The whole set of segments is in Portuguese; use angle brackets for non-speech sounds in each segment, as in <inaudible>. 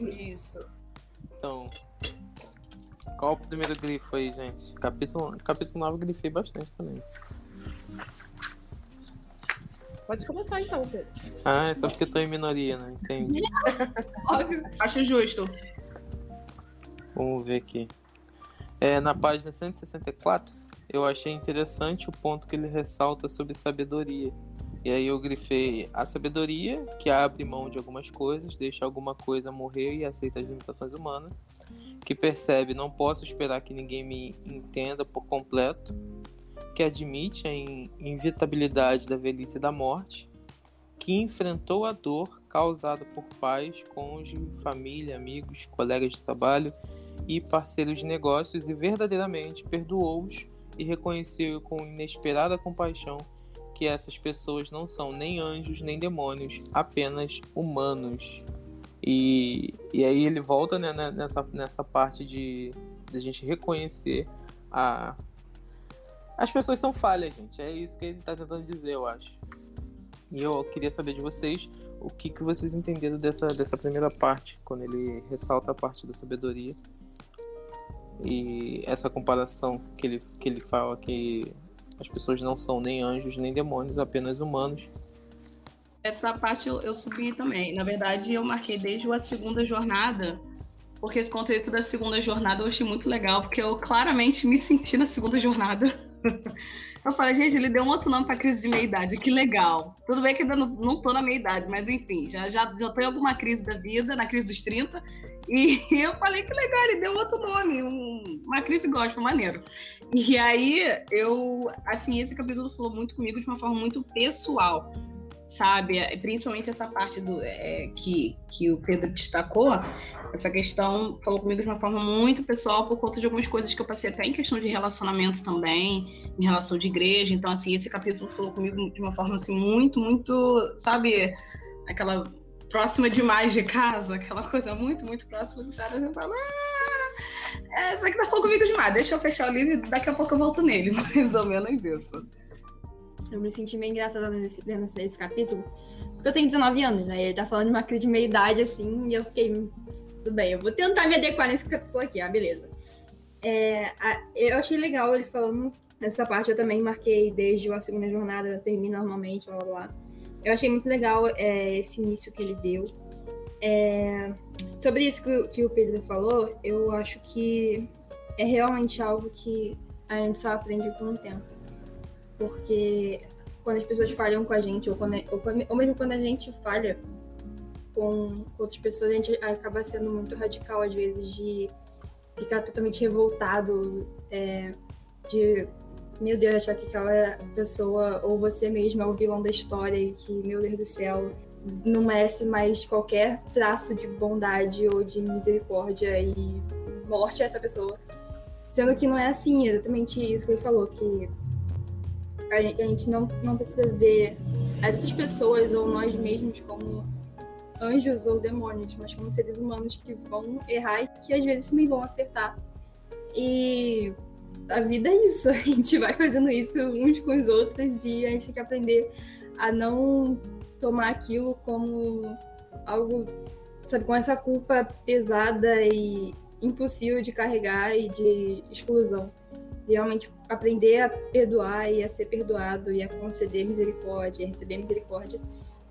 Isso. Então, qual o primeiro grifo aí, gente? Capítulo, capítulo 9 eu grifei bastante também. Pode começar então, Pedro. Ah, é só porque eu tô em minoria, né? Entendi. Óbvio. <laughs> Acho justo. Vamos ver aqui. É, na página 164, eu achei interessante o ponto que ele ressalta sobre sabedoria. E aí eu grifei a sabedoria, que abre mão de algumas coisas, deixa alguma coisa morrer e aceita as limitações humanas. Que percebe, não posso esperar que ninguém me entenda por completo. Que admite a inevitabilidade da velhice e da morte. Que enfrentou a dor causada por pais, cônjuge, família, amigos, colegas de trabalho e parceiros de negócios e verdadeiramente perdoou-os e reconheceu com inesperada compaixão que essas pessoas não são nem anjos nem demônios, apenas humanos. E, e aí ele volta né, né nessa, nessa parte de, de a gente reconhecer a. As pessoas são falhas, gente. É isso que ele está tentando dizer, eu acho. E eu queria saber de vocês o que, que vocês entenderam dessa, dessa primeira parte, quando ele ressalta a parte da sabedoria. E essa comparação que ele, que ele fala que as pessoas não são nem anjos nem demônios, apenas humanos. Essa parte eu, eu subi também. Na verdade, eu marquei desde a segunda jornada, porque esse contexto da segunda jornada eu achei muito legal, porque eu claramente me senti na segunda jornada. <laughs> Eu falei, gente, ele deu um outro nome pra crise de meia-idade, que legal. Tudo bem que ainda não, não tô na meia-idade, mas enfim, já, já, já tô em alguma crise da vida, na crise dos 30, e <laughs> eu falei que legal, ele deu outro nome, um, uma crise gospel, maneiro. E aí, eu, assim, esse capítulo falou muito comigo de uma forma muito pessoal sabe? Principalmente essa parte do é, que, que o Pedro destacou, essa questão falou comigo de uma forma muito pessoal por conta de algumas coisas que eu passei até em questão de relacionamento também, em relação de igreja. Então, assim, esse capítulo falou comigo de uma forma assim muito, muito, sabe? Aquela próxima demais de casa, aquela coisa muito, muito próxima do Sara. Você fala, ah, essa aqui tá falando comigo demais, deixa eu fechar o livro e daqui a pouco eu volto nele. <laughs> Mais ou menos isso. Eu me senti meio engraçada nesse, nesse capítulo. Porque eu tenho 19 anos, né? Ele tá falando de uma crise de meia-idade, assim, e eu fiquei. Tudo bem, eu vou tentar me adequar nesse capítulo aqui, ah, beleza. É, a, eu achei legal ele falando nessa parte, eu também marquei desde a segunda jornada, termina normalmente, blá blá blá. Eu achei muito legal é, esse início que ele deu. É, sobre isso que, que o Pedro falou, eu acho que é realmente algo que a gente só aprende com o tempo porque quando as pessoas falham com a gente, ou, quando, ou, ou mesmo quando a gente falha com, outras pessoas, a gente acaba sendo muito radical, às vezes, de ficar totalmente revoltado, é, de, meu Deus, achar que aquela pessoa, ou você mesmo, é o vilão da história e que, meu Deus do céu, não merece mais qualquer traço de bondade ou de misericórdia e morte a essa pessoa. Sendo que não é assim, é exatamente isso que ele falou, que a gente não, não precisa ver as outras pessoas ou nós mesmos como anjos ou demônios, mas como seres humanos que vão errar e que às vezes também vão acertar. E a vida é isso, <laughs> a gente vai fazendo isso uns com os outros e a gente tem que aprender a não tomar aquilo como algo, sabe, com essa culpa pesada e impossível de carregar e de exclusão realmente aprender a perdoar e a ser perdoado e a conceder misericórdia, a receber misericórdia,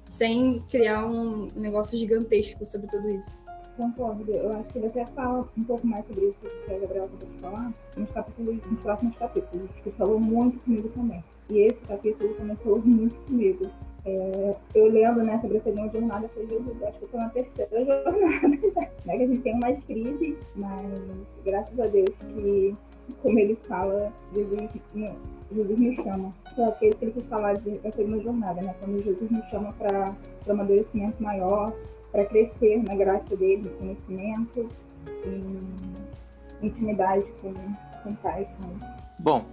sem criar um negócio gigantesco sobre tudo isso. Concordo. Eu acho que ele até fala um pouco mais sobre isso que a Gabriela acabou de falar nos, capítulos, nos próximos capítulos, que falou muito comigo também. E esse capítulo também falou muito comigo. É, eu lendo né, sobre a segunda jornada, eu Jesus, acho que estou na terceira <laughs> jornada, né, que a gente tem umas crises, mas graças a Deus que como ele fala, Jesus, Jesus me chama. Eu acho que é isso que ele quis falar de, da segunda jornada, né? Quando Jesus me chama para amadurecimento maior, para crescer na graça dele, no conhecimento e intimidade com, com o Pai. Com... Bom,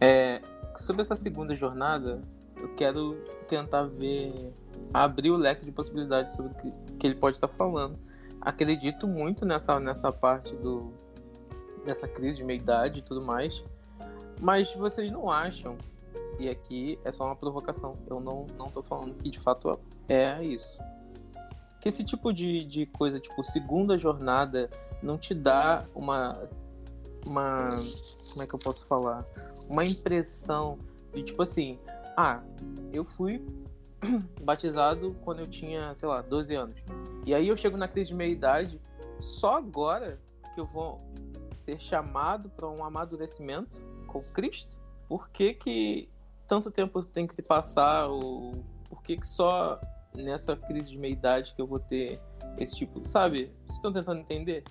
é, sobre essa segunda jornada, eu quero tentar ver, abrir o leque de possibilidades sobre o que, que ele pode estar falando. Acredito muito nessa, nessa parte do nessa crise de meia-idade e tudo mais. Mas vocês não acham, e aqui é só uma provocação, eu não, não falando que de fato é isso. Que esse tipo de, de coisa, tipo, segunda jornada, não te dá uma. Uma. Como é que eu posso falar? Uma impressão de tipo assim, ah, eu fui <clears throat> batizado quando eu tinha, sei lá, 12 anos. E aí eu chego na crise de meia-idade, só agora que eu vou ser chamado para um amadurecimento com Cristo? Por que, que tanto tempo tem que passar? Ou por que, que só nessa crise de meia-idade que eu vou ter esse tipo. Sabe? Vocês estão tentando entender?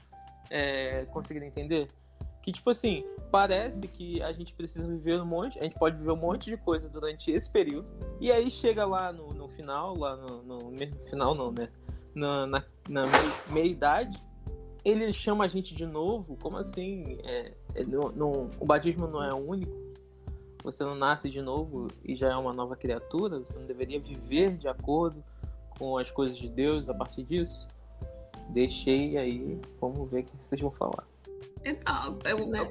É, entender? Que, tipo assim, parece que a gente precisa viver um monte, a gente pode viver um monte de coisa durante esse período, e aí chega lá no, no final, lá no, no, final não, né? Na, na, na meia-idade, ele chama a gente de novo, como assim? É, é, o batismo não é único, você não nasce de novo e já é uma nova criatura, você não deveria viver de acordo com as coisas de Deus a partir disso? Deixei aí, vamos ver o que vocês vão falar. Então, eu, né?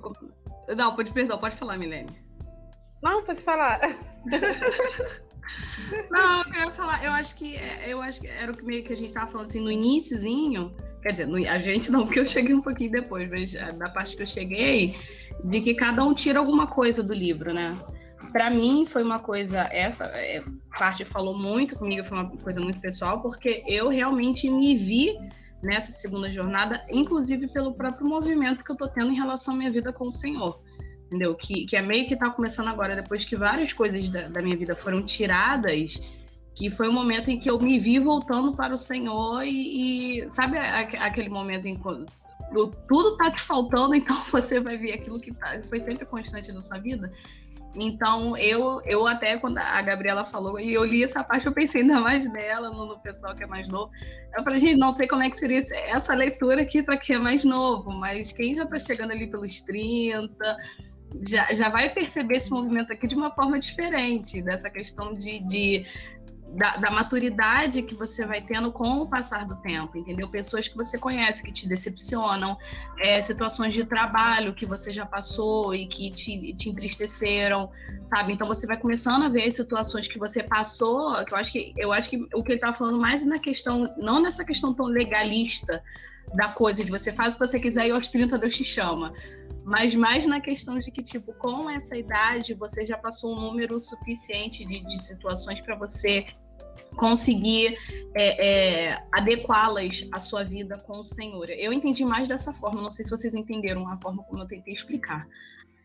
eu, não, pode, perdão, pode falar, Milene. Não, pode falar. <laughs> não, eu ia falar, eu acho que é, eu acho que era o que meio que a gente tava falando assim no iníciozinho. Quer dizer, no, a gente não, porque eu cheguei um pouquinho depois, mas da parte que eu cheguei, de que cada um tira alguma coisa do livro, né? Para mim foi uma coisa, essa é, parte falou muito comigo, foi uma coisa muito pessoal, porque eu realmente me vi nessa segunda jornada, inclusive pelo próprio movimento que eu tô tendo em relação à minha vida com o Senhor. Entendeu? Que, que é meio que tá começando agora, depois que várias coisas da, da minha vida foram tiradas, que foi o um momento em que eu me vi voltando para o Senhor e, e sabe aquele momento em que tudo tá te faltando, <laughs> então você vai ver aquilo que tá, foi sempre constante na sua vida. Então, eu, eu até, quando a Gabriela falou, e eu li essa parte, eu pensei ainda mais nela, no, no pessoal que é mais novo. Eu falei, gente, não sei como é que seria essa leitura aqui para quem é mais novo, mas quem já está chegando ali pelos 30, já, já vai perceber esse movimento aqui de uma forma diferente, dessa questão de, de da, da, maturidade que você vai tendo com o passar do tempo, entendeu? Pessoas que você conhece que te decepcionam, é, situações de trabalho que você já passou e que te, te entristeceram, sabe? Então você vai começando a ver as situações que você passou, que eu acho que eu acho que o que ele tá falando mais na questão, não nessa questão tão legalista da coisa de você faz o que você quiser e aos 30 Deus te chama. Mas mais na questão de que, tipo, com essa idade você já passou um número suficiente de, de situações para você conseguir é, é, adequá-las à sua vida com o Senhor. Eu entendi mais dessa forma, não sei se vocês entenderam a forma como eu tentei explicar.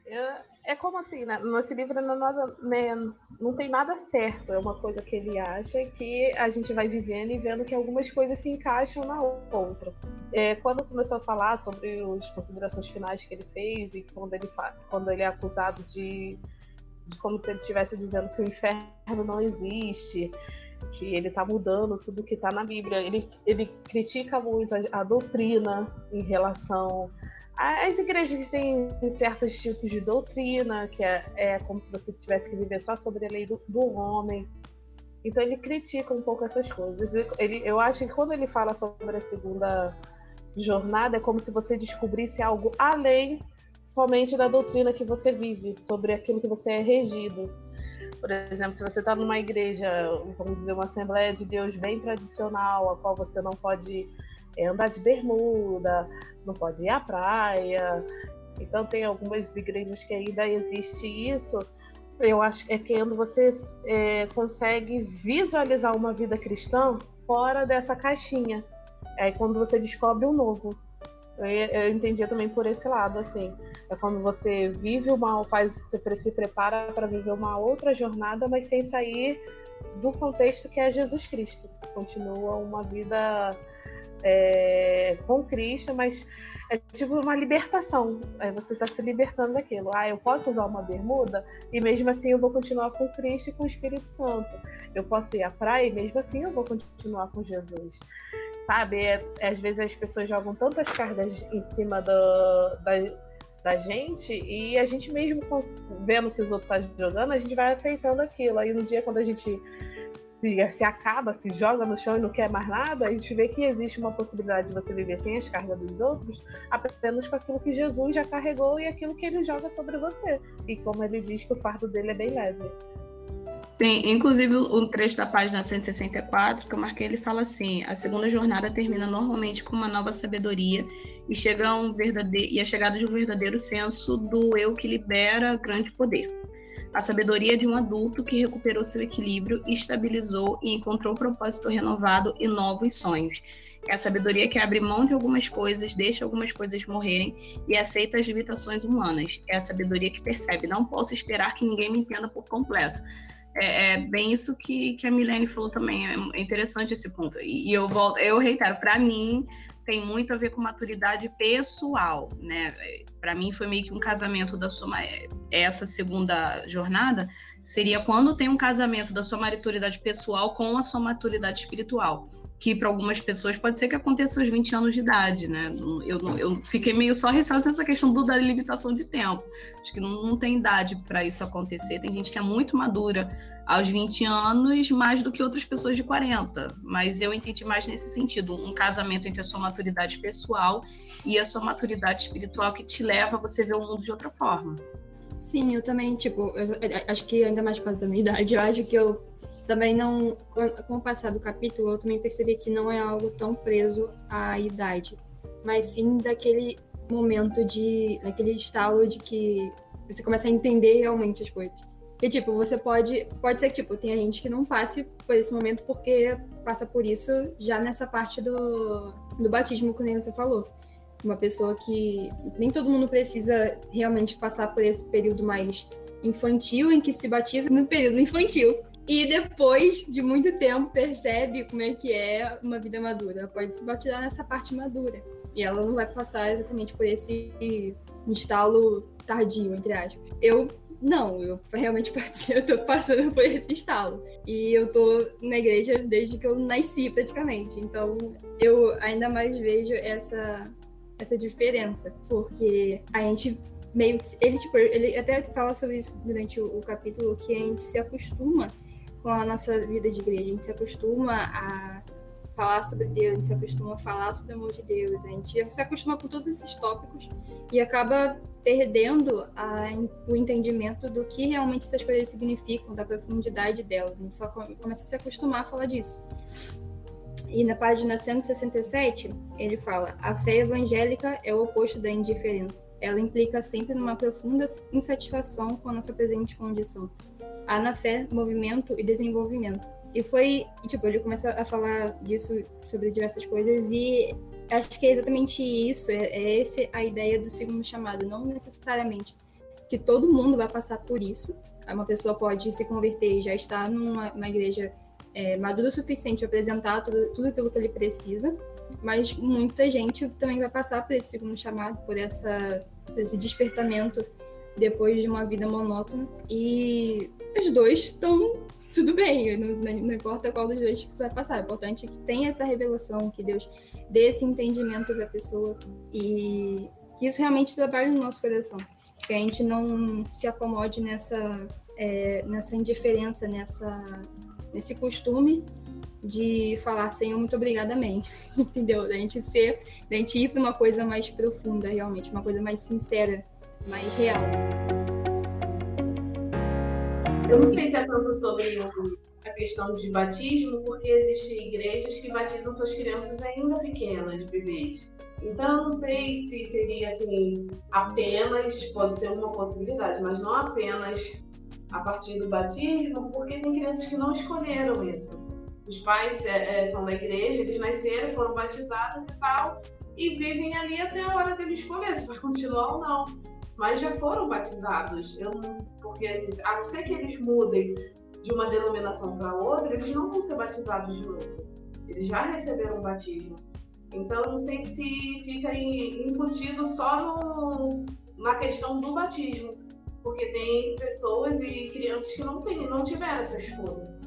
É, é como assim, né? nesse livro não, nada, né, não tem nada certo, é uma coisa que ele acha que a gente vai vivendo e vendo que algumas coisas se encaixam na outra. É, quando começou a falar sobre as considerações finais que ele fez e quando ele, quando ele é acusado de, de como se ele estivesse dizendo que o inferno não existe, que ele está mudando tudo que está na Bíblia. Ele, ele critica muito a, a, doutrina em relação às igrejas que têm certos tipos de doutrina, que é, é como se você tivesse que viver só sobre a lei do, do homem. Então ele critica um pouco essas coisas. Ele, eu acho que quando ele fala sobre a segunda jornada, é como se você descobrisse algo além somente da doutrina que você vive, sobre aquilo que você é regido. Por exemplo, se você está numa igreja, vamos dizer, uma Assembleia de Deus bem tradicional, a qual você não pode é, andar de bermuda, não pode ir à praia. Então, tem algumas igrejas que ainda existe isso. Eu acho que é quando você é, consegue visualizar uma vida cristã fora dessa caixinha. É quando você descobre um novo. Eu, eu entendia também por esse lado, assim. É quando você vive uma, faz, você se prepara para viver uma outra jornada, mas sem sair do contexto que é Jesus Cristo. Continua uma vida é, com Cristo, mas é tipo uma libertação. Aí você está se libertando daquilo. Ah, eu posso usar uma bermuda e mesmo assim eu vou continuar com Cristo e com o Espírito Santo. Eu posso ir à praia e mesmo assim eu vou continuar com Jesus sabe? É, é, às vezes as pessoas jogam tantas cargas em cima do, da, da gente e a gente mesmo vendo que os outros estão tá jogando, a gente vai aceitando aquilo. Aí no dia quando a gente se, se acaba, se joga no chão e não quer mais nada, a gente vê que existe uma possibilidade de você viver sem as cargas dos outros, apenas com aquilo que Jesus já carregou e aquilo que ele joga sobre você. E como ele diz que o fardo dele é bem leve. Tem, inclusive, o trecho da página 164 que eu marquei, ele fala assim: a segunda jornada termina normalmente com uma nova sabedoria e chega um verdadeiro e a chegada de um verdadeiro senso do eu que libera grande poder. A sabedoria de um adulto que recuperou seu equilíbrio, estabilizou e encontrou propósito renovado e novos sonhos. É a sabedoria que abre mão de algumas coisas, deixa algumas coisas morrerem e aceita as limitações humanas. É a sabedoria que percebe: não posso esperar que ninguém me entenda por completo é, é, bem isso que, que a Milene falou também. É interessante esse ponto. E, e eu volto, eu reitero, para mim tem muito a ver com maturidade pessoal, né? Para mim foi meio que um casamento da sua essa segunda jornada seria quando tem um casamento da sua maturidade pessoal com a sua maturidade espiritual que para algumas pessoas pode ser que aconteça aos 20 anos de idade, né? Eu, eu fiquei meio só receosa nessa questão do, da limitação de tempo. Acho que não, não tem idade para isso acontecer. Tem gente que é muito madura aos 20 anos, mais do que outras pessoas de 40. Mas eu entendi mais nesse sentido, um casamento entre a sua maturidade pessoal e a sua maturidade espiritual que te leva a você ver o mundo de outra forma. Sim, eu também, tipo, eu, acho que ainda mais por causa da minha idade, eu acho que eu também não, com o passar do capítulo, eu também percebi que não é algo tão preso à idade, mas sim daquele momento de, daquele estalo de que você começa a entender realmente as coisas. E, tipo, você pode, pode ser que, tipo, tenha gente que não passe por esse momento porque passa por isso já nessa parte do, do batismo, que nem você falou. Uma pessoa que nem todo mundo precisa realmente passar por esse período mais infantil em que se batiza no período infantil. E depois de muito tempo percebe como é que é uma vida madura. Ela pode se batizar nessa parte madura. E ela não vai passar exatamente por esse instalo tardio, entre aspas. Eu não, eu realmente <laughs> eu tô passando por esse instalo. E eu tô na igreja desde que eu nasci, praticamente. Então, eu ainda mais vejo essa, essa diferença. Porque a gente meio que. Ele, tipo, ele até fala sobre isso durante o, o capítulo, que a gente se acostuma com a nossa vida de igreja. A gente se acostuma a falar sobre Deus, a gente se acostuma a falar sobre o amor de Deus, a gente se acostuma com todos esses tópicos e acaba perdendo a, o entendimento do que realmente essas coisas significam, da profundidade delas. A gente só começa a se acostumar a falar disso. E na página 167, ele fala: a fé evangélica é o oposto da indiferença. Ela implica sempre numa profunda insatisfação com a nossa presente condição há na fé movimento e desenvolvimento. E foi, tipo, ele começa a falar disso sobre diversas coisas e acho que é exatamente isso, é, é essa a ideia do segundo chamado, não necessariamente que todo mundo vai passar por isso. Uma pessoa pode se converter e já estar numa, igreja é, madura o suficiente para apresentar tudo, tudo aquilo que ele precisa, mas muita gente também vai passar por esse segundo chamado, por essa, por esse despertamento depois de uma vida monótona. E os dois estão tudo bem, não, não, importa qual dos dois que você vai passar. O importante é que tenha essa revelação, que Deus dê esse entendimento da pessoa e que isso realmente trabalhe no nosso coração. Que a gente não se acomode nessa, é, nessa indiferença, nessa, nesse costume de falar Senhor, muito obrigada, amém. <laughs> Entendeu? Da gente ser, da gente ir para uma coisa mais profunda, realmente, uma coisa mais sincera mais real. Eu não sei se é tanto sobre a questão de batismo, porque existem igrejas que batizam suas crianças ainda pequenas, bebês. Então, eu não sei se seria assim, apenas, pode ser uma possibilidade, mas não apenas a partir do batismo, porque tem crianças que não escolheram isso. Os pais é, é, são da igreja, eles nasceram, foram batizados e tal, e vivem ali até a hora dele escolher se vai continuar ou não mas já foram batizados. Eu não, porque assim, a não ser que eles mudem de uma denominação para outra, eles não vão ser batizados de novo. Eles já receberam o batismo. Então, não sei se fica incutido só no, na questão do batismo, porque tem pessoas e crianças que não, tem, não tiveram essa escolha.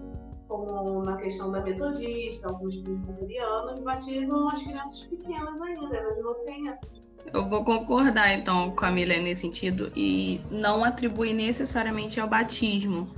Como na questão da metodista, alguns presbiterianos batizam as crianças pequenas ainda, elas não têm essa eu vou concordar então com a Milene nesse sentido e não atribuir necessariamente ao batismo,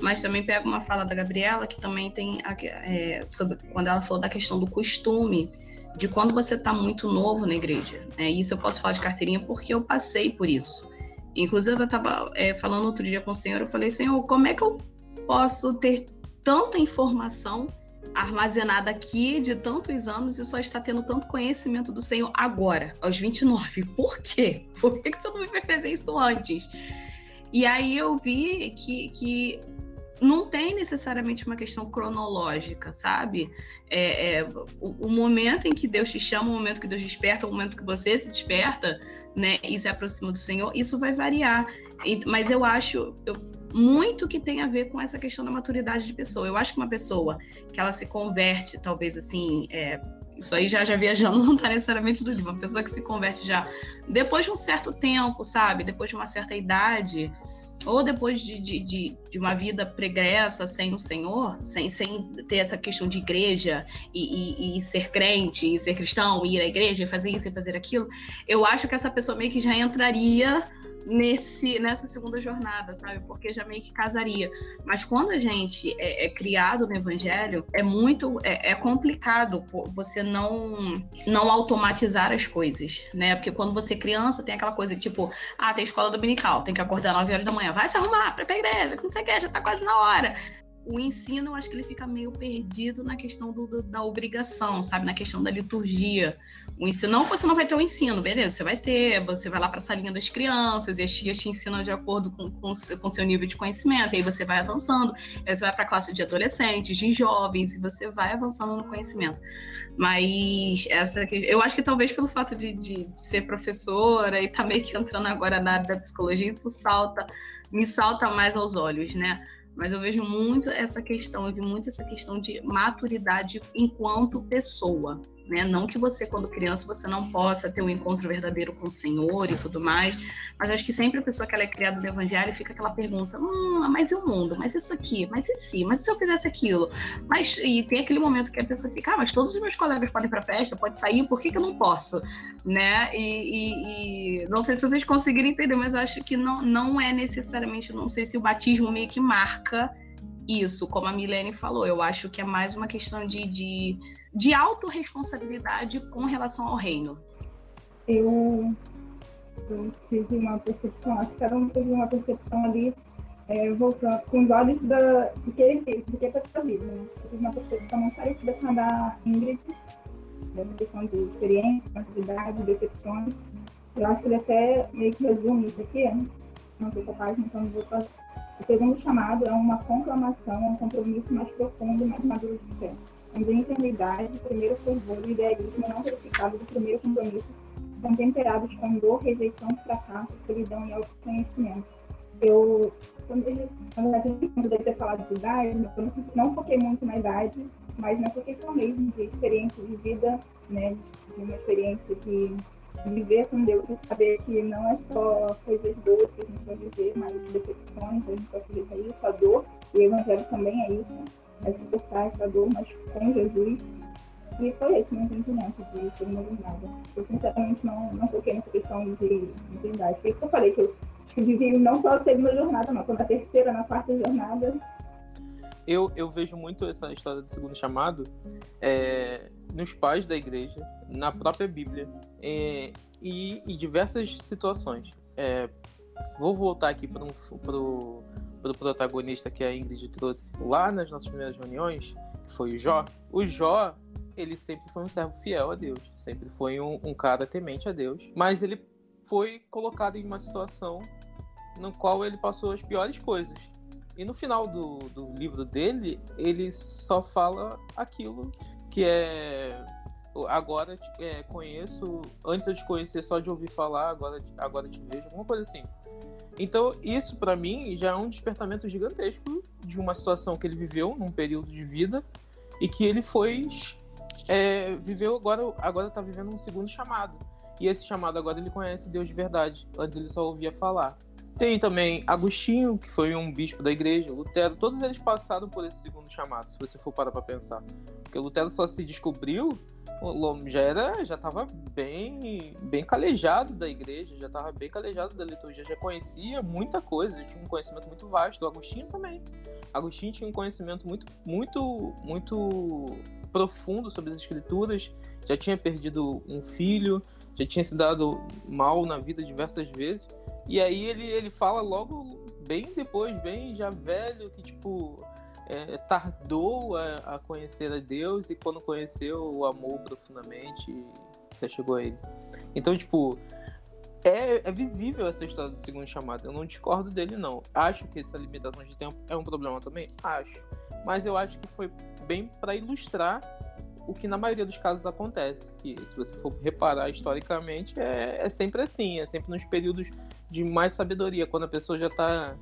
mas também pego uma fala da Gabriela que também tem é, sobre, quando ela falou da questão do costume de quando você está muito novo na igreja. Né? Isso eu posso falar de carteirinha porque eu passei por isso. Inclusive eu estava é, falando outro dia com o Senhor, eu falei Senhor, como é que eu posso ter tanta informação armazenada aqui de tantos anos e só está tendo tanto conhecimento do Senhor agora, aos 29? Por quê? <laughs> Por que você não me fez fazer isso antes? E aí eu vi que, que não tem necessariamente uma questão cronológica, sabe? É, é o, o, momento em que Deus te chama, o momento que Deus desperta, o momento que você se desperta, né, e se aproxima do Senhor, isso vai variar. E, mas eu acho eu, muito que tem a ver com essa questão da maturidade de pessoa. Eu acho que uma pessoa que ela se converte, talvez assim, é, isso aí já, já viajando <laughs> não está necessariamente do livro, uma pessoa que se converte já depois de um certo tempo, sabe? Depois de uma certa idade, ou depois de, de, de, de, uma vida pregressa sem o Senhor, sem, sem ter essa questão de igreja e, e, e, ser crente, e ser cristão, e ir à igreja, e fazer isso e fazer aquilo, eu acho que essa pessoa meio que já entraria nesse nessa segunda jornada, sabe? Porque já meio que casaria. Mas quando a gente é, é criado no evangelho, é muito é, é, complicado você não não automatizar as coisas, né? Porque quando você é criança tem aquela coisa tipo, ah, tem escola dominical, tem que acordar 9 horas da manhã, vai se arrumar para ir pra igreja, que não sei o que, já tá quase na hora o ensino, eu acho que ele fica meio perdido na questão do, do, da obrigação, sabe? Na questão da liturgia. O ensino, não você não vai ter o ensino, beleza? Você vai ter, você vai lá para a salinha das crianças e as tias te ensinam de acordo com, com, com seu nível de conhecimento, aí você vai avançando, aí você vai para a classe de adolescentes, de jovens, e você vai avançando no conhecimento. Mas essa eu acho que talvez pelo fato de, de, de ser professora e tá meio que entrando agora na área da psicologia, isso salta, me salta mais aos olhos, né? Mas eu vejo muito essa questão, eu vi muito essa questão de maturidade enquanto pessoa né? Não que você, quando criança, você não possa ter um encontro verdadeiro com o Senhor e tudo mais, mas acho que sempre a pessoa que ela é criada no Evangelho fica aquela pergunta: hum, mas e o mundo? Mas isso aqui? Mas e se? Mas se eu fizesse aquilo? Mas e tem aquele momento que a pessoa fica: ah, mas todos os meus colegas podem ir para festa, pode sair, por que, que eu não posso? Né? E, e, e, não sei se vocês conseguiram entender, mas acho que não, não é necessariamente, não sei se o batismo meio que marca isso, como a Milene falou. Eu acho que é mais uma questão de, de de autorresponsabilidade com relação ao reino? Eu, eu tive uma percepção, acho que cada um teve uma percepção ali, é, voltando, com os olhos da, do, que ele, do que a pessoa vive. Né? Eu tive uma percepção muito parecida com a da Ingrid, dessa questão de experiência, maturidade, decepções. Eu acho que ele até meio que resume isso aqui, né? não sei qual página, então vou só. O segundo chamado é uma conclamação, um compromisso mais profundo e mais maduro de fé onde a ingenuidade, primeiro fervor e idealismo não verificado do primeiro compromisso são temperados com dor, rejeição, fracasso, solidão e autoconhecimento. Eu, quando, ele, quando a gente deve ter falado de idade, eu não foquei muito na idade, mas nessa questão mesmo de experiência de vida, né, de uma experiência de viver com Deus e saber que não é só coisas boas que a gente vai viver, mas decepções, a gente só sujeita a isso, a dor, e o Evangelho também é isso é suportar essa dor, mas com Jesus. E foi esse meu entendimento de segunda jornada. Eu, sinceramente, não, não foquei nessa questão de, de idade. Por isso que eu falei que eu vivi não só a segunda jornada, mas na terceira, na quarta jornada. Eu, eu vejo muito essa história do segundo chamado é, nos pais da igreja, na própria Bíblia, é, e em diversas situações. É, vou voltar aqui para um, pro, pro protagonista que a Ingrid trouxe lá nas nossas primeiras reuniões, que foi o Jó. O Jó, ele sempre foi um servo fiel a Deus, sempre foi um, um cara temente a Deus, mas ele foi colocado em uma situação no qual ele passou as piores coisas. E no final do, do livro dele, ele só fala aquilo que é agora é, conheço, antes eu te conhecer só de ouvir falar, agora, agora te vejo, alguma coisa assim. Então, isso para mim já é um despertamento gigantesco de uma situação que ele viveu num período de vida e que ele foi é, viveu agora agora tá vivendo um segundo chamado. E esse chamado agora ele conhece Deus de verdade. Antes ele só ouvia falar. Tem também Agostinho, que foi um bispo da igreja, Lutero, todos eles passaram por esse segundo chamado, se você for parar para pensar. Porque Lutero só se descobriu já era, já estava bem, bem calejado da igreja, já estava bem calejado da liturgia, já conhecia muita coisa, tinha um conhecimento muito vasto. O Agostinho também. Agostinho tinha um conhecimento muito, muito, muito profundo sobre as escrituras. Já tinha perdido um filho, já tinha se dado mal na vida diversas vezes. E aí ele, ele fala logo bem depois, bem já velho, que tipo é, tardou a, a, conhecer a Deus e quando conheceu o amor profundamente, você chegou a ele. Então, tipo, é, é, visível essa história do segundo chamado. Eu não discordo dele, não. Acho que essa limitação de tempo é um problema também? Acho. Mas eu acho que foi bem para ilustrar o que na maioria dos casos acontece. Que se você for reparar historicamente, é, é sempre assim. É sempre nos períodos de mais sabedoria, quando a pessoa já está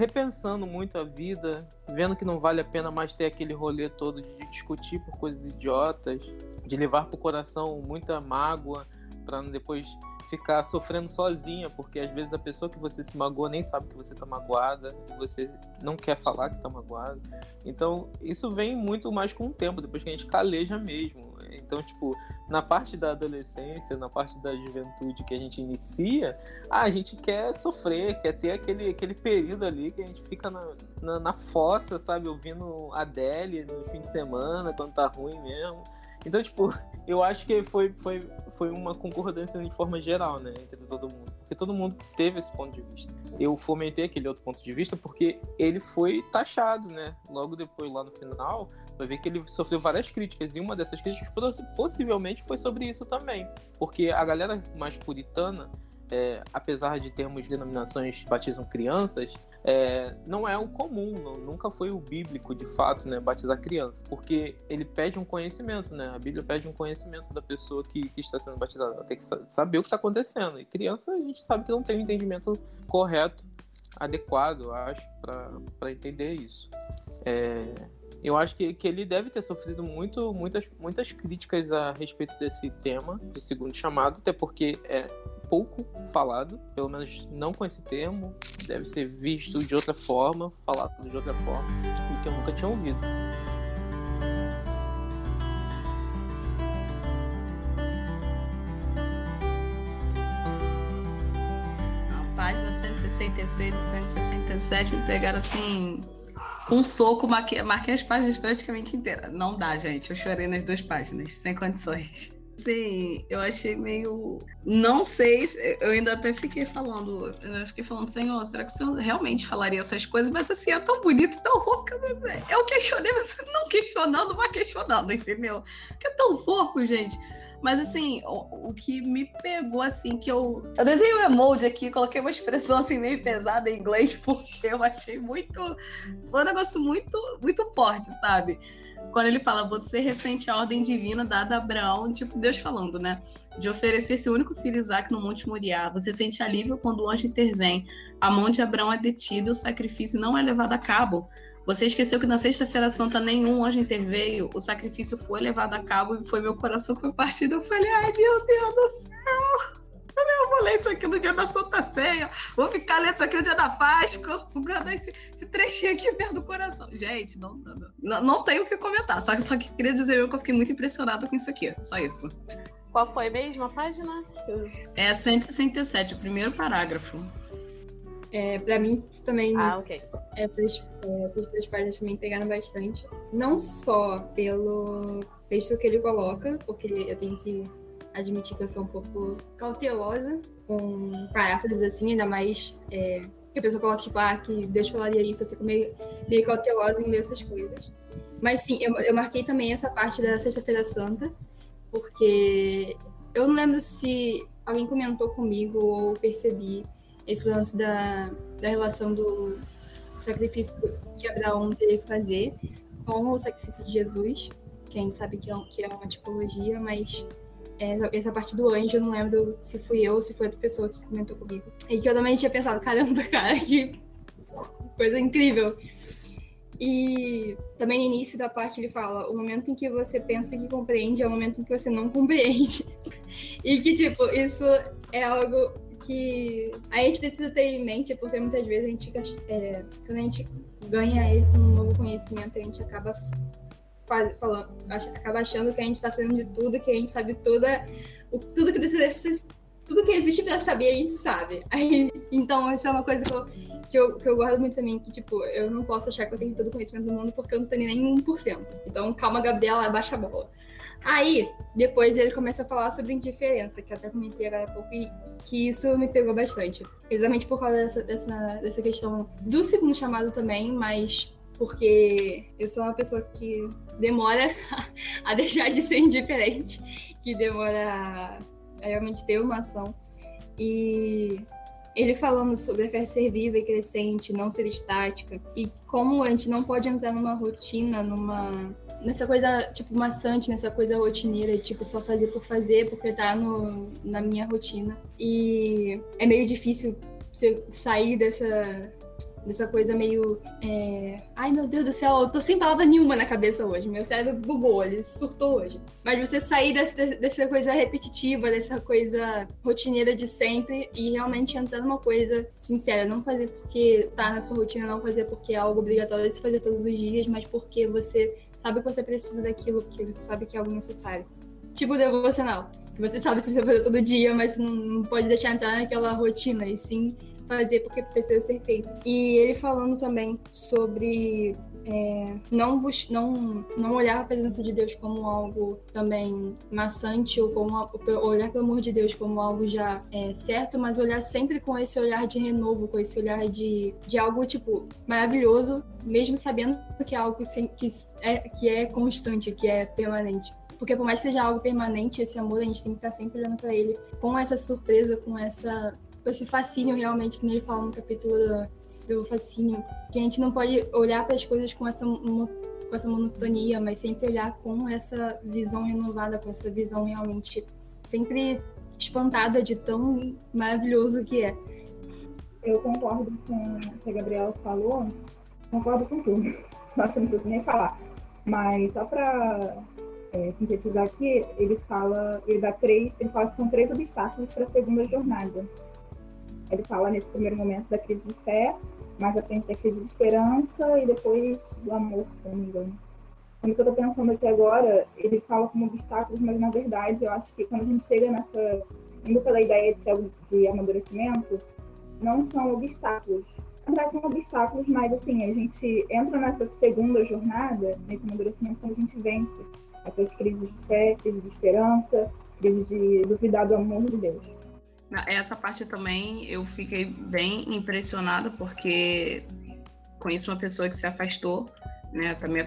repensando muito a vida, vendo que não vale a pena mais ter aquele rolê todo de discutir por coisas idiotas, de levar pro coração muita mágoa para depois ficar sofrendo sozinha, porque às vezes a pessoa que você se magoa nem sabe que você tá magoada e você não quer falar que tá magoada. Então, isso vem muito mais com o tempo, depois que a gente caleja mesmo. Então, tipo, na parte da adolescência, na parte da juventude que a gente inicia, a gente quer sofrer, quer ter aquele, aquele período ali que a gente fica na, na, na fossa, sabe, ouvindo Adele no fim de semana, quando tá ruim mesmo. Então, tipo, eu acho que foi, foi, foi uma concordância de forma geral, né, entre todo mundo. Porque todo mundo teve esse ponto de vista. Eu fomentei aquele outro ponto de vista porque ele foi taxado, né? Logo depois, lá no final, vai ver que ele sofreu várias críticas. E uma dessas críticas possivelmente foi sobre isso também. Porque a galera mais puritana é, apesar de termos denominações que batizam crianças, é, não é o comum, não, nunca foi o bíblico de fato, né, batizar criança, porque ele pede um conhecimento, né? A Bíblia pede um conhecimento da pessoa que, que está sendo batizada, ela tem que saber o que está acontecendo. E criança a gente sabe que não tem um entendimento correto, adequado, eu acho, para entender isso. É, eu acho que, que ele deve ter sofrido muito, muitas, muitas críticas a respeito desse tema, de segundo chamado, até porque é pouco falado, pelo menos não com esse termo, deve ser visto de outra forma, falado de outra forma, que eu nunca tinha ouvido. A página 166 e 167 me pegaram assim com um soco, marquei, marquei as páginas praticamente inteiras. Não dá, gente. Eu chorei nas duas páginas, sem condições. Sim, eu achei meio. Não sei, eu ainda até fiquei falando, eu fiquei falando, Senhor, será que o Senhor realmente falaria essas coisas? Mas assim, é tão bonito, tão fofo eu, eu questionei, mas <laughs> não questionando, mas questionando, entendeu? Que é tão fofo, gente. Mas assim, o, o, que me pegou assim, que eu. Eu desenhei um emoji aqui, coloquei uma expressão assim meio pesada em inglês, <laughs> porque eu achei muito. Foi um negócio muito, muito forte, sabe? Quando ele fala, você ressente a ordem divina dada a Abraão, tipo, Deus falando, né? De oferecer seu único filho Isaac no Monte Moriá. Você sente alívio quando o anjo intervém. A mão de Abraão é detida o sacrifício não é levado a cabo. Você esqueceu que na Sexta-feira Santa nenhum anjo interveio, o sacrifício foi levado a cabo e foi meu coração que foi partido. Eu falei, ai meu Deus do céu! Eu vou ler isso aqui no dia da Santa Ceia, vou ficar lendo isso aqui no dia da Páscoa, vou guardar esse, esse trechinho aqui perto do coração. Gente, não, não, não, não tenho o que comentar, só que só que queria dizer que eu fiquei muito impressionada com isso aqui, só isso. Qual foi mesmo a página? É 167, o primeiro parágrafo. É, pra mim também. Ah, ok. Essas, é, essas duas páginas também pegaram bastante. Não só pelo texto que ele coloca, porque eu tenho que admitir que eu sou um pouco cautelosa com paráfrases assim, ainda mais é, que a pessoa coloca, tipo, ah, que Deus falaria isso, eu fico meio, meio cautelosa em ler essas coisas. Mas sim, eu, eu marquei também essa parte da Sexta-feira Santa, porque eu não lembro se alguém comentou comigo ou percebi esse lance da, da relação do sacrifício que Abraão teria que fazer com o sacrifício de Jesus, que a gente sabe que é, que é uma tipologia, mas essa, essa parte do anjo, eu não lembro se fui eu ou se foi outra pessoa que comentou comigo. E que eu também tinha pensado, caramba, cara, que coisa incrível. E também no início da parte ele fala: o momento em que você pensa que compreende é o momento em que você não compreende. <laughs> e que, tipo, isso é algo que a gente precisa ter em mente, porque muitas vezes a gente. É, quando a gente ganha um novo conhecimento, a gente acaba falando, acaba achando que a gente está sabendo de tudo, que a gente sabe toda. Tudo que precisa tudo que existe para saber, a gente sabe. <laughs> Aí, então, isso é uma coisa que eu, que eu, que eu guardo muito também, que, tipo, eu não posso achar que eu tenho todo o conhecimento do mundo porque eu não tenho nem 1%. Então, calma, Gabriela, abaixa a bola. Aí, depois ele começa a falar sobre indiferença, que eu até comentei agora há pouco, e que isso me pegou bastante. Exatamente por causa dessa, dessa, dessa questão do segundo chamado também, mas porque eu sou uma pessoa que demora <laughs> a deixar de ser indiferente, que demora a realmente ter uma ação. E ele falando sobre a fé ser viva e crescente, não ser estática, e como a gente não pode entrar numa rotina, numa nessa coisa, tipo, maçante, nessa coisa rotineira, tipo, só fazer por fazer, porque tá no, na minha rotina. E é meio difícil você sair dessa, dessa coisa meio. É... Ai meu Deus do céu, eu tô sem palavra nenhuma na cabeça hoje. Meu cérebro bugou, ele surtou hoje. Mas você sair dessa, dessa coisa repetitiva, dessa coisa rotineira de sempre e realmente entrar numa coisa sincera. Não fazer porque tá na sua rotina, não fazer porque é algo obrigatório de se fazer todos os dias, mas porque você sabe que você precisa daquilo, porque você sabe que é algo necessário. Tipo devocional. Que você sabe se você fazer todo dia, mas não pode deixar entrar naquela rotina, e sim fazer porque precisa ser feito. E ele falando também sobre é, não, não, não olhar a presença de Deus como algo também maçante ou como olhar pelo amor de Deus como algo já é, certo, mas olhar sempre com esse olhar de renovo, com esse olhar de, de algo tipo maravilhoso, mesmo sabendo que é algo que é, que é constante, que é permanente. Porque por mais que seja algo permanente, esse amor, a gente tem que estar sempre olhando para ele com essa surpresa, com essa com esse fascínio realmente, que ele fala no capítulo do, do fascínio, que a gente não pode olhar para as coisas com essa, com essa monotonia, mas sempre olhar com essa visão renovada, com essa visão realmente sempre espantada de tão maravilhoso que é. Eu concordo com o que a Gabriela falou, concordo com tudo. <laughs> Acho não preciso nem falar. Mas só para é, sintetizar aqui, ele fala, ele dá três, ele fala que são três obstáculos para a segunda jornada. Ele fala nesse primeiro momento da crise de fé, mais à frente da crise de esperança e depois do amor, se não me engano. Quando eu estou pensando aqui agora, ele fala como obstáculos, mas na verdade eu acho que quando a gente chega nessa, indo pela ideia de, ser, de amadurecimento, não são obstáculos. Na são obstáculos, mas assim, a gente entra nessa segunda jornada, nesse amadurecimento, quando a gente vence essas crises de fé, crises de esperança, crises de duvidar do amor de Deus. Essa parte também eu fiquei bem impressionada, porque conheço uma pessoa que se afastou, né, também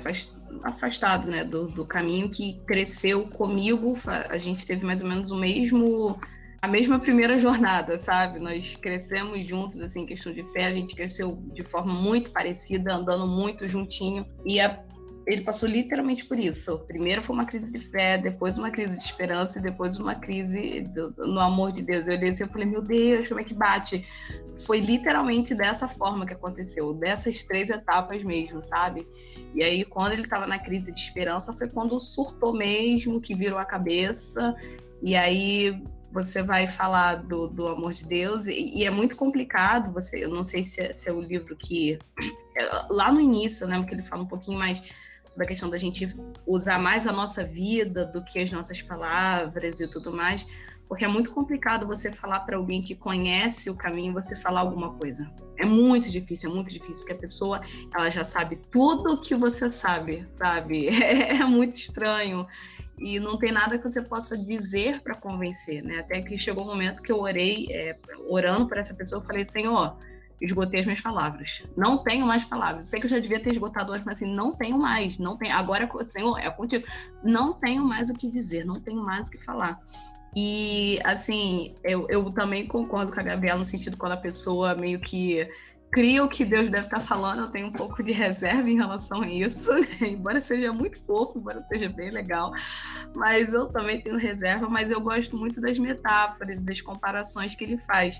afastado, né, do, do caminho que cresceu comigo. A gente teve mais ou menos o mesmo a mesma primeira <laughs> jornada, sabe? Nós crescemos juntos, assim, questão de fé, a gente cresceu de forma muito parecida, andando muito juntinho. E a ele passou literalmente por isso. Primeiro foi uma crise de fé, depois uma crise de esperança e depois uma crise do, no amor de Deus. Eu olhei assim, eu falei, meu Deus, como é que bate? Foi literalmente dessa forma que aconteceu, dessas três etapas mesmo, sabe? E aí, quando ele estava na crise de esperança, foi quando surtou mesmo, que virou a cabeça. E aí você vai falar do, do amor de Deus e, e, é muito complicado. Você, eu não sei se é, se é o livro que lá no início, né, porque ele fala um pouquinho mais sobre a questão da gente usar mais a nossa vida do que as nossas palavras e tudo mais, porque é muito complicado você falar para alguém que conhece o caminho, você falar alguma coisa. É muito difícil, é muito difícil, porque a pessoa, ela já sabe tudo o que você sabe, sabe? <laughs> É, é muito estranho e não tem nada que você possa dizer para convencer, né? Até que chegou um momento que eu orei, é, orando por essa pessoa, eu falei, Senhor, esgotei as minhas palavras. Não tenho mais palavras. Sei que eu já devia ter esgotado hoje, mas assim, não tenho mais. Não tenho. Agora, Senhor, é contigo. Não tenho mais o que dizer, não tenho mais o que falar. E, assim, eu, eu também concordo com a Gabriela no sentido quando a pessoa meio que cria o que Deus deve estar falando, eu tenho um pouco de reserva em relação a isso, <laughs> né? embora seja muito fofo, embora seja bem legal, mas eu também tenho reserva, mas eu gosto muito das metáforas, das comparações que ele faz.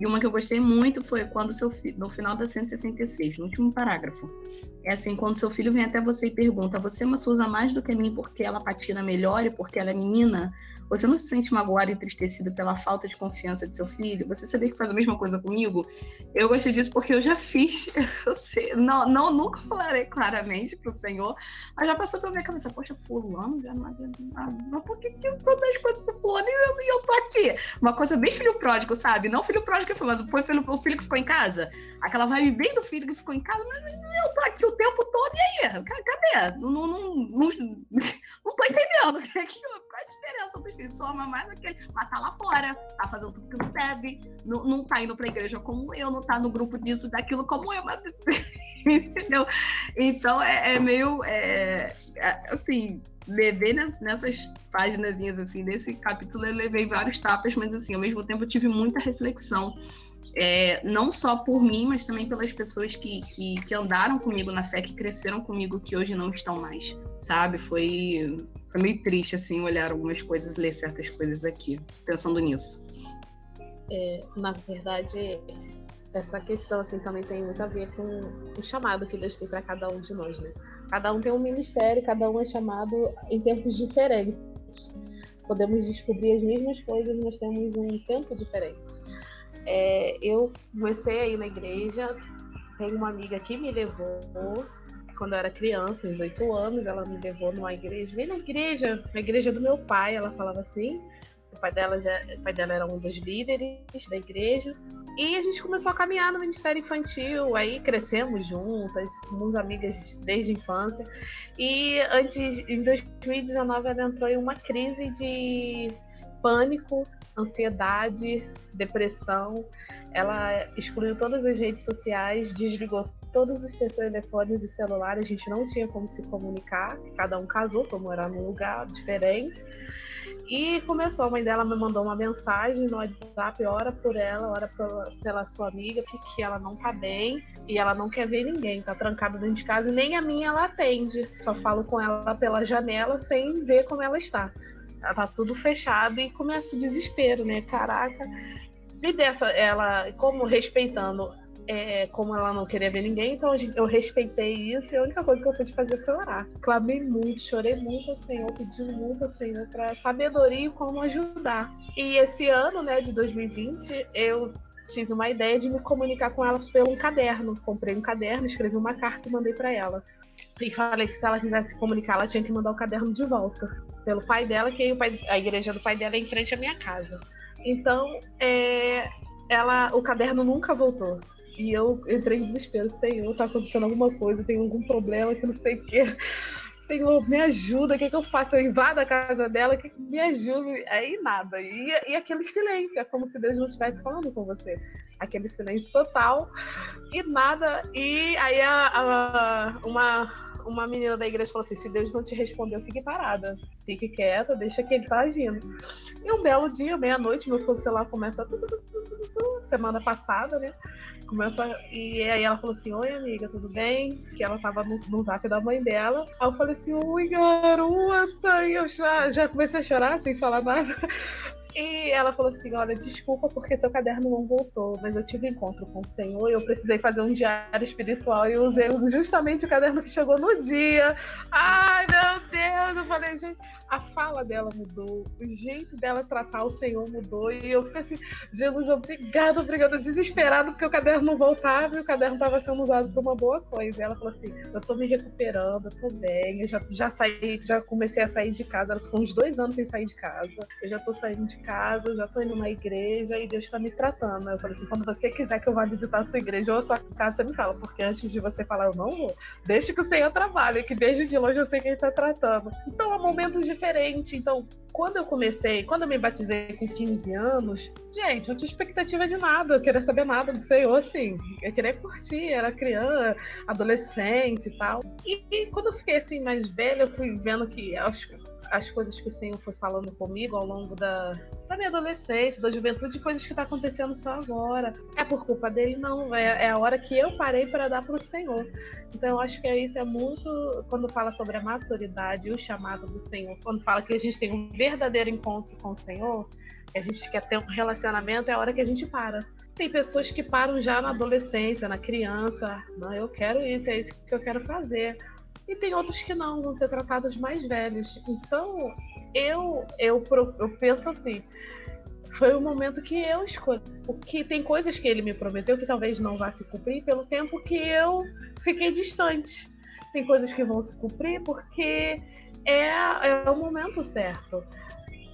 E uma que eu gostei muito foi quando seu filho, no final da 166, no último parágrafo. É assim, quando seu filho vem até você e pergunta: "Você ama Suza mais do que mim porque ela patina melhor e porque ela é menina?" Você não se sente magoado e entristecido pela falta de confiança de seu filho? Você sabia que faz a mesma coisa comigo? Eu gostei disso porque eu já fiz. <laughs> Eu sei, não, não, nunca falarei claramente pro Senhor, mas já passou pela minha cabeça, poxa, fulano já não adianta nada. Mas por que, que eu sou das coisas pro fulano e eu, e eu tô aqui? Uma coisa bem filho pródigo, sabe? Não filho pródigo que foi, mas o filho, o filho que ficou em casa. Aquela vibe bem do filho que ficou em casa, mas eu tô aqui o tempo todo, e aí? Cadê? Não, não, não, não, <laughs> não tô entendendo. <laughs> Qual é a diferença dos filhos? Só ama mais aquele, mas tá lá fora, tá fazendo tudo que não deve, não, não tá indo pra igreja como eu, não tá no grupo disso, daquilo como eu, mas... <laughs> entendeu? Então é, é meio, é, é, assim, levei nessas páginas assim, desse capítulo, eu levei vários tapas, mas assim, ao mesmo tempo eu tive muita reflexão é, não só por mim, mas também pelas pessoas que, que, que, andaram comigo na fé, que cresceram comigo, que hoje não estão mais, sabe? Foi, foi meio triste, assim, olhar algumas coisas, ler certas coisas aqui, pensando nisso. É, na verdade, essa questão, assim, também tem muito a ver com o chamado que Deus tem para cada um de nós, né? Cada um tem um ministério, cada um é chamado em tempos diferentes. Podemos descobrir as mesmas coisas, mas temos um tempo diferente. É, eu comecei a ir na igreja, tem uma amiga que me levou quando eu era criança, uns oito anos, ela me levou numa igreja, vem na igreja, na igreja do meu pai, ela falava assim. O pai dela, já, pai dela era um dos líderes da igreja. E a gente começou a caminhar no Ministério Infantil, aí crescemos juntas, somos amigas desde a infância. E antes, em 2019, ela entrou em uma crise de pânico ansiedade, depressão. Ela excluiu todas as redes sociais, desligou todos os seus telefones e celulares, a gente não tinha como se comunicar, cada um casou, como era num lugar diferente. E começou, a mãe dela me mandou uma mensagem no WhatsApp, ora por ela, ora pela, pela sua amiga, porque ela não tá bem e ela não quer ver ninguém, tá trancada dentro de casa e nem a minha ela atende. Só falo com ela pela janela sem ver como ela está tá tudo fechado e começa o desespero, né? Caraca. E dessa, ela, como respeitando, é, como ela não queria ver ninguém, então eu respeitei isso e a única coisa que eu pude fazer foi orar. Clamei muito, chorei muito ao Senhor, pedi muito ao Senhor para sabedoria e como ajudar. E esse ano, né, de 2020, eu tive uma ideia de me comunicar com ela pelo um caderno. Comprei um caderno, escrevi uma carta e mandei para ela. E falei que se ela quisesse se comunicar, ela tinha que mandar o caderno de volta pelo pai dela, que pai, a igreja do pai dela é em frente à minha casa. Então, é, ela, o caderno nunca voltou. E eu entrei em desespero, Senhor, tá acontecendo alguma coisa, tem algum problema que não sei o quê. Senhor, me ajuda, o que, é que eu faço? Eu invado a casa dela, que, que me ajude? Aí nada. E, e aquele silêncio, é como se Deus não estivesse falando com você. Aquele silêncio total e nada. E aí a, a, uma uma menina da igreja falou assim: se Deus não te respondeu, fique parada. Fique quieta, deixa que ele tá agindo. E um belo dia, meia-noite, meu celular começa. Semana passada, né? Começa. E aí ela falou assim: Oi, amiga, tudo bem? Que ela tava no, no zap da mãe dela. Aí eu falei assim: Oi, garota. E eu já, já comecei a chorar sem falar nada. E ela falou assim: Olha, desculpa porque seu caderno não voltou, mas eu tive encontro com o Senhor e eu precisei fazer um diário espiritual e usei justamente o caderno que chegou no dia. Ai, meu Deus! Eu falei, gente, a fala dela mudou, o jeito dela tratar o Senhor mudou. E eu fiquei assim, Jesus, obrigado, obrigado, desesperado, porque o caderno não voltava e o caderno estava sendo usado para uma boa coisa. E ela falou assim: eu tô me recuperando, eu tô bem, eu já, já saí, já comecei a sair de casa. Ela ficou uns dois anos sem sair de casa. Eu já tô saindo de casa, eu já tô indo na igreja e Deus está me tratando. Eu falei assim: quando você quiser que eu vá visitar a sua igreja ou a sua casa, você me fala, porque antes de você falar, eu não vou. Deixa que o Senhor trabalhe, que desde de longe eu sei quem está tratando. Então, há momentos de diferente. Então, quando eu comecei, quando eu me batizei com 15 anos, gente, não tinha expectativa de nada, eu queria saber nada do Senhor, assim. Eu queria curtir, era criança, adolescente e tal. E, e quando eu fiquei assim mais velha, eu fui vendo que as, as coisas que o Senhor foi falando comigo ao longo da, da minha adolescência, da juventude, coisas que tá acontecendo só agora. É por culpa dele? Não, é, é a hora que eu parei para dar para o Senhor. Então, eu acho que isso é muito quando fala sobre a maturidade e o chamado do Senhor, quando fala que a gente tem um verdadeiro encontro com o Senhor, que a gente quer ter um relacionamento, é a hora que a gente para. Tem pessoas que param já na adolescência, na criança. Não, eu quero isso, é isso que eu quero fazer. E tem outros que não, vão ser tratados mais velhos. Então, eu, eu, eu penso assim, foi o momento que eu escolhi. Porque tem coisas que ele me prometeu que talvez não vá se cumprir pelo tempo que eu fiquei distante. Tem coisas que vão se cumprir porque é, é o momento certo.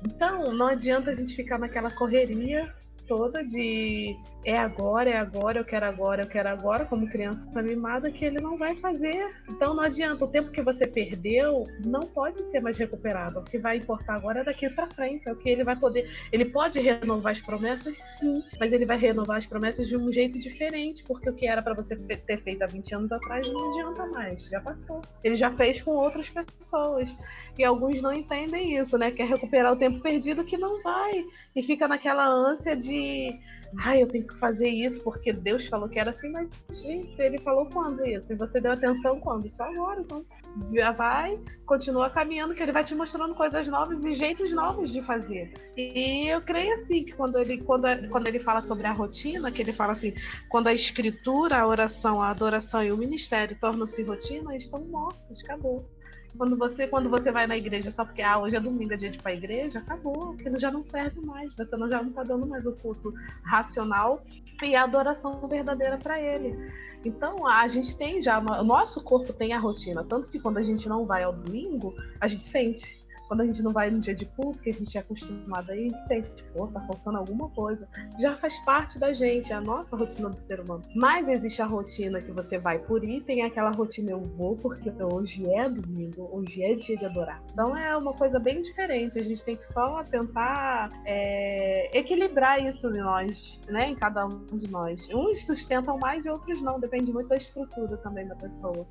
Então, não adianta a gente ficar naquela correria toda de é agora, é agora, eu quero agora, eu quero agora, como criança mimada, que ele não vai fazer. Então não adianta, o tempo que você perdeu não pode ser mais recuperado. O que vai importar agora é daqui para frente, é o que ele vai poder. Ele pode renovar as promessas, sim, mas ele vai renovar as promessas de um jeito diferente, porque o que era para você ter feito há 20 anos atrás não adianta mais, já passou. Ele já fez com outras pessoas. E alguns não entendem isso, né? Quer recuperar o tempo perdido que não vai. E fica naquela ânsia de ai, eu tenho que fazer isso porque Deus falou que era assim, mas gente, ele falou quando isso? E você deu atenção quando? Só agora, então já vai, continua caminhando, que ele vai te mostrando coisas novas e jeitos novos de fazer. E eu creio assim que quando ele, quando, quando ele fala sobre a rotina, que ele fala assim, quando a escritura, a oração, a adoração e o ministério tornam-se rotina, estão mortos, acabou. Quando você, quando você vai na igreja só porque ah, hoje é domingo, é dia de ir pra igreja, acabou, aquilo já não serve mais. Você não, já não tá dando mais o culto racional e a adoração verdadeira para ele. Então, a gente tem já, o nosso corpo tem a rotina, tanto que quando a gente não vai ao domingo, a gente sente quando a gente não vai no dia de culto, que a gente é acostumado aí, sente, tipo, tá faltando alguma coisa. Já faz parte da gente, é a nossa rotina do ser humano. Mas existe a rotina que você vai por ir, tem aquela rotina eu vou porque hoje é domingo, hoje é dia de adorar. Então é uma coisa bem diferente. A gente tem que só tentar é, equilibrar isso em nós, né? Em cada um de nós. Uns sustentam mais e outros não, depende muito da estrutura também da pessoa.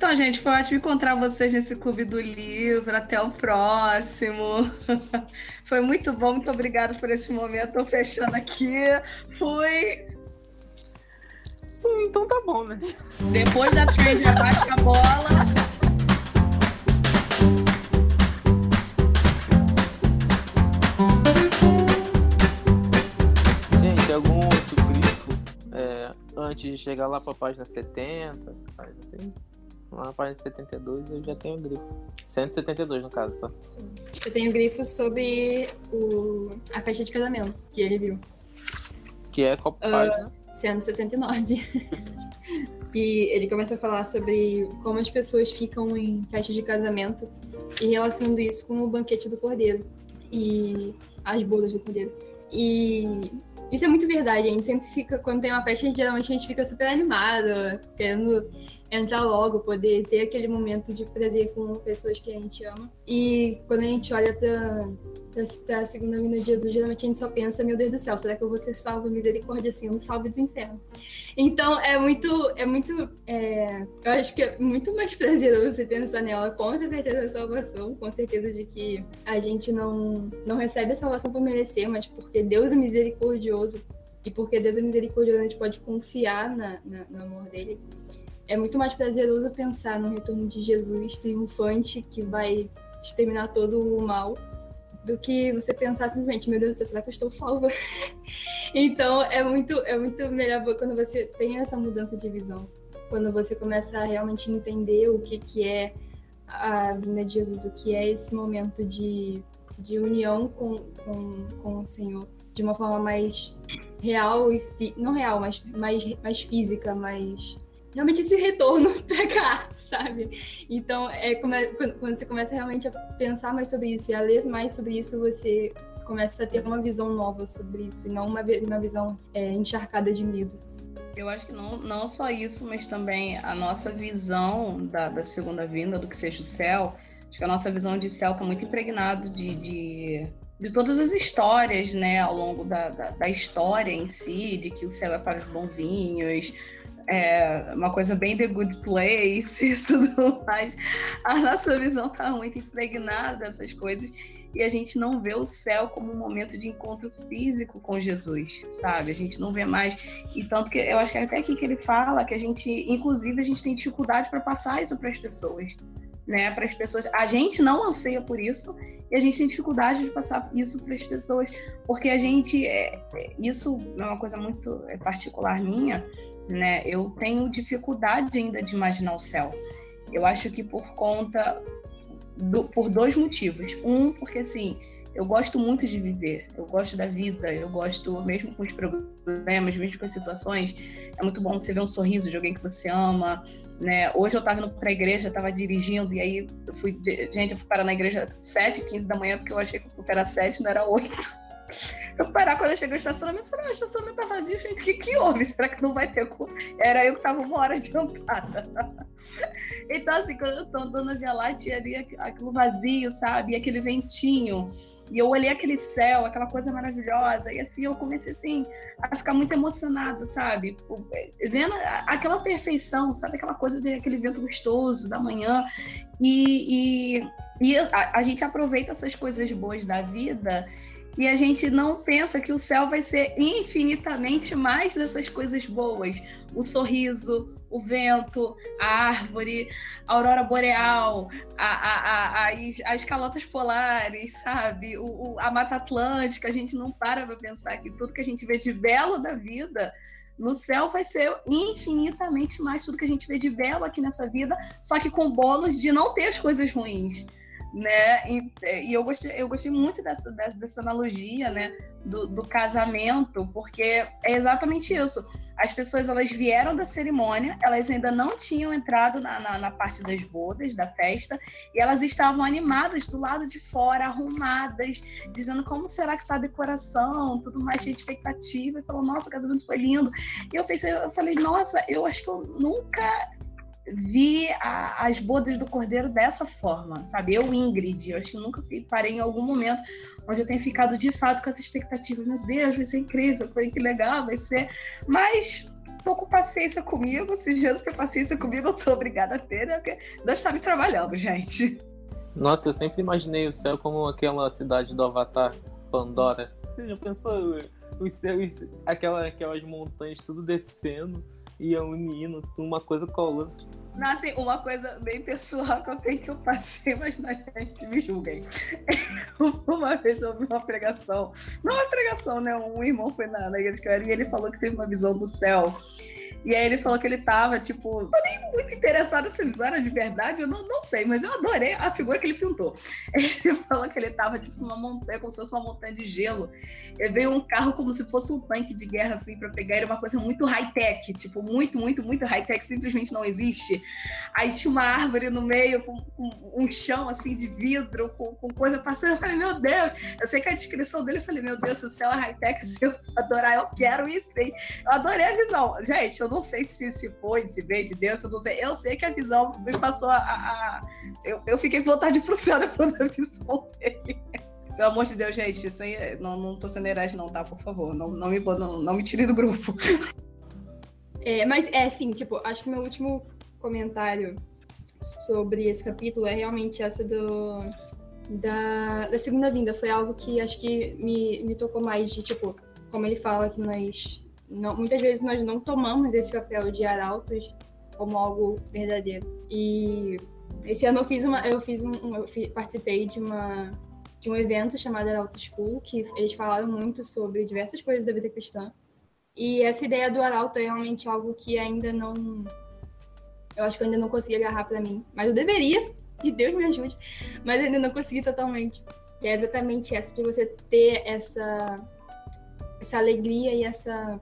Então, gente, foi ótimo encontrar vocês nesse Clube do Livro. Até o próximo. <laughs> foi muito bom, muito obrigada por esse momento. Estou fechando aqui. Fui. Hum, então tá bom, né? Depois da trade, abaixa a bola. Gente, algum outro grifo é, antes de chegar lá para a página 70? Assim? Lá na página 72 eu já tenho grifo. 172 no caso, tá? Eu tenho grifo sobre o... a festa de casamento que ele viu. Que é qual página? Uh, 169. que ele começa a falar sobre como as pessoas ficam em festa de casamento e relacionando isso com o banquete do cordeiro e as bodas do cordeiro. E isso é muito verdade. A gente sempre fica, quando tem uma festa, geralmente a gente fica super animado, querendo entrar logo, poder ter aquele momento de prazer com pessoas que a gente ama. E quando a gente olha para a segunda vinda de Jesus, geralmente a gente só pensa, meu Deus do céu, será que eu vou ser salvo? Misericórdia, assim, um salve dos infernos. Então, é muito, é muito, é, eu acho que é muito mais prazeroso você pensar nela, com certeza a salvação, com certeza de que a gente não, não recebe a salvação por merecer, mas porque Deus é misericordioso e porque Deus é misericordioso, a gente pode confiar na, na, no amor dele é muito mais prazeroso pensar no retorno de Jesus triunfante que vai exterminar todo o mal do que você pensar simplesmente, meu Deus do céu, será que eu estou salva? <laughs> então é muito, é muito melhor quando você tem essa mudança de visão, quando você começa a realmente entender o que, que é a vinda de Jesus, o que é esse momento de, de união com, com, com o Senhor, de uma forma mais real e fi, não real, mas mais, mais física, mais realmente esse retorno <laughs> pra cá, sabe? Então, é, quando você começa realmente a pensar mais sobre isso e a ler mais sobre isso, você começa a ter uma visão nova sobre isso, e não uma, uma visão é, encharcada de medo. Eu acho que não, não só isso, mas também a nossa visão da, da segunda vinda, do que seja o céu, acho que a nossa visão de céu está muito impregnado de, de, de, todas as histórias, né, ao longo da, da, da história em si, de que o céu é para os bonzinhos, é uma coisa bem The Good Place <laughs> e tudo mais. A nossa visão está muito impregnada dessas coisas e a gente não vê o céu como um momento de encontro físico com Jesus, sabe? A gente não vê mais. E tanto que eu acho que é até aqui que ele fala que a gente, inclusive, a gente tem dificuldade para passar isso para as pessoas. Né, para as pessoas, a gente não anseia por isso e a gente tem dificuldade de passar isso para as pessoas, porque a gente, é, isso é uma coisa muito é, particular minha, né? Eu tenho dificuldade ainda de imaginar o céu. Eu acho que por conta do, por dois motivos. Um, porque assim, eu gosto muito de viver, eu gosto da vida, eu gosto, mesmo com os problemas, mesmo com as situações, é muito bom você ver um sorriso de alguém que você ama, né? Hoje eu tava indo pra igreja, tava dirigindo, e aí eu fui, gente, eu fui parar na igreja 7, 15 da manhã, porque eu achei que era 7, não era 8. Eu parar quando eu cheguei no estacionamento, falei, ah, o estacionamento tá vazio, o que, que houve? Será que não vai ter como? Era eu que tava uma hora adiantada. <laughs> então, assim, quando eu tô andando Via Láctea, ali aquilo vazio, sabe? E aquele ventinho. E eu olhei aquele céu, aquela coisa maravilhosa, e assim eu comecei assim a ficar muito emocionada, sabe? Vendo aquela perfeição, sabe? Aquela coisa daquele vento gostoso da manhã. E, e, e a, a gente aproveita essas coisas boas da vida e a gente não pensa que o céu vai ser infinitamente mais dessas coisas boas. O sorriso, o vento, a árvore, a aurora boreal, a, a, a, as, as calotas polares, sabe? O, o, a Mata Atlântica. A gente não para para pensar que tudo que a gente vê de belo da vida no céu vai ser infinitamente mais tudo que a gente vê de belo aqui nessa vida, só que com bônus de não ter as coisas ruins né? E, e, eu, gostei, eu gostei muito dessa, dessa analogia, né? Do, do, casamento, porque é exatamente isso. As pessoas elas vieram da cerimônia, elas ainda não tinham entrado na, na, na parte das bodas, da festa, e elas estavam animadas do lado de fora, arrumadas, dizendo como será que está a decoração, tudo mais, de expectativa. E falou, nossa, o casamento foi lindo. E eu pensei, eu falei, nossa, eu acho que eu nunca vi a, as bodas do Cordeiro dessa forma, sabe? Eu, Ingrid, eu acho que nunca parei em algum momento onde eu tenha ficado de fato com essa expectativa. Meu Deus, vai ser incrível, que legal, vai ser. Mas pouco paciência comigo. Se Jesus tem paciência comigo, eu sou obrigada a ter, né? Porque Deus está me trabalhando, gente. Nossa, eu sempre imaginei o céu como aquela cidade do Avatar, Pandora. Você já pensou os céus, aquela, aquelas montanhas tudo descendo ia unindo uma coisa com a outra. Não, assim, uma coisa bem pessoal que eu tenho que eu passei, mas na gente me julguem. <laughs> uma vez eu vi uma pregação, não uma pregação, né? Um irmão foi na, igreja era e ele falou que teve uma visão do céu e aí ele falou que ele tava, tipo, não nem muito interessado se eles eram de verdade, eu não, não sei, mas eu adorei a figura que ele pintou. <laughs> Ele falou que ele tava, tipo, uma montanha, como se fosse uma montanha de gelo. E veio um carro como se fosse um tanque de guerra, assim, pra pegar. Era uma coisa muito high-tech, tipo, muito, muito, muito high-tech, simplesmente não existe. Aí tinha uma árvore no meio, com, com um chão, assim, de vidro, com, com, coisa passando. Eu falei, meu Deus, eu sei que a descrição dele, eu falei, meu Deus, se o céu é high-tech, se <laughs> eu adorar, eu quero isso, hein? Eu adorei a visão. Gente, eu não sei se, se foi, se veio de Deus, eu não sei. Eu sei que a visão me passou a. a, a... Eu, eu fiquei com vontade pro céu depois da visão dele. Pelo amor de Deus, gente, isso aí é, não, não tô sendo herege, não, tá? Por favor, não, não, me, não, não me tire do grupo. É, mas é assim, tipo, acho que meu último comentário sobre esse capítulo é realmente essa do. Da, da segunda vinda. Foi algo que acho que me, me tocou mais de, tipo, como ele fala que nós não, muitas vezes nós não tomamos esse papel de arautos como algo verdadeiro. E esse ano eu fiz uma, eu fiz um, eu participei de uma de um evento chamado Arauto School, que eles falaram muito sobre diversas coisas da vida cristã. E essa ideia do arauto é realmente algo que ainda não eu acho que eu ainda não consegui agarrar para mim, mas eu deveria, <laughs> e Deus me ajude, mas ainda não consegui totalmente. E é exatamente essa de você ter essa essa alegria e essa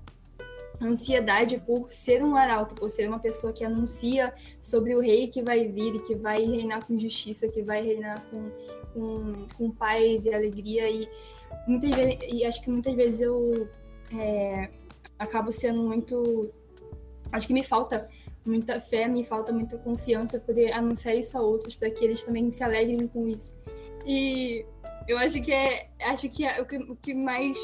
ansiedade por ser um arauto, por ser uma pessoa que anuncia sobre o rei que vai vir e que vai reinar com justiça, que vai reinar com, com, com paz e alegria. E, muitas vezes, e acho que muitas vezes eu é, acabo sendo muito. Acho que me falta muita fé, me falta muita confiança poder anunciar isso a outros para que eles também se alegrem com isso. E eu acho que é, acho que é o que, o que mais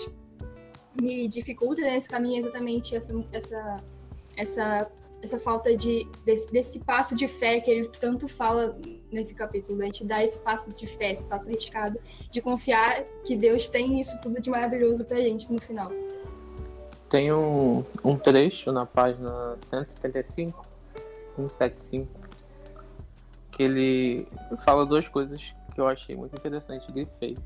me dificulta nesse caminho é exatamente essa, essa, essa, essa falta de, desse, desse passo de fé que ele tanto fala nesse capítulo. A gente dá esse passo de fé, esse passo arriscado, de confiar que Deus tem isso tudo de maravilhoso pra gente no final. Tem um, um trecho na página 175, 175, que ele fala duas coisas que eu achei muito interessante, grifei.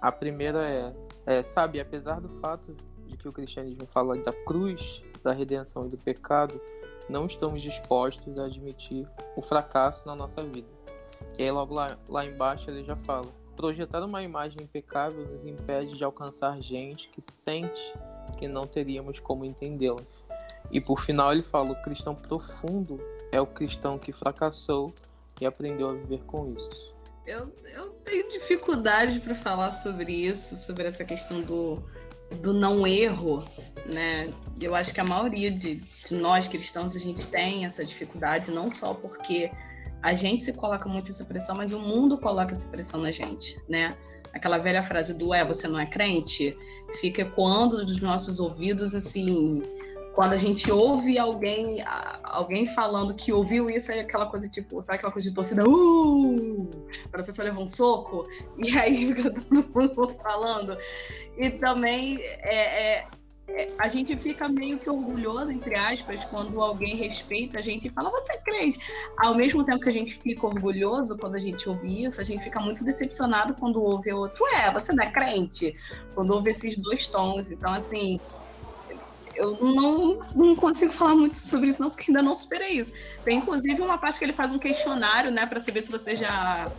A primeira é, é, sabe, apesar do fato de que o cristianismo fala da cruz, da redenção e do pecado, não estamos dispostos a admitir o fracasso na nossa vida. E aí logo lá, lá embaixo ele já fala: projetar uma imagem impecável nos impede de alcançar gente que sente que não teríamos como entendê-la. E por final ele fala: o cristão profundo é o cristão que fracassou e aprendeu a viver com isso. Eu, eu tenho dificuldade para falar sobre isso, sobre essa questão do, do não erro, né? Eu acho que a maioria de, de nós cristãos a gente tem essa dificuldade, não só porque a gente se coloca muito essa pressão, mas o mundo coloca essa pressão na gente, né? Aquela velha frase do é, você não é crente, fica ecoando dos nossos ouvidos assim, quando a gente ouve alguém alguém falando que ouviu isso, é aquela coisa tipo, sabe aquela coisa de torcida, uh! A pessoa leva um soco, <laughs> e aí fica todo mundo falando. E também é, é, é, a gente fica meio que orgulhoso, entre aspas, quando alguém respeita a gente e fala, você é crente. Ao mesmo tempo que a gente fica orgulhoso quando a gente ouve isso, a gente fica muito decepcionado quando ouve outro, é, você não é crente? Quando ouve esses dois tons. Então, assim, eu não, não consigo falar muito sobre isso, não, porque ainda não superei isso. Tem inclusive uma parte que ele faz um questionário, né, para saber se você já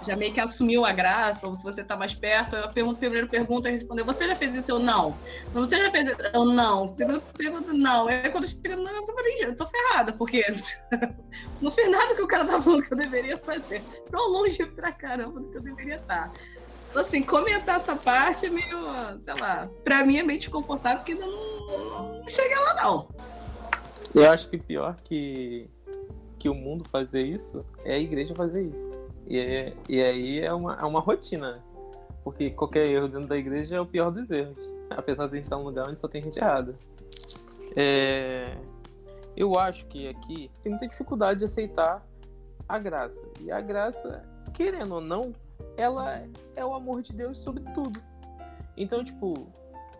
já meio que assumiu a graça, ou se você tá mais perto. Eu pergunto, primeiro pergunta, respondeu, você já fez isso? Eu não. Você já fez isso? Eu não. Segunda pergunta, não. Aí quando chega, não, eu falei, eu tô ferrada, porque <laughs> não fez nada que o cara tá falando que eu deveria fazer. Tão longe pra caramba do que eu deveria estar. Assim, comentar essa parte é meio, sei lá, pra mim é meio desconfortável, porque ainda não, não chega lá, não. Eu acho que pior que, que o mundo fazer isso é a igreja fazer isso. E, é, e aí é uma, é uma rotina, né? Porque qualquer erro dentro da igreja é o pior dos erros. Apesar de a gente estar num lugar onde só tem gente errada. É... Eu acho que aqui tem muita dificuldade de aceitar a graça. E a graça, querendo ou não, ela é o amor de Deus sobre tudo. Então, tipo,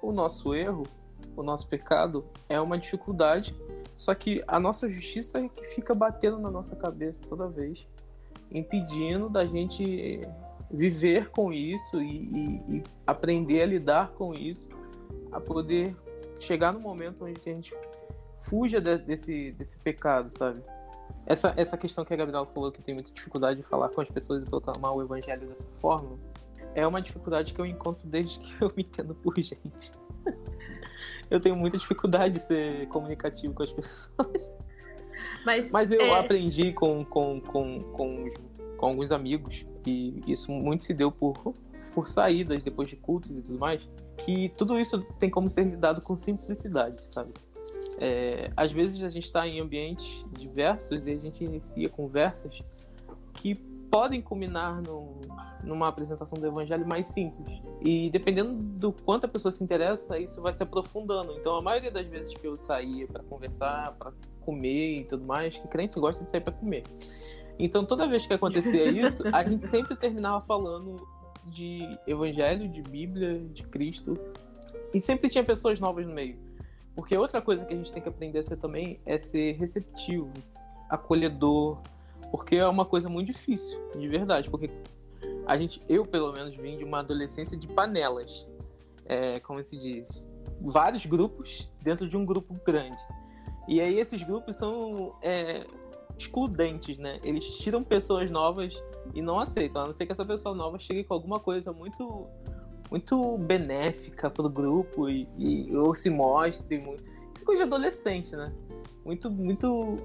o nosso erro, o nosso pecado é uma dificuldade, só que a nossa justiça é que fica batendo na nossa cabeça toda vez, impedindo da gente viver com isso e, e, e aprender a lidar com isso, a poder chegar no momento onde a gente fuja de, desse, desse pecado, sabe? Essa, essa questão que a Gabriela falou que tem muita dificuldade de falar com as pessoas e proclamar o evangelho dessa forma, é uma dificuldade que eu encontro desde que <laughs> eu me entendo por gente. eu tenho muita dificuldade de ser comunicativo com as pessoas. Mas, Mas eu é... aprendi com, com, com, com, com alguns amigos, e isso muito se deu por, por saídas depois de cultos e tudo mais, que tudo isso tem como ser lidado com simplicidade, sabe? É, às vezes a gente está em ambientes diversos e a gente inicia conversas que podem culminar no, numa apresentação do evangelho mais simples. E dependendo do quanto a pessoa se interessa, isso vai se aprofundando. Então, a maioria das vezes que eu saía para conversar, para comer e tudo mais, que crente gosta de sair para comer. Então, toda vez que acontecia <laughs> isso, a gente sempre terminava falando de evangelho, de Bíblia, de Cristo. E sempre tinha pessoas novas no meio. Porque outra coisa que a gente tem que aprender a ser também é ser receptivo, acolhedor, porque é uma coisa muito difícil, de verdade, porque a gente, eu pelo menos vim de uma adolescência de panelas, é, como se diz, vários grupos dentro de um grupo grande. E aí esses grupos são é, excludentes, né? Eles tiram pessoas novas e não aceitam, a não ser que essa pessoa nova chegue com alguma coisa muito muito benéfica pro grupo e, e ou se mostre muito. Isso é coisa de adolescente, né? Muito, muito.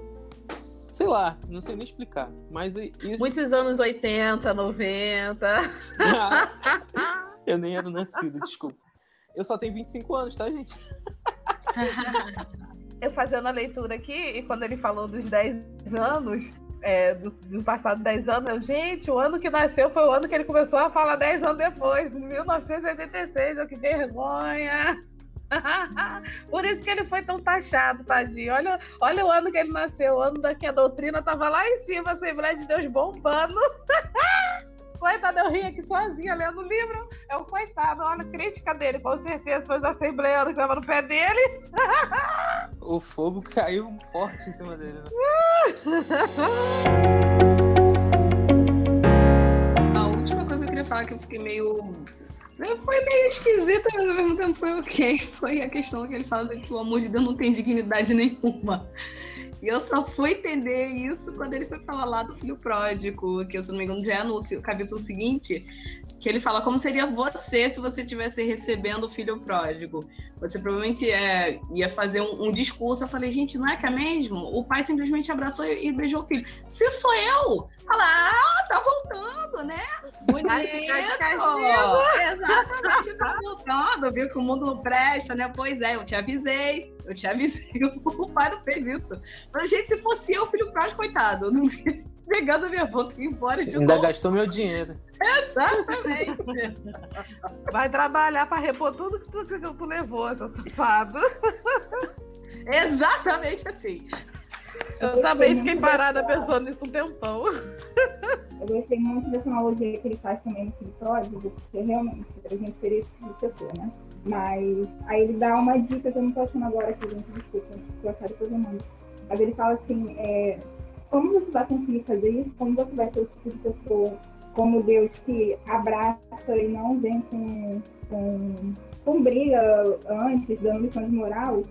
Sei lá, não sei nem explicar. Mas. Isso... <laughs> Muitos anos 80, 90. <laughs> eu nem era nascido, desculpa. Eu só tenho 25 anos, tá, gente? <laughs> eu fazendo a leitura aqui, e quando ele falou dos 10 anos, é, do, do, passado 10 anos, eu, gente, o ano que nasceu foi o ano que ele começou a falar 10 anos depois, 1986, eu que vergonha! <laughs> Por isso que ele foi tão taxado, tadinho. Olha, olha o ano que ele nasceu, o ano da que a doutrina tava lá em cima, a Assembleia de Deus bombando. <laughs> coitado, eu ri aqui sozinha lendo o livro. É um coitado, olha a crítica dele, com certeza foi os assembleianos que estavam no pé dele. <laughs> o fogo caiu forte em cima dele, né? A última coisa que eu queria falar que eu fiquei meio. Foi meio esquisita, mas ao mesmo tempo foi ok. <laughs> Foi a questão que ele fala de que o amor de Deus não tem dignidade nenhuma. E eu só fui entender isso quando ele foi falar lá do filho pródigo, que eu, se não me engano, já é no capítulo seguinte, que ele fala como seria você se você estivesse recebendo o filho pródigo. Você provavelmente é, ia fazer um, um, discurso. Eu falei, gente, não é que é mesmo? O pai simplesmente abraçou e, e beijou o filho. Se sou eu, fala, ah, tá voltando, né? Bonito. Exatamente, tá voltando. Viu que o mundo não presta, né? Pois é, eu te avisei. Eu te avisei. <laughs> O pai não fez isso. Mas, gente, se fosse eu, filho pródigo, coitado. Não tinha <laughs> pegando a minha boca e ir embora de Ainda novo. gastou meu dinheiro. Exatamente. <laughs> Vai trabalhar para repor tudo que tu, que tu levou, seu safado. Exatamente assim. Eu também fiquei parada pensando nisso um tempão. Eu gostei muito dessa analogia que ele faz também no filho pródigo, porque realmente a gente seria esse tipo de pessoa, né? Mas aí ele dá uma dica que eu não tô achando agora aqui, gente, desculpa, se eu achar depois eu mando. Mas ele fala assim, é, como você vai conseguir fazer isso? Como você vai ser o tipo de pessoa como Deus que abraça e não vem com, com, com briga antes, dando lição de moral?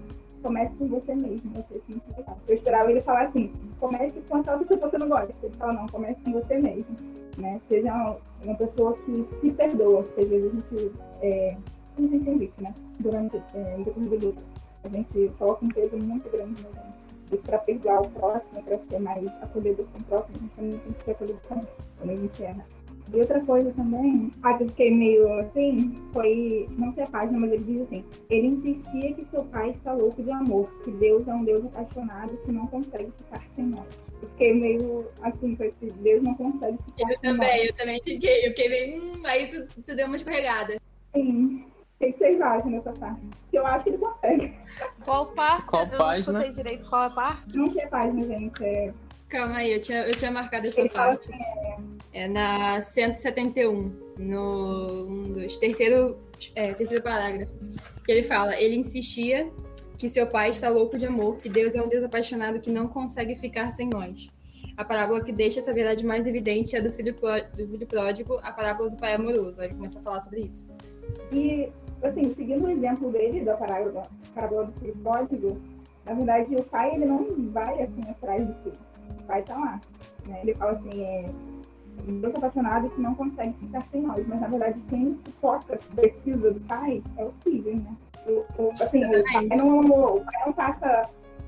Comece com você mesmo. Eu achei isso muito legal. Eu esperava ele falar assim: comece com aquela pessoa que você não gosta. Ele fala: não, comece com você mesmo. Né? Seja uma, pessoa que se perdoa, porque às vezes a gente. É, a gente tem visto, né? Durante é, o luto, a gente coloca um peso muito grande na gente e para perdoar o próximo, para ser mais acolhedor com o próximo, a gente também tem que ser acolhido também, quando a gente erra. E outra coisa também, que eu fiquei meio assim, foi, não sei a página, mas ele diz assim, ele insistia que seu pai está louco de amor, que Deus é um Deus apaixonado que não consegue ficar sem nós. Eu fiquei meio assim, com esse Deus não consegue ficar eu sem também, nós. Eu também fiquei, eu fiquei meio, hum, aí tu, tu deu uma escorregada. Sim, tem que ser válido nessa parte. Que eu acho que ele consegue. Qual parte? Qual eu página? não escutei direito qual é a parte. Não sei a página, gente. É... Calma aí, eu tinha, eu tinha marcado essa Ele parte. É na 171, no um dos, terceiro, é, terceiro parágrafo. Que ele fala, ele insistia que seu pai está louco de amor, que Deus é um Deus apaixonado que não consegue ficar sem nós. A parábola que deixa essa verdade mais evidente é do filho, pró- do filho pródigo, a parábola do pai amoroso. Aí ele começa a falar sobre isso. E, assim, seguindo o exemplo dele, da parábola, parábola do filho pródigo, na verdade, o pai, ele não vai, assim, atrás do filho. O pai tá lá. Né? Ele fala assim, é... Deus é apaixonado que não consegue ficar sem nós. Mas, na verdade, quem suporta, precisa do pai, é o filho, né? O, o- assim, o pai não o pai não passa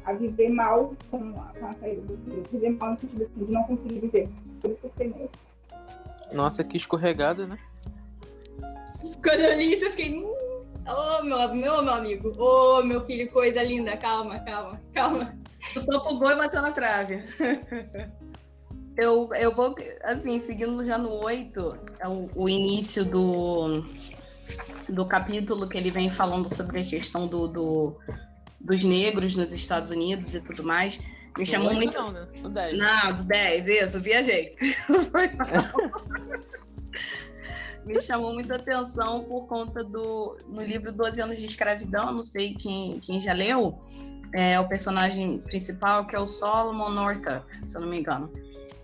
a viver mal com a, com a saída do filho. Viver mal no sentido, assim, de não conseguir viver. Por isso que eu fiquei meio assim. Nossa, que escorregada, né? Quando eu li isso, eu fiquei. Ô, meu, meu, meu amigo. Ô, meu filho, coisa linda. Calma, calma, calma. O topo gol e bateu na trave. <laughs> Eu, eu vou, assim, seguindo já no 8, é o, o início do, do capítulo que ele vem falando sobre a questão do, do- dos negros nos Estados Unidos e tudo mais. Me chamou Não, muito. Não, né? No 10. Não, do 10, isso, viajei. <laughs> Foi mal. <laughs> Me chamou muita atenção por conta do. No livro 12 anos de escravidão, não sei quem, quem já leu, é o personagem principal, que é o Solomon Northup, se eu não me engano.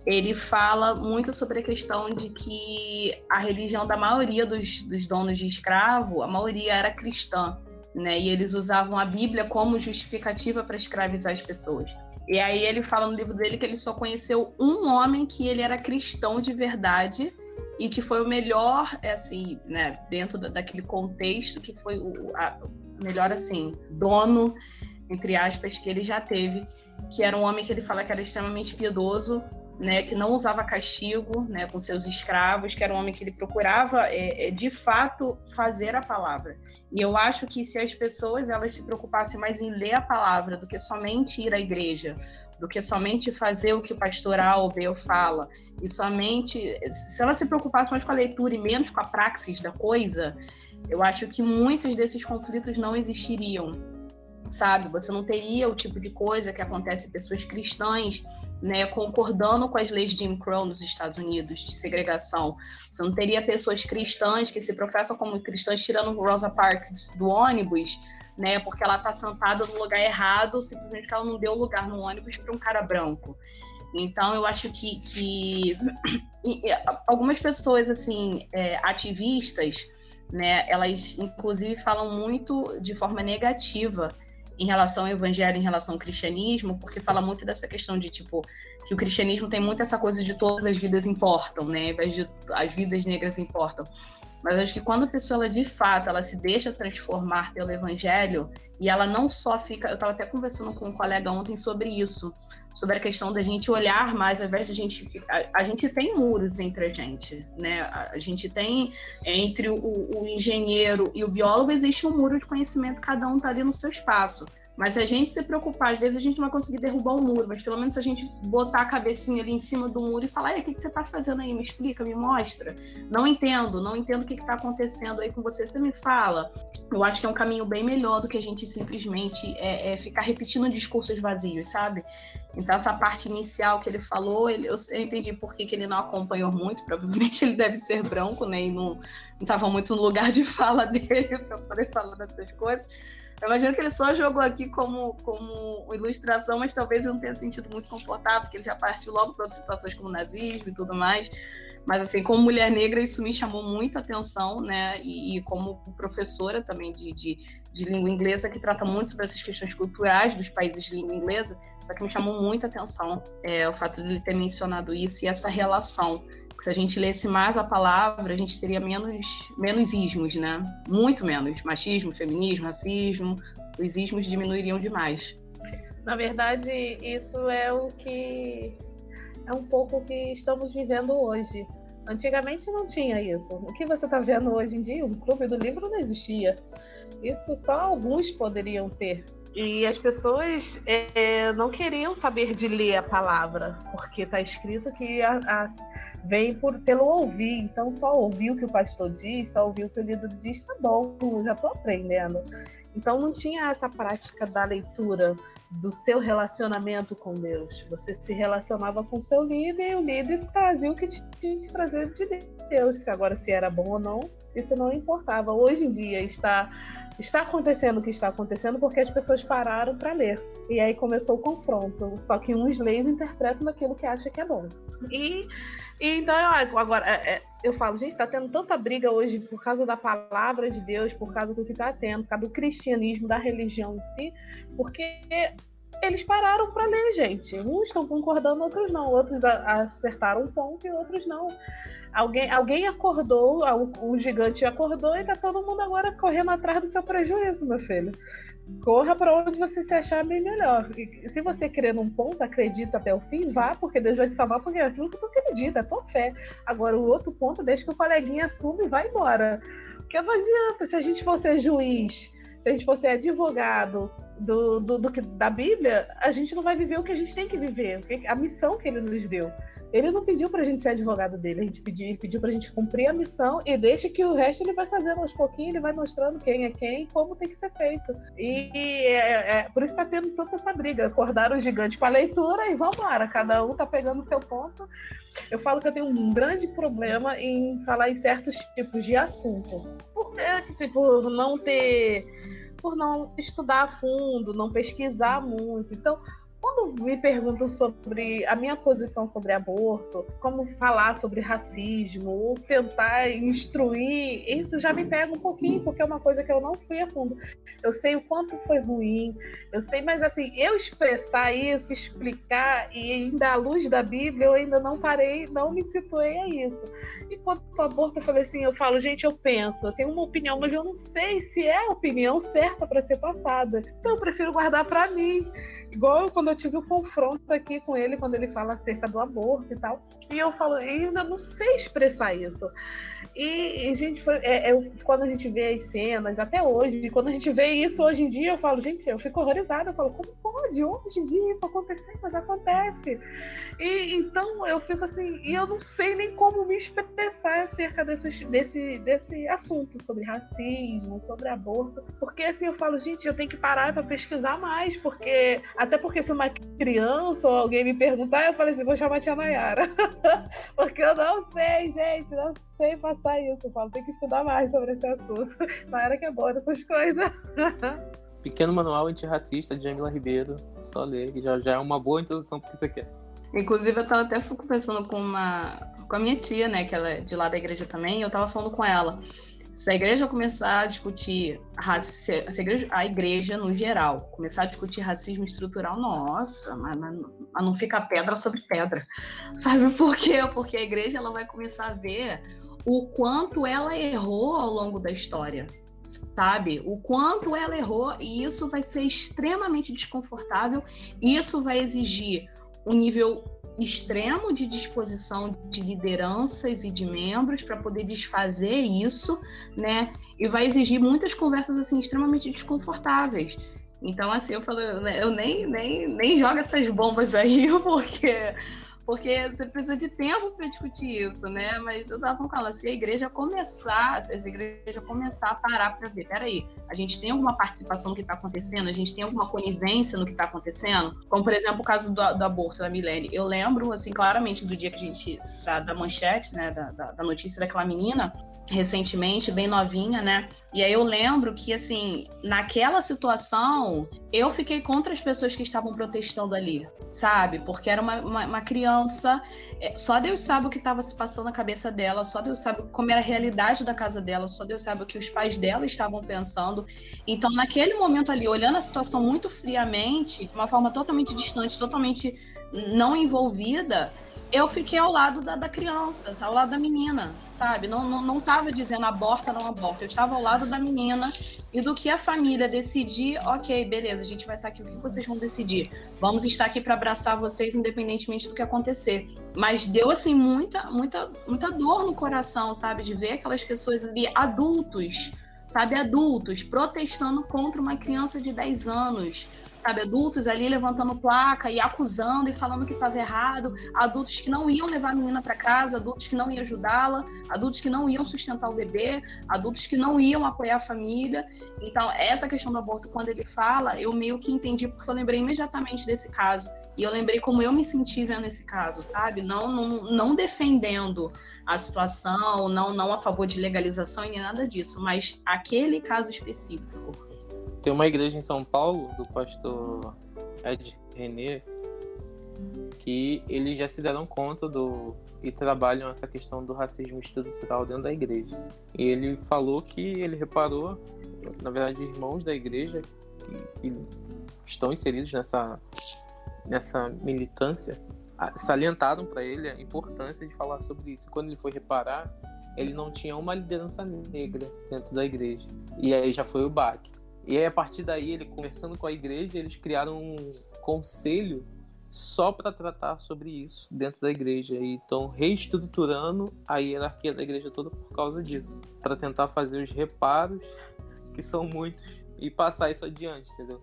Ele fala muito sobre a questão de que a religião da maioria dos, dos donos de escravo, a maioria era cristã, né? E eles usavam a Bíblia como justificativa para escravizar as pessoas. E aí ele fala no livro dele que ele só conheceu um homem que ele era cristão de verdade e que foi o melhor, assim, né, dentro da- daquele contexto, que foi o a- melhor, assim, dono, entre aspas, que ele já teve, que era um homem que ele fala que era extremamente piedoso, né, que não usava castigo, né, com seus escravos, que era um homem que ele procurava, é, é, de fato, fazer a palavra. E eu acho que se as pessoas elas se preocupassem mais em ler a palavra do que somente ir à igreja, do que somente fazer o que o pastor Albel fala, e somente se elas se preocupassem mais com a leitura e menos com a praxis da coisa, eu acho que muitos desses conflitos não existiriam, sabe? Você não teria o tipo de coisa que acontece em pessoas cristãs, né, concordando com as leis de Jim Crow nos Estados Unidos de segregação. Você não teria pessoas cristãs que se professam como cristãs tirando Rosa Parks do ônibus, né, porque ela está sentada no lugar errado, simplesmente porque ela não deu lugar no ônibus para um cara branco. Então, eu acho que, que <clears throat> algumas pessoas, assim, é, ativistas, né, elas, inclusive, falam muito de forma negativa em relação ao evangelho, em relação ao cristianismo, porque fala muito dessa questão de, tipo, que o cristianismo tem muito essa coisa de todas as vidas importam, né? As vidas negras importam. Mas acho que quando a pessoa, ela, de fato, ela se deixa transformar pelo evangelho, e ela não só fica. Eu estava até conversando com um colega ontem sobre isso, sobre a questão da gente olhar mais, ao invés de a gente ficar. A, gente tem muros entre a gente, né? A, gente tem, entre o, o engenheiro e o biólogo, existe um muro de conhecimento, cada um está ali no seu espaço. Mas se a gente se preocupar, às vezes a gente não vai conseguir derrubar o muro, mas pelo menos se a gente botar a cabecinha ali em cima do muro e falar, o que, que você está fazendo aí? Me explica, me mostra. Não entendo, não entendo o que está acontecendo aí com você, você me fala. Eu acho que é um caminho bem melhor do que a gente simplesmente é, é ficar repetindo discursos vazios, sabe? Então, essa parte inicial que ele falou, ele, eu, eu, entendi por que, que ele não acompanhou muito. Provavelmente ele deve ser branco, né? E não estava muito no lugar de fala <laughs> dele para poder falar dessas coisas. Eu imagino que ele só jogou aqui como, como ilustração, mas talvez eu não tenha sentido muito confortável, porque ele já partiu logo para outras situações como nazismo e tudo mais. Mas, assim, como mulher negra, isso me chamou muita atenção, né? E, e como professora também de, de, de, língua inglesa, que trata muito sobre essas questões culturais dos países de língua inglesa, só que me chamou muita atenção é, o fato de ele ter mencionado isso e essa relação se a gente lesse mais a palavra, a gente teria menos, menos ismos, né? Muito menos. Machismo, feminismo, racismo, os ismos diminuiriam demais. Na verdade, isso é o que é um pouco o que estamos vivendo hoje. Antigamente não tinha isso. O que você está vendo hoje em dia, o clube do livro não existia. Isso só alguns poderiam ter. E as pessoas é, não queriam saber de ler a palavra, porque está escrito que a, a, vem por, pelo ouvir. Então, só ouvir o que o pastor diz, só ouvir o que o líder diz, tá bom, já estou aprendendo. Então, não tinha essa prática da leitura do seu relacionamento com Deus. Você se relacionava com seu líder e o líder trazia o que tinha que trazer de Deus. Se agora se era bom ou não, isso não importava. Hoje em dia está está acontecendo o que está acontecendo porque as pessoas pararam para ler. E aí começou o confronto. Só que uns leis interpretam daquilo que acha que é bom. E e então, agora, é, é, eu falo, gente, tá tendo tanta briga hoje por causa da palavra de Deus, por causa do que tá tendo, por causa do cristianismo, da religião em si, porque eles pararam para ler, gente. Uns estão concordando, outros não. Outros acertaram um ponto e outros não. Alguém, alguém acordou, o gigante acordou e tá todo mundo agora correndo atrás do seu prejuízo, meu filho. Corra para onde você se achar bem melhor. E se você crê num ponto, acredita até o fim, vá, porque Deus vai te salvar, porque é aquilo que tu acredita, é tua fé. Agora, o outro ponto, deixa que o coleguinha assume e vai embora. Porque não adianta, se a gente fosse juiz, se a gente fosse advogado do, do, do, da Bíblia, a gente não vai viver o que a gente tem que viver, a missão que ele nos deu. Ele não pediu para a gente ser advogado dele, a gente pediu, ele pediu para a gente cumprir a missão e deixa que o resto ele vai fazendo aos pouquinhos, ele vai mostrando quem é quem, como tem que ser feito. E é, é por isso está tendo tanta essa briga. Acordaram o gigante com a leitura e vamos embora, cada um está pegando o seu ponto. Eu falo que eu tenho um grande problema em falar em certos tipos de assunto. Por, por não ter. Por não estudar a fundo, não pesquisar muito. Então, quando me perguntam sobre a minha posição sobre aborto, como falar sobre racismo, ou tentar instruir, isso já me pega um pouquinho, porque é uma coisa que eu não fui a fundo. Eu sei o quanto foi ruim, eu sei, mas assim, eu expressar isso, explicar, e ainda à luz da Bíblia, eu ainda não parei, não me situei a isso. E quanto ao aborto, eu falei assim, eu falo, gente, eu penso, eu tenho uma opinião, mas eu não sei se é a opinião certa para ser passada. Então eu prefiro guardar para mim. Igual quando eu tive o confronto aqui com ele, quando ele fala acerca do aborto e tal. E eu falo, ainda não sei expressar isso. E, e gente, foi, é, é, quando a gente vê as cenas, até hoje, quando a gente vê isso hoje em dia, eu falo, gente, eu fico horrorizada. Eu falo, como pode hoje em dia isso acontecer? Mas acontece. E então eu fico assim, e eu não sei nem como me expressar acerca desse, desse, desse assunto sobre racismo, sobre aborto. Porque assim, eu falo, gente, eu tenho que parar para pesquisar mais, porque até porque se uma criança ou alguém me perguntar, eu falei assim, vou chamar a tia Nayara. <laughs> porque eu não sei, gente, não sei sei passar isso. Eu falo, tem que estudar mais sobre esse assunto. <laughs> Na era que é boa essas coisas. <laughs> Pequeno Manual Antirracista de Angela Ribeiro. Só ler, que já, já é uma boa introdução pro que você quer. Inclusive, eu tava até conversando com uma com a minha tia, né, que ela é de lá da igreja também, eu tava falando com ela. Se a igreja começar a discutir se a igreja, a igreja no geral começar a discutir racismo estrutural, nossa, mas, mas, mas não fica pedra sobre pedra. <laughs> Sabe por quê? Porque a igreja ela vai começar a ver o quanto ela errou ao longo da história sabe? O quanto ela errou, e isso vai ser extremamente desconfortável, isso vai exigir um nível extremo de disposição de lideranças e de membros para poder desfazer isso, né? E vai exigir muitas conversas assim extremamente desconfortáveis. Então, assim, eu falo, eu nem, nem, nem jogo essas bombas aí, <laughs> porque porque você precisa de tempo para discutir isso, né? Mas eu tava falando, se a igreja começar, se a igreja começar a parar para ver, peraí, a gente tem alguma participação no que está acontecendo, a gente tem alguma conivência no que está acontecendo, como por exemplo o caso do, do aborto da Milene. Eu lembro, assim, claramente do dia que a gente, da, da manchete, né, da, da, da notícia daquela menina, recentemente, bem novinha, né? E aí eu lembro que, assim, naquela situação, eu fiquei contra as pessoas que estavam protestando ali, sabe? Porque era uma, uma, uma criança, é, só Deus sabe o que estava se passando na cabeça dela, só Deus sabe como era a realidade da casa dela, só Deus sabe o que os pais dela estavam pensando. Então, naquele momento ali, olhando a situação muito friamente, de uma forma totalmente distante, totalmente não envolvida, eu fiquei ao lado da, da, criança, ao lado da menina, sabe? Não, não, não tava dizendo aborta, não aborta. Eu estava ao lado da menina e do que a família decidir, ok, beleza, a gente vai estar aqui, o que vocês vão decidir? Vamos estar aqui para abraçar vocês, independentemente do que acontecer. Mas deu, assim, muita, muita, muita dor no coração, sabe? De ver aquelas pessoas ali, adultos, sabe? Adultos, protestando contra uma criança de 10 anos sabe, adultos ali levantando placa e acusando e falando que estava errado, adultos que não iam levar a menina para casa, adultos que não iam ajudá-la, adultos que não iam sustentar o bebê, adultos que não iam apoiar a família. Então, essa questão do aborto, quando ele fala, eu meio que entendi porque eu lembrei imediatamente desse caso. E eu lembrei como eu me senti vendo esse caso, sabe? Não, não, não defendendo a situação, não, não a favor de legalização e nada disso, mas aquele caso específico. Tem uma igreja em São Paulo, do pastor Ed René, que eles já se deram conta do e trabalham essa questão do racismo estrutural dentro da igreja. E ele falou que ele reparou, na verdade, irmãos da igreja que, que estão inseridos nessa, nessa militância salientaram para ele a importância de falar sobre isso. Quando ele foi reparar, ele não tinha uma liderança negra dentro da igreja. E aí já foi o baque. E aí, a partir daí, ele conversando com a igreja, eles criaram um conselho só para tratar sobre isso dentro da igreja. E estão reestruturando a hierarquia da igreja toda por causa disso, para tentar fazer os reparos, que são muitos, e passar isso adiante, entendeu?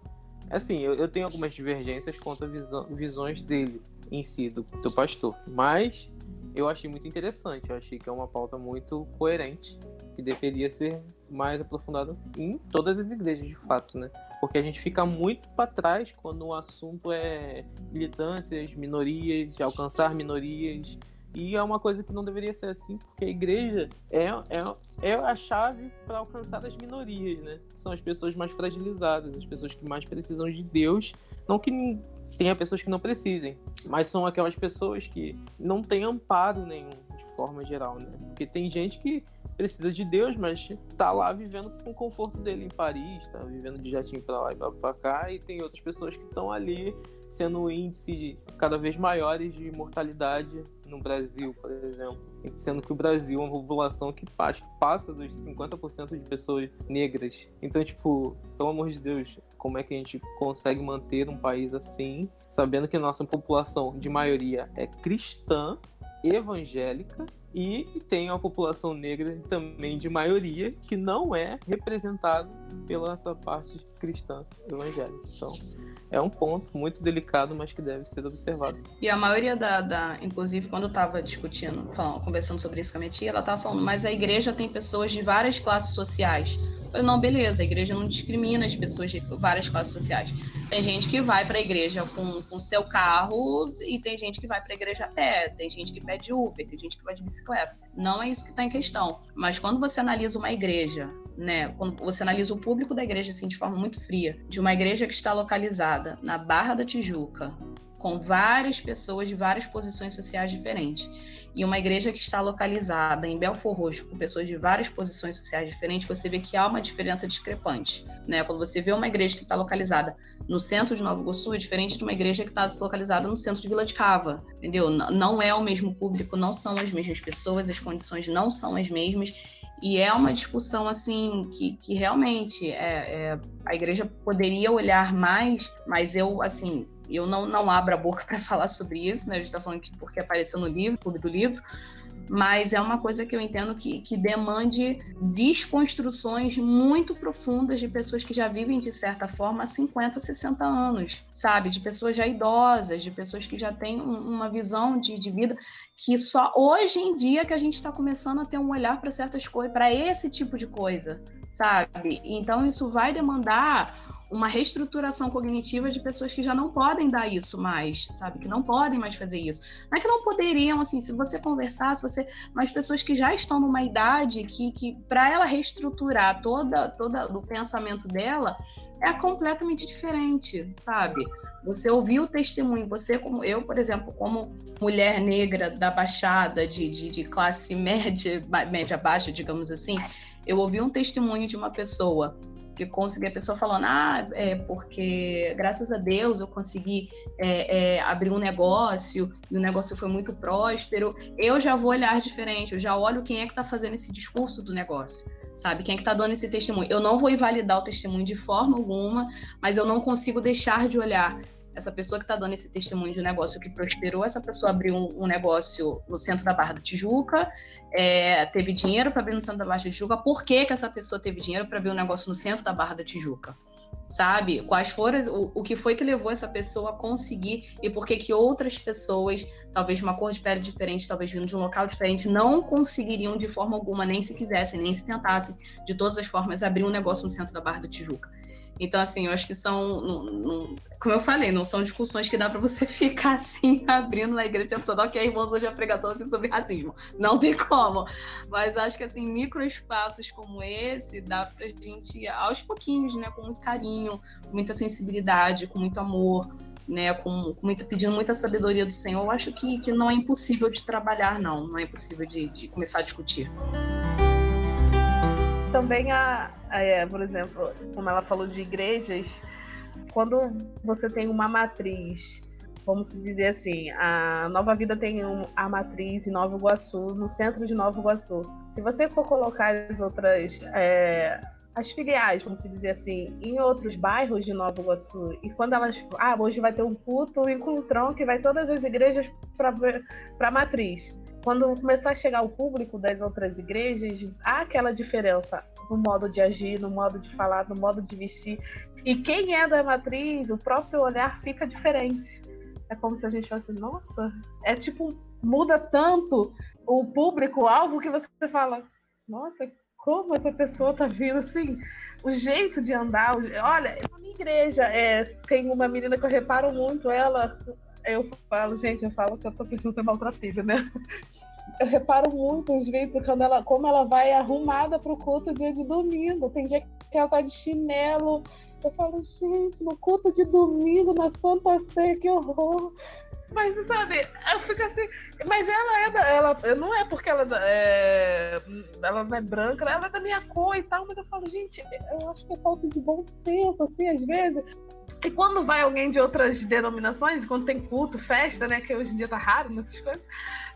Assim, eu, eu tenho algumas divergências contra visão, visões dele em si, do, do pastor, mas eu achei muito interessante, eu achei que é uma pauta muito coerente que deveria ser mais aprofundado em todas as igrejas, de fato, né? Porque a gente fica muito para trás quando o assunto é militâncias, minorias, alcançar minorias. E é uma coisa que não deveria ser assim, porque a igreja é, é, é a chave para alcançar as minorias, né? São as pessoas mais fragilizadas, as pessoas que mais precisam de Deus. Não que tenha pessoas que não precisem, mas são aquelas pessoas que não têm amparo nenhum, de forma geral, né? Porque tem gente que precisa de Deus, mas tá lá vivendo com o conforto dele em Paris, tá vivendo de jatinho para lá e para cá, e tem outras pessoas que estão ali sendo um índice cada vez maiores de mortalidade no Brasil, por exemplo. Sendo que o Brasil é uma população que passa dos 50% de pessoas negras. Então, tipo, pelo amor de Deus, como é que a gente consegue manter um país assim, sabendo que a nossa população de maioria é cristã, evangélica e tem uma população negra também de maioria que não é representada pela essa parte cristã evangélica. Então, é um ponto muito delicado, mas que deve ser observado. E a maioria da, da inclusive quando eu estava discutindo, falando, conversando sobre isso com a minha tia, ela estava falando, mas a igreja tem pessoas de várias classes sociais. Não, beleza, a igreja não discrimina as pessoas de várias classes sociais. Tem gente que vai para a igreja com o seu carro e tem gente que vai para a igreja a pé, tem gente que pede Uber, tem gente que vai de bicicleta. Não é isso que está em questão. Mas quando você analisa uma igreja, né, quando você analisa o público da igreja assim de forma muito fria, de uma igreja que está localizada na Barra da Tijuca, com várias pessoas de várias posições sociais diferentes. E uma igreja que está localizada em Belfor Roxo, com pessoas de várias posições sociais diferentes, você vê que há uma diferença discrepante. Né? Quando você vê uma igreja que está localizada no centro de Nova Iguaçu, é diferente de uma igreja que está localizada no centro de Vila de Cava. Entendeu? Não é o mesmo público, não são as mesmas pessoas, as condições não são as mesmas. E é uma discussão assim que, que realmente é, é, a igreja poderia olhar mais, mas eu assim eu não, não abro a boca <laughs> para falar sobre isso, né? A gente está falando que porque apareceu no livro, clube do livro, mas é uma coisa que eu entendo que, que demande desconstruções muito profundas de pessoas que já vivem, de certa forma, há 50, 60 anos, sabe? De pessoas já idosas, de pessoas que já têm uma visão de, de vida que só hoje em dia que a gente está começando a ter um olhar para certas coisas, para esse tipo de coisa, sabe? Então isso vai demandar uma reestruturação cognitiva de pessoas que já não podem dar isso mais, sabe? Que não podem mais fazer isso. Não é que não poderiam, assim, se você conversar, se você. Mas pessoas que já estão numa idade que, que para ela reestruturar toda, toda o pensamento dela, é completamente diferente, sabe? Você ouviu o testemunho, você, como eu, por exemplo, como mulher negra da Baixada, de, de, de classe média, média baixa, digamos assim, eu ouvi um testemunho de uma pessoa que consegui a pessoa falando, ah, é porque graças a Deus eu consegui é, é, abrir um negócio e o negócio foi muito próspero, eu já vou olhar diferente, eu já olho quem é que está fazendo esse discurso do negócio, sabe? Quem é que está dando esse testemunho. Eu não vou invalidar o testemunho de forma alguma, mas eu não consigo deixar de olhar essa pessoa que está dando esse testemunho de um negócio que prosperou, essa pessoa abriu um, negócio no centro da Barra da Tijuca, é, teve dinheiro para abrir no centro da Barra da Tijuca. Por que, que essa pessoa teve dinheiro para abrir um negócio no centro da Barra da Tijuca? Sabe? Quais foram o, o que foi que levou essa pessoa a conseguir e por que que outras pessoas, talvez de uma cor de pele diferente, talvez vindo de um local diferente, não conseguiriam de forma alguma, nem se quisessem, nem se tentassem, de todas as formas, abrir um negócio no centro da Barra da Tijuca. Então, assim, eu acho que são, não, não, como eu falei, não são discussões que dá para você <laughs> ficar assim, abrindo na igreja o tempo todo. Ok, irmãos, hoje a pregação assim sobre racismo. Não tem como. Mas acho que, assim, micro espaços como esse, dá pra gente, aos pouquinhos, né, com muito carinho, com muita sensibilidade, com muito amor, né, com, com muito, pedindo muita sabedoria do Senhor. Eu acho que, que não é impossível de trabalhar, não. Não é impossível de, de começar a discutir também a, a é, por exemplo, como ela falou de igrejas, quando você tem uma matriz, vamos dizer assim, a Nova Vida tem um, a matriz em Nova Iguaçu, no centro de Nova Iguaçu. Se você for colocar as outras é, as filiais, vamos dizer assim, em outros bairros de Nova Iguaçu, e quando elas. Ah, hoje vai ter um culto, um encontrão que vai todas as igrejas para a matriz quando começar a chegar o público das outras igrejas, há aquela diferença no modo de agir, no modo de falar, no modo de vestir. E quem é da matriz, o próprio olhar fica diferente. É como se a gente fosse, nossa, é tipo, muda tanto o público-alvo que você fala, nossa, como essa pessoa tá vindo assim, o jeito de andar. Olha, na minha igreja é, tem uma menina que eu reparo muito, ela eu falo, gente, eu falo que eu tô precisando ser maltratada, né? Eu reparo muito os vídeos quando ela, como ela vai arrumada pro culto dia de domingo. Tem dia que ela tá de chinelo. Eu falo, gente, no culto de domingo, na Santa Ceia, que horror. Mas, sabe, eu fico assim. Mas ela é da. Ela, não é porque ela é, ela não é branca, ela é da minha cor e tal, mas eu falo, gente, eu acho que é falta de bom senso, assim, às vezes. E quando vai alguém de outras denominações, quando tem culto, festa, né? Que hoje em dia tá raro nessas coisas,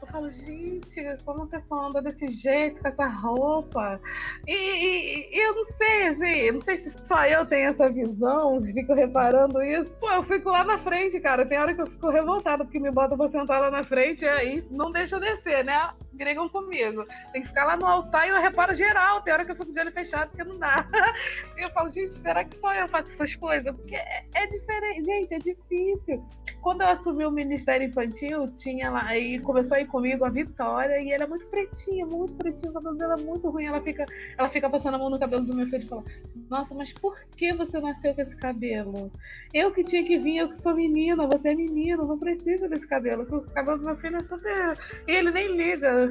eu falo, gente, como a pessoa anda desse jeito, com essa roupa? E, e, e eu não sei, assim, não sei se só eu tenho essa visão, fico reparando isso. Pô, eu fico lá na frente, cara. Tem hora que eu fico revoltada porque me botam pra sentar lá na frente e aí não deixa descer, né? Gregam comigo. Tem que ficar lá no altar e eu reparo geral. Tem hora que eu fico de olho fechado porque não dá. <laughs> E eu falo, gente, será que só eu faço essas coisas? Porque é, é diferente, gente, é difícil. Quando eu assumi o Ministério Infantil, tinha lá, aí começou a ir comigo a Vitória, e ela é muito pretinha, muito pretinha, o cabelo dela é muito ruim. Ela fica, ela fica passando a mão no cabelo do meu filho e fala: Nossa, mas por que você nasceu com esse cabelo? Eu que tinha que vir, eu que sou menina, você é menino, não precisa desse cabelo. O cabelo do meu filho é super. E ele nem liga.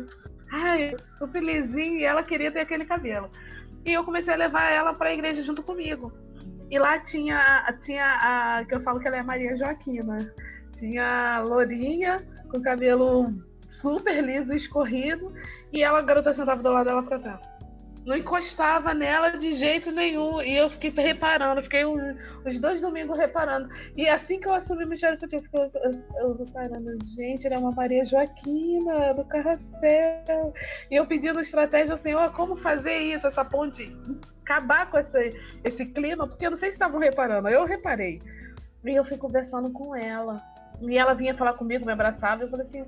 Ai, super lisinho, e ela queria ter aquele cabelo. E eu comecei a levar ela para a igreja junto comigo. E lá tinha, tinha a que eu falo que ela é Maria Joaquina. Tinha a lourinha, com cabelo super liso, escorrido, e ela, a garota sentava do lado dela ficava assim, não encostava nela de jeito nenhum. E eu fiquei reparando, fiquei um, os dois domingos reparando. E assim que eu assumi o Michel eu, fiquei, eu, eu reparando, gente, ele é uma Maria Joaquina do Carrossel. E eu pedindo estratégia ao Senhor, como fazer isso, essa ponte, acabar com esse, esse clima, porque eu não sei se estavam reparando, eu reparei. E eu fui conversando com ela. E ela vinha falar comigo, me abraçava, e eu falei assim.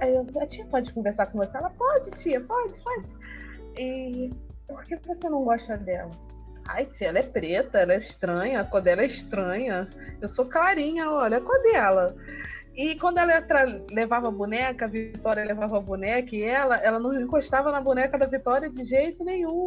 Aí eu, a tia pode conversar com você? Ela pode, tia, pode, pode. E por que você não gosta dela? Ai, tia, ela é preta, ela é estranha, a cor dela é estranha. Eu sou clarinha, olha a cor dela. E quando ela levava a boneca, a Vitória levava a boneca, e ela, ela não encostava na boneca da Vitória de jeito nenhum.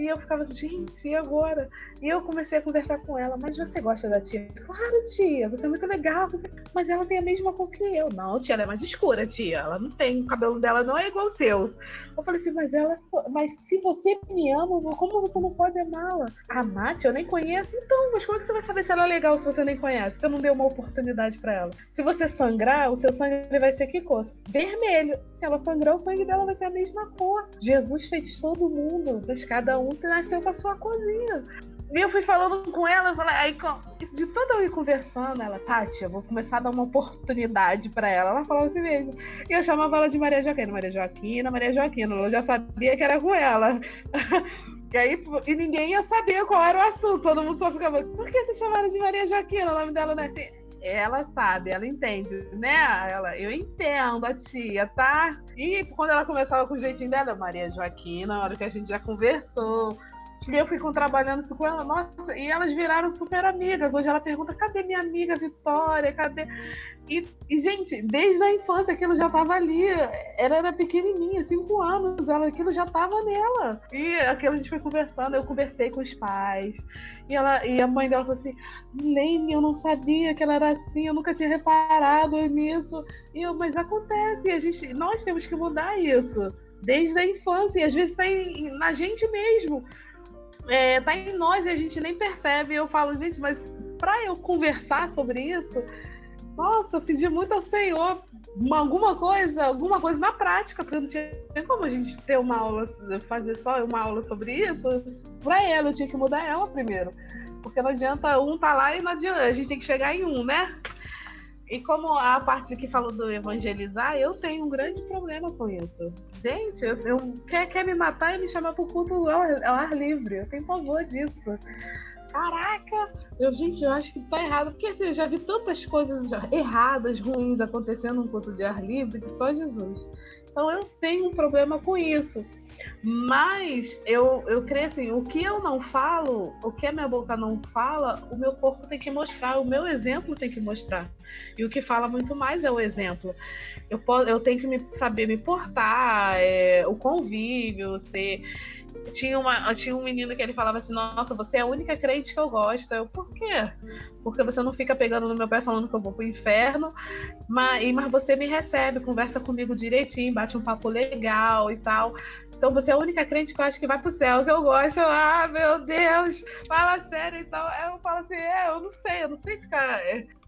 E eu ficava assim, gente, e agora? E eu comecei a conversar com ela, mas você gosta da tia? Claro, tia, você é muito legal, você... mas ela tem a mesma cor que eu. Não, tia, ela é mais escura, tia. Ela não tem, o cabelo dela não é igual ao seu. Eu falei assim, mas ela só... mas se você me ama, como você não pode amá-la? Amar, tia, eu nem conheço. Então, mas como é que você vai saber se ela é legal se você nem conhece? Você não deu uma oportunidade para ela. Se você sangrar, o seu sangue vai ser que cor? Vermelho. Se ela sangrar, o sangue dela vai ser a mesma cor. Jesus fez todo mundo, mas cada um nasceu com a sua cozinha. E eu fui falando com ela, falei, aí de toda eu ir conversando, ela, Tati, eu vou começar a dar uma oportunidade para ela. Ela falava assim mesmo. E eu chamava ela de Maria Joaquina, Maria Joaquina, Maria Joaquina. Eu já sabia que era com ela. <laughs> e aí, e ninguém ia saber qual era o assunto. Todo mundo só ficava, por que você chamaram de Maria Joaquina? O nome dela não é assim. Ela sabe, ela entende, né? Ela, eu entendo a tia, tá? E quando ela começava com o jeitinho dela, Maria Joaquina, na hora que a gente já conversou, e eu fui trabalhando isso com ela, nossa, e elas viraram super amigas. Hoje ela pergunta: cadê minha amiga Vitória? Cadê? E, e gente, desde a infância aquilo já estava ali. Ela era pequenininha, cinco anos, ela, aquilo já estava nela. E aquilo a gente foi conversando, eu conversei com os pais. E, ela, e a mãe dela falou assim: Lene, eu não sabia que ela era assim, eu nunca tinha reparado nisso. E eu, mas acontece, a gente, nós temos que mudar isso. Desde a infância, e às vezes está na gente mesmo é, tá em nós e a gente nem percebe. Eu falo, gente, mas para eu conversar sobre isso, nossa, eu pedi muito ao Senhor uma, alguma coisa, alguma coisa na prática, porque não tinha como a gente ter uma aula, fazer só uma aula sobre isso. Para ela, eu tinha que mudar ela primeiro. Porque não adianta um tá lá e não adianta, a gente tem que chegar em um, né? E como a parte que falou do evangelizar, eu tenho um grande problema com isso. Gente, eu, eu quer, quer me matar e me chamar pro culto ao, ao ar livre. Eu tenho pavor disso. Caraca! Eu, gente, eu acho que tá errado. Porque assim, eu já vi tantas coisas erradas, ruins acontecendo no culto de ar livre que só Jesus. Então eu tenho um problema com isso. Mas eu, eu creio assim, o que eu não falo, o que a minha boca não fala, o meu corpo tem que mostrar, o meu exemplo tem que mostrar. E o que fala muito mais é o exemplo. Eu, eu tenho que me, saber me portar, é, o convívio, ser tinha, uma, tinha um menino que ele falava assim: Nossa, você é a única crente que eu gosto. Eu, por quê? Porque você não fica pegando no meu pé falando que eu vou pro inferno, mas, mas você me recebe, conversa comigo direitinho, bate um papo legal e tal. Então você é a única crente que eu acho que vai pro céu, que eu gosto. Eu, ah, meu Deus, fala sério. Então eu falo assim: É, eu não sei, eu não sei ficar.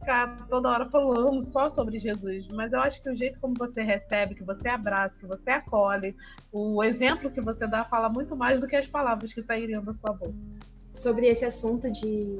Ficar toda hora falando só sobre Jesus, mas eu acho que o jeito como você recebe, que você abraça, que você acolhe, o exemplo que você dá fala muito mais do que as palavras que sairiam da sua boca. Sobre esse assunto de,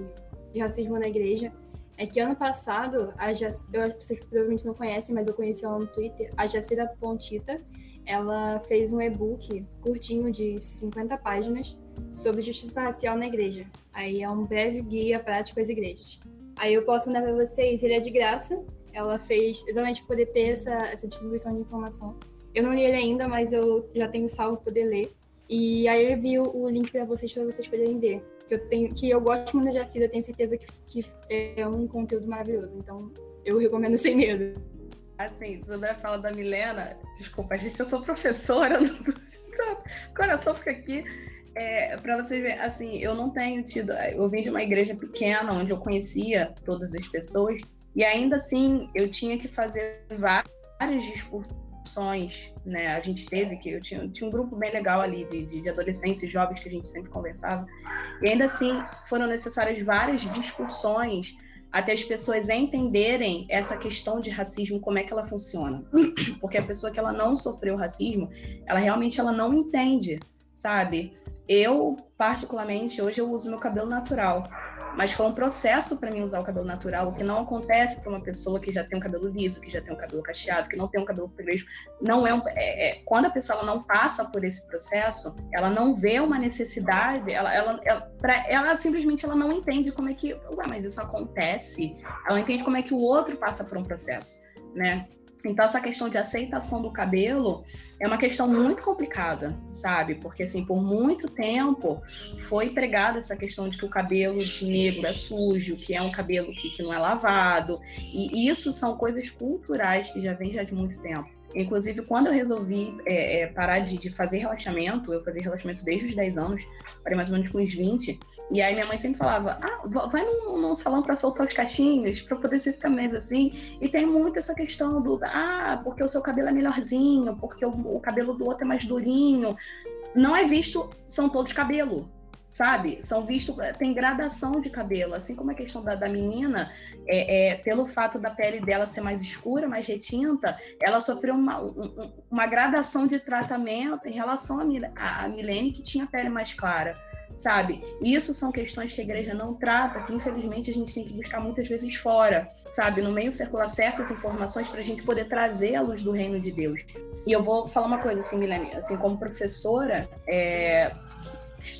de racismo na igreja, é que ano passado, a Jac... eu, vocês provavelmente não conhecem, mas eu conheci ela no Twitter, a Jacira Pontita, ela fez um e-book curtinho de 50 páginas sobre justiça racial na igreja. Aí é um breve guia prático às igrejas. Aí eu posso mandar para vocês, ele é de graça. Ela fez exatamente para poder ter essa, essa distribuição de informação. Eu não li ele ainda, mas eu já tenho salvo para poder ler. E aí eu envio o link para vocês para vocês poderem ver. Que eu, tenho, que eu gosto muito da Jacida, tenho certeza que, que é um conteúdo maravilhoso. Então eu recomendo sem medo. Assim, sobre a fala da Milena, desculpa, gente, eu sou professora, o coração fica aqui. É, para você ver, assim, eu não tenho tido. Eu vim de uma igreja pequena, onde eu conhecia todas as pessoas, e ainda assim eu tinha que fazer várias discussões, né? A gente teve que. Eu tinha, tinha um grupo bem legal ali de, de adolescentes e jovens que a gente sempre conversava, e ainda assim foram necessárias várias discussões até as pessoas entenderem essa questão de racismo, como é que ela funciona. Porque a pessoa que ela não sofreu racismo, ela realmente ela não entende, sabe? Eu, particularmente, hoje eu uso meu cabelo natural. Mas foi um processo para mim usar o cabelo natural, o que não acontece para uma pessoa que já tem um cabelo liso, que já tem um cabelo cacheado, que não tem um cabelo crespo. Não é, um, é, é, quando a pessoa não passa por esse processo, ela não vê uma necessidade, ela, ela, ela, pra, ela simplesmente ela não entende como é que, ué, mas isso acontece. Ela entende como é que o outro passa por um processo, né? Então, essa questão de aceitação do cabelo é uma questão muito complicada, sabe? Porque, assim, por muito tempo foi pregada essa questão de que o cabelo de negro é sujo, que é um cabelo que, que não é lavado. E isso são coisas culturais que já vêm já de muito tempo. Inclusive, quando eu resolvi é, é, parar de, de, fazer relaxamento, eu fazia relaxamento desde os 10 anos, parei mais ou menos com uns 20, e aí minha mãe sempre falava, ah, vai num, num salão para soltar os cachinhos, para poder você ficar mais assim, e tem muito essa questão do, ah, porque o seu cabelo é melhorzinho, porque o, o cabelo do outro é mais durinho, não é visto, são todos cabelo, sabe? São vistos, eh, tem gradação de cabelo, assim como a questão da, da menina, é, é, pelo fato da pele dela ser mais escura, mais retinta, ela sofreu uma, um, uma gradação de tratamento em relação a, a, a Milene, que tinha pele mais clara sabe? Isso são questões que a igreja não trata, que infelizmente a gente tem que buscar muitas vezes fora, sabe? No meio circular certas informações para a gente poder trazer a luz do reino de Deus. E eu vou falar uma coisa assim, Milene, assim como professora, é,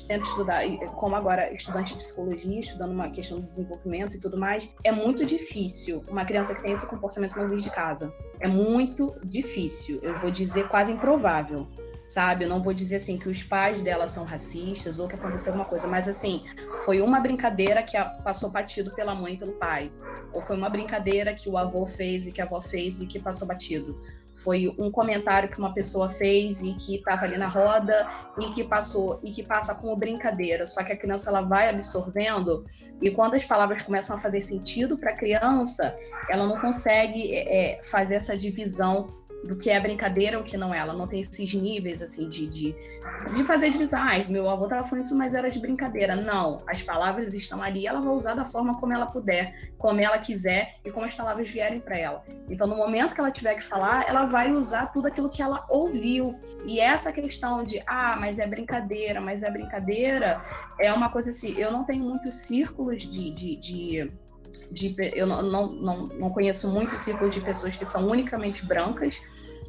tento estudar, como agora estudante de psicologia, estudando uma questão de desenvolvimento e tudo mais, é muito difícil uma criança que tem esse comportamento não vir de casa. É muito difícil, eu vou dizer quase improvável sabe? Eu não vou dizer assim que os pais dela são racistas ou que aconteceu alguma coisa, mas assim, foi uma brincadeira que passou batido pela mãe e pelo pai, ou foi uma brincadeira que o avô fez e que a avó fez e que passou batido foi um comentário que uma pessoa fez e que estava ali na roda e que passou e que passa como brincadeira. Só que a criança ela vai absorvendo e quando as palavras começam a fazer sentido para a criança, ela não consegue é, é fazer essa divisão do que é brincadeira ou o que não é. Ela não tem esses níveis, assim, de, de, de fazer divisão. Ah, meu avô estava falando isso, mas era de brincadeira. Não, as palavras estão ali, ela vai usar da forma como ela puder, como ela quiser e como as palavras vierem para ela. Então, no momento que ela tiver que falar, ela vai usar tudo aquilo que ela ouviu. E essa questão de, ah, mas é brincadeira, mas é brincadeira, é uma coisa assim, eu não tenho muitos círculos de, de, de de, eu não, não, não, não conheço muito círculo de pessoas que são unicamente brancas,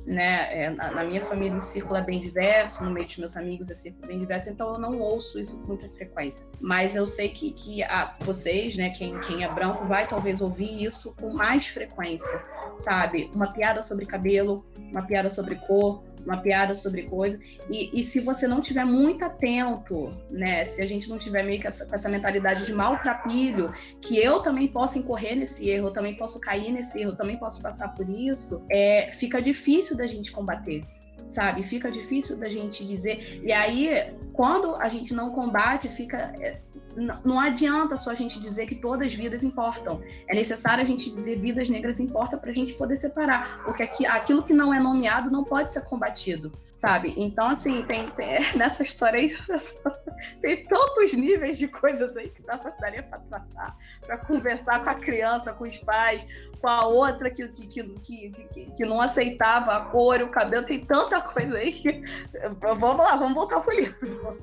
né? É, na, na, minha família o círculo é bem diverso, no meio dos meus amigos é círculo bem diverso, então eu não ouço isso com muita frequência. Mas eu sei que, que a, vocês, né, quem, quem é branco, vai talvez ouvir isso com mais frequência, sabe? Uma piada sobre cabelo, uma piada sobre cor, uma piada sobre coisa. E, e se você não tiver muito atento, né? Se a gente não tiver meio que essa, com essa mentalidade de maltrapilho, que eu também posso incorrer nesse erro, eu também posso cair nesse erro, eu também posso passar por isso, é, fica difícil da gente combater sabe? Fica difícil da gente dizer. E aí, quando a gente não combate, fica é, não adianta só a gente dizer que todas as vidas importam. É necessário a gente dizer vidas negras importam para a gente poder separar. Porque aqui, aquilo que não é nomeado não pode ser combatido, sabe? Então, assim, tem, tem <laughs> nessa história aí, <laughs> tem tantos níveis de coisas aí que dá para tratar, para conversar com a criança, com os pais, com a outra que, que, que, que, que não aceitava a cor, o cabelo, tem tanta coisa aí que. <laughs> Vamos lá, vamos voltar pro livro.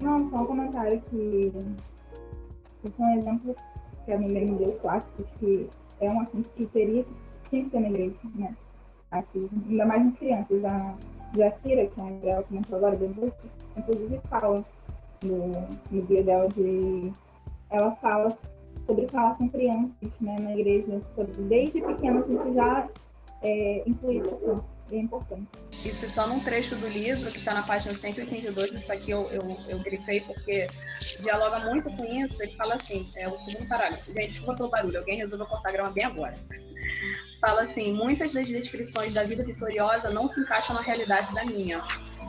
Não, só um comentário que esse é um exemplo que a minha me deu clássico, de que é um assunto que teria tinha que ter na igreja, né? Assim, ainda mais nas crianças. A Jacira, que é a Gabriela comentou agora, do inclusive fala no, no dia dela de. Ela fala sobre falar com crianças né, na igreja, sobre, desde pequena a gente já é, inclui esse assunto é importante. E citando um trecho do livro, que está na página 182, isso aqui eu, eu, eu grifei porque dialoga muito com isso, ele fala assim, é o segundo parágrafo, gente, desculpa pelo barulho, alguém resolveu cortar a grama bem agora. Fala assim, muitas das descrições da vida vitoriosa não se encaixam na realidade da minha.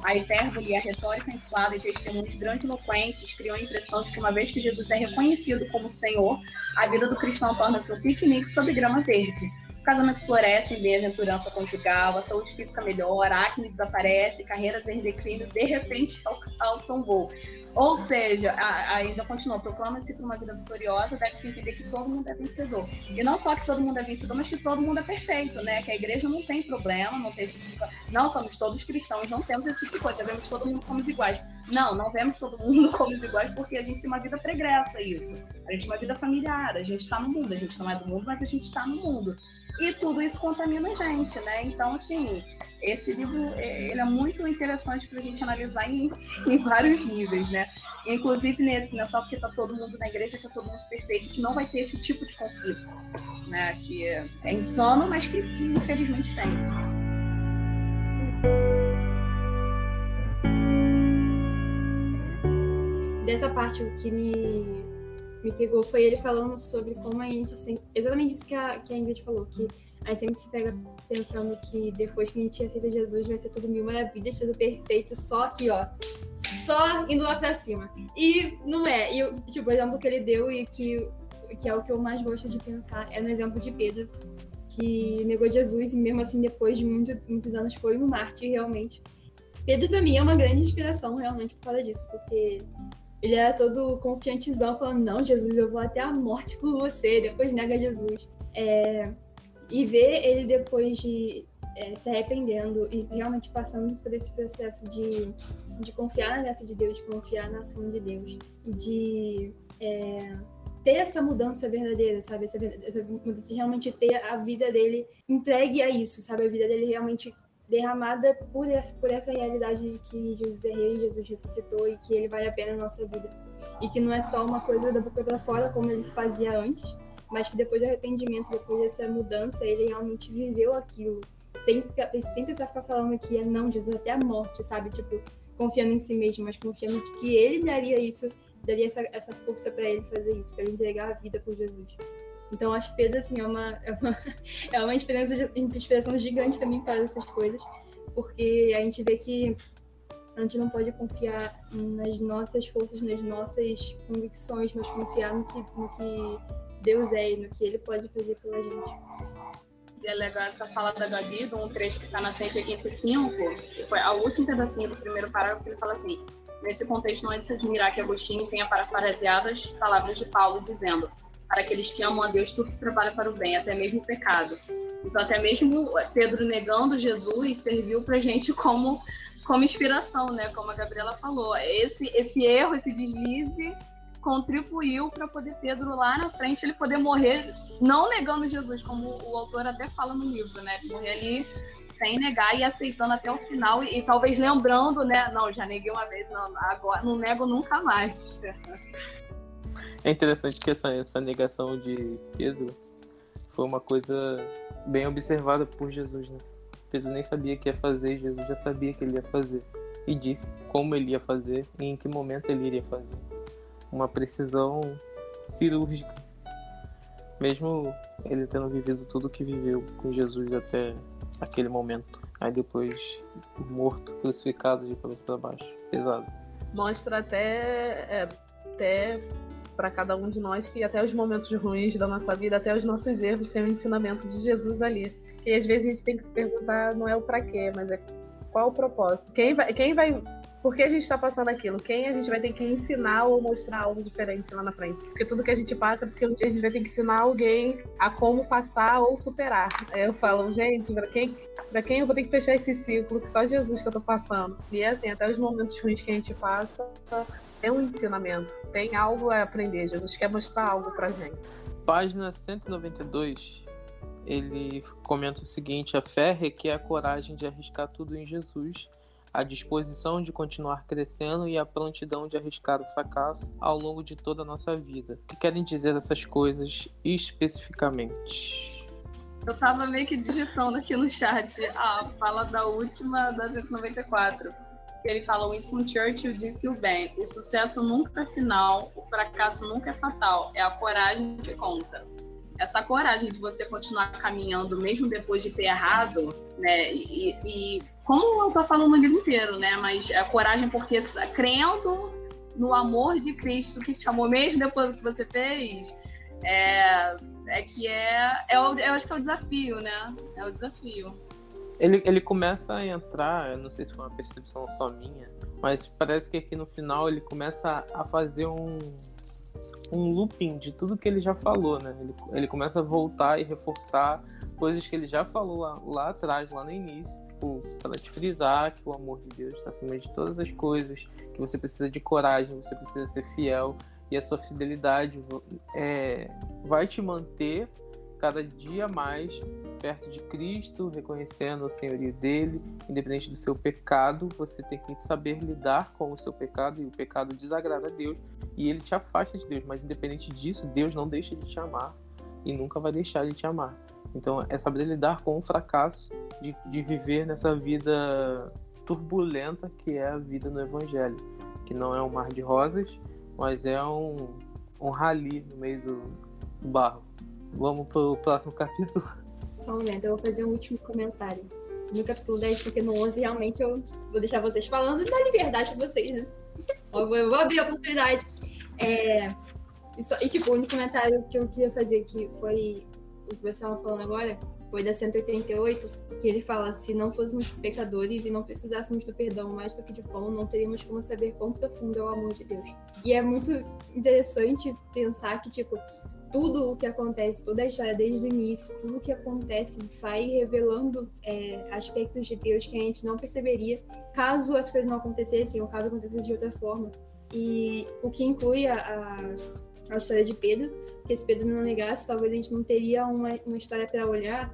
A hipérbole a retórica inflada e testemunhos grandiloquentes criam a impressão de que uma vez que Jesus é reconhecido como Senhor, a vida do cristão torna-se um piquenique sobre grama verde casamento floresce em bem-aventurança conjugal, a saúde física melhora, a acne desaparece, carreiras em declínio, de repente alçam voo. Ou seja, a, ainda continua, proclama-se por uma vida vitoriosa, deve-se entender que todo mundo é vencedor. E não só que todo mundo é vencedor, mas que todo mundo é perfeito, né? Que a igreja não tem problema, não tem esse tipo de... Não somos todos cristãos, não temos esse tipo de coisa, vemos todo mundo como iguais. Não, não vemos todo mundo <laughs> como iguais porque a gente tem uma vida pregressa, isso. A gente tem uma vida familiar, a gente está no mundo, a gente não é do mundo, mas a gente está no mundo e tudo isso contamina a gente, né? Então, assim, esse livro é, ele é muito interessante para a gente analisar em, <laughs> em, vários níveis, né? Inclusive nesse, não é só porque está todo mundo na igreja que é todo mundo perfeito, que não vai ter esse tipo de conflito, né? Que é, é insano, mas que, que infelizmente tem. Dessa parte o que me me pegou foi ele falando sobre como a gente sempre, exatamente isso que a, que a Ingrid falou, que a gente sempre se pega pensando que depois que a gente aceita Jesus vai ser tudo mil maravilhas, tudo perfeito, só aqui, ó, só indo lá pra cima. E não é, e tipo, o exemplo que ele deu e que, que é o que eu mais gosto de pensar é no exemplo de Pedro, que negou Jesus e mesmo assim depois de muito, muitos anos foi um mártir realmente. Pedro pra mim é uma grande inspiração realmente por causa disso, porque ele era todo confiantezão, falando: Não, Jesus, eu vou até a morte por você. Depois nega Jesus. É, e ver ele depois de é, se arrependendo e realmente passando por esse processo de, de confiar na graça de Deus, de confiar na ação de Deus e de é, ter essa mudança verdadeira, sabe? Essa, essa mudança realmente ter a vida dele entregue a isso, sabe? A vida dele realmente derramada por essa, por essa realidade de que Jesus é rei, Jesus ressuscitou e que ele vale a pena na nossa vida. E que não é só uma coisa da boca para fora, como ele fazia antes, mas que depois do arrependimento, depois dessa mudança, ele realmente viveu aquilo. Sem, sem precisar ficar falando que é não, Jesus até a morte, sabe? Tipo, confiando em si mesmo, mas confiando que ele daria isso, daria essa, essa força para ele fazer isso, para ele entregar a vida por Jesus. Então, acho que Pedro, assim, é uma, é uma, <laughs> é uma inspiração, inspiração gigante para mim fazer essas coisas, porque a gente vê que a gente não pode confiar nas nossas forças, nas nossas convicções, mas confiar no que, no que Deus é e no que Ele pode fazer pela gente. E é legal essa fala da Gabi, um trecho que está na 185, que foi a última pedacinho do primeiro parágrafo, ele fala assim, nesse contexto não é de se admirar que Agostinho tenha parafraseado as palavras de Paulo, dizendo para aqueles que amam a Deus, tudo se trabalha para o bem, até mesmo o pecado. Então, até mesmo Pedro negando Jesus serviu para gente como, como inspiração, né? Como a Gabriela falou. Esse, esse erro, esse deslize contribuiu para poder Pedro lá na frente ele poder morrer não negando Jesus, como o autor até fala no livro, né? Morrer ali sem negar e aceitando até o final e, e talvez lembrando, né? Não, já neguei uma vez, não, agora não nego nunca mais. <laughs> É interessante que essa, essa negação de Pedro foi uma coisa bem observada por Jesus, né? Pedro nem sabia que ia fazer, Jesus já sabia que ele ia fazer. E disse como ele ia fazer e em que momento ele iria fazer. Uma precisão cirúrgica. Mesmo ele tendo vivido tudo o que viveu com Jesus até aquele momento. Aí depois morto, crucificado de cabeça para baixo. Pesado. Mostra até, é, até para cada um de nós que até os momentos ruins da nossa vida, até os nossos erros, tem o um ensinamento de Jesus ali. E às vezes a gente tem que se perguntar, não é o para quê, mas é qual o propósito. Quem vai, quem vai, por que a gente está passando aquilo? Quem a gente vai ter que ensinar ou mostrar algo diferente lá na frente? Porque tudo que a gente passa é porque um dia a gente vai ter que ensinar alguém a como passar ou superar. Eu falo, gente, para quem, quem eu vou ter que fechar esse ciclo que só Jesus que eu tô passando? E é assim, até os momentos ruins que a gente passa, tem um ensinamento, tem algo a aprender. Jesus quer mostrar algo pra gente. Página 192, ele comenta o seguinte: a fé requer a coragem de arriscar tudo em Jesus, a disposição de continuar crescendo e a prontidão de arriscar o fracasso ao longo de toda a nossa vida. O que querem dizer essas coisas especificamente? Eu tava meio que digitando aqui no chat a fala da última da 194 ele fala: Winston Churchill disse o bem, o sucesso nunca é final, o fracasso nunca é fatal, é a coragem que conta. Essa coragem de você continuar caminhando mesmo depois de ter errado, né? E, e como eu tô falando no livro inteiro, né? Mas a coragem porque crendo no amor de Cristo que te amou mesmo depois do que você fez, é, É que é, é o, eu acho que é o desafio, né? É o desafio. Ele, ele começa a entrar, eu não sei se foi uma percepção só minha, mas parece que aqui no final ele começa a fazer um, um looping de tudo que ele já falou, né? Ele, ele começa a voltar e reforçar coisas que ele já falou lá, lá atrás, lá no início. Tipo, para te frisar que o amor de Deus está acima de todas as coisas, que você precisa de coragem, você precisa ser fiel e a sua fidelidade é, vai te manter cada dia mais perto de Cristo, reconhecendo o senhorio dele, independente do seu pecado, você tem que saber lidar com o seu pecado e o pecado desagrada a Deus e ele te afasta de Deus, mas independente disso, Deus não deixa de te amar e nunca vai deixar de te amar. Então é saber lidar com o fracasso de, de viver nessa vida turbulenta que é a vida no Evangelho, que não é um mar de rosas, mas é um, um rali no meio do, do barro. Vamos pro próximo capítulo. Só um momento, eu vou fazer um último comentário. No capítulo 10, porque no 11 realmente eu vou deixar vocês falando e dar liberdade pra vocês, né? Eu vou, eu vou abrir a oportunidade. É, e, só, e, tipo, o único comentário que eu queria fazer que foi o que você estava falando agora, foi da 188, que ele fala: se não fôssemos pecadores e não precisássemos do perdão mais do que de pão, não teríamos como saber quão profundo é o amor de Deus. E é muito interessante pensar que, tipo, tudo o que acontece, toda a história desde o início, tudo o que acontece vai revelando é, aspectos de Deus que a gente não perceberia caso as coisas não acontecessem ou caso acontecesse de outra forma. E o que inclui a, a, a história de Pedro, porque se Pedro não negasse, talvez a gente não teria uma, uma história para olhar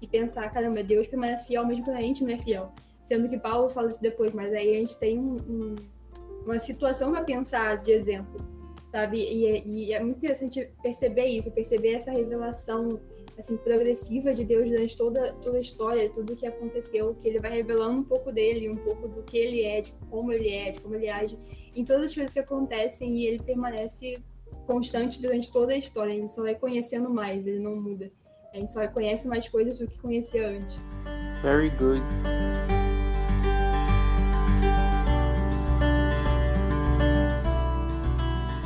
e pensar, caramba, Deus permanece fiel mesmo quando a gente não é fiel. Sendo que Paulo fala isso depois, mas aí a gente tem um, um, uma situação para pensar de exemplo sabe? E, é, e, é muito interessante perceber isso, perceber essa revelação assim progressiva de Deus durante toda toda a história, tudo o que aconteceu, que ele vai revelando um pouco dele, um pouco do que ele é, de como ele é, de como ele age, em todas as coisas que acontecem e ele permanece constante durante toda a história. A gente só vai conhecendo mais, ele não muda. A gente só conhece mais coisas do que conhecia antes. Very good.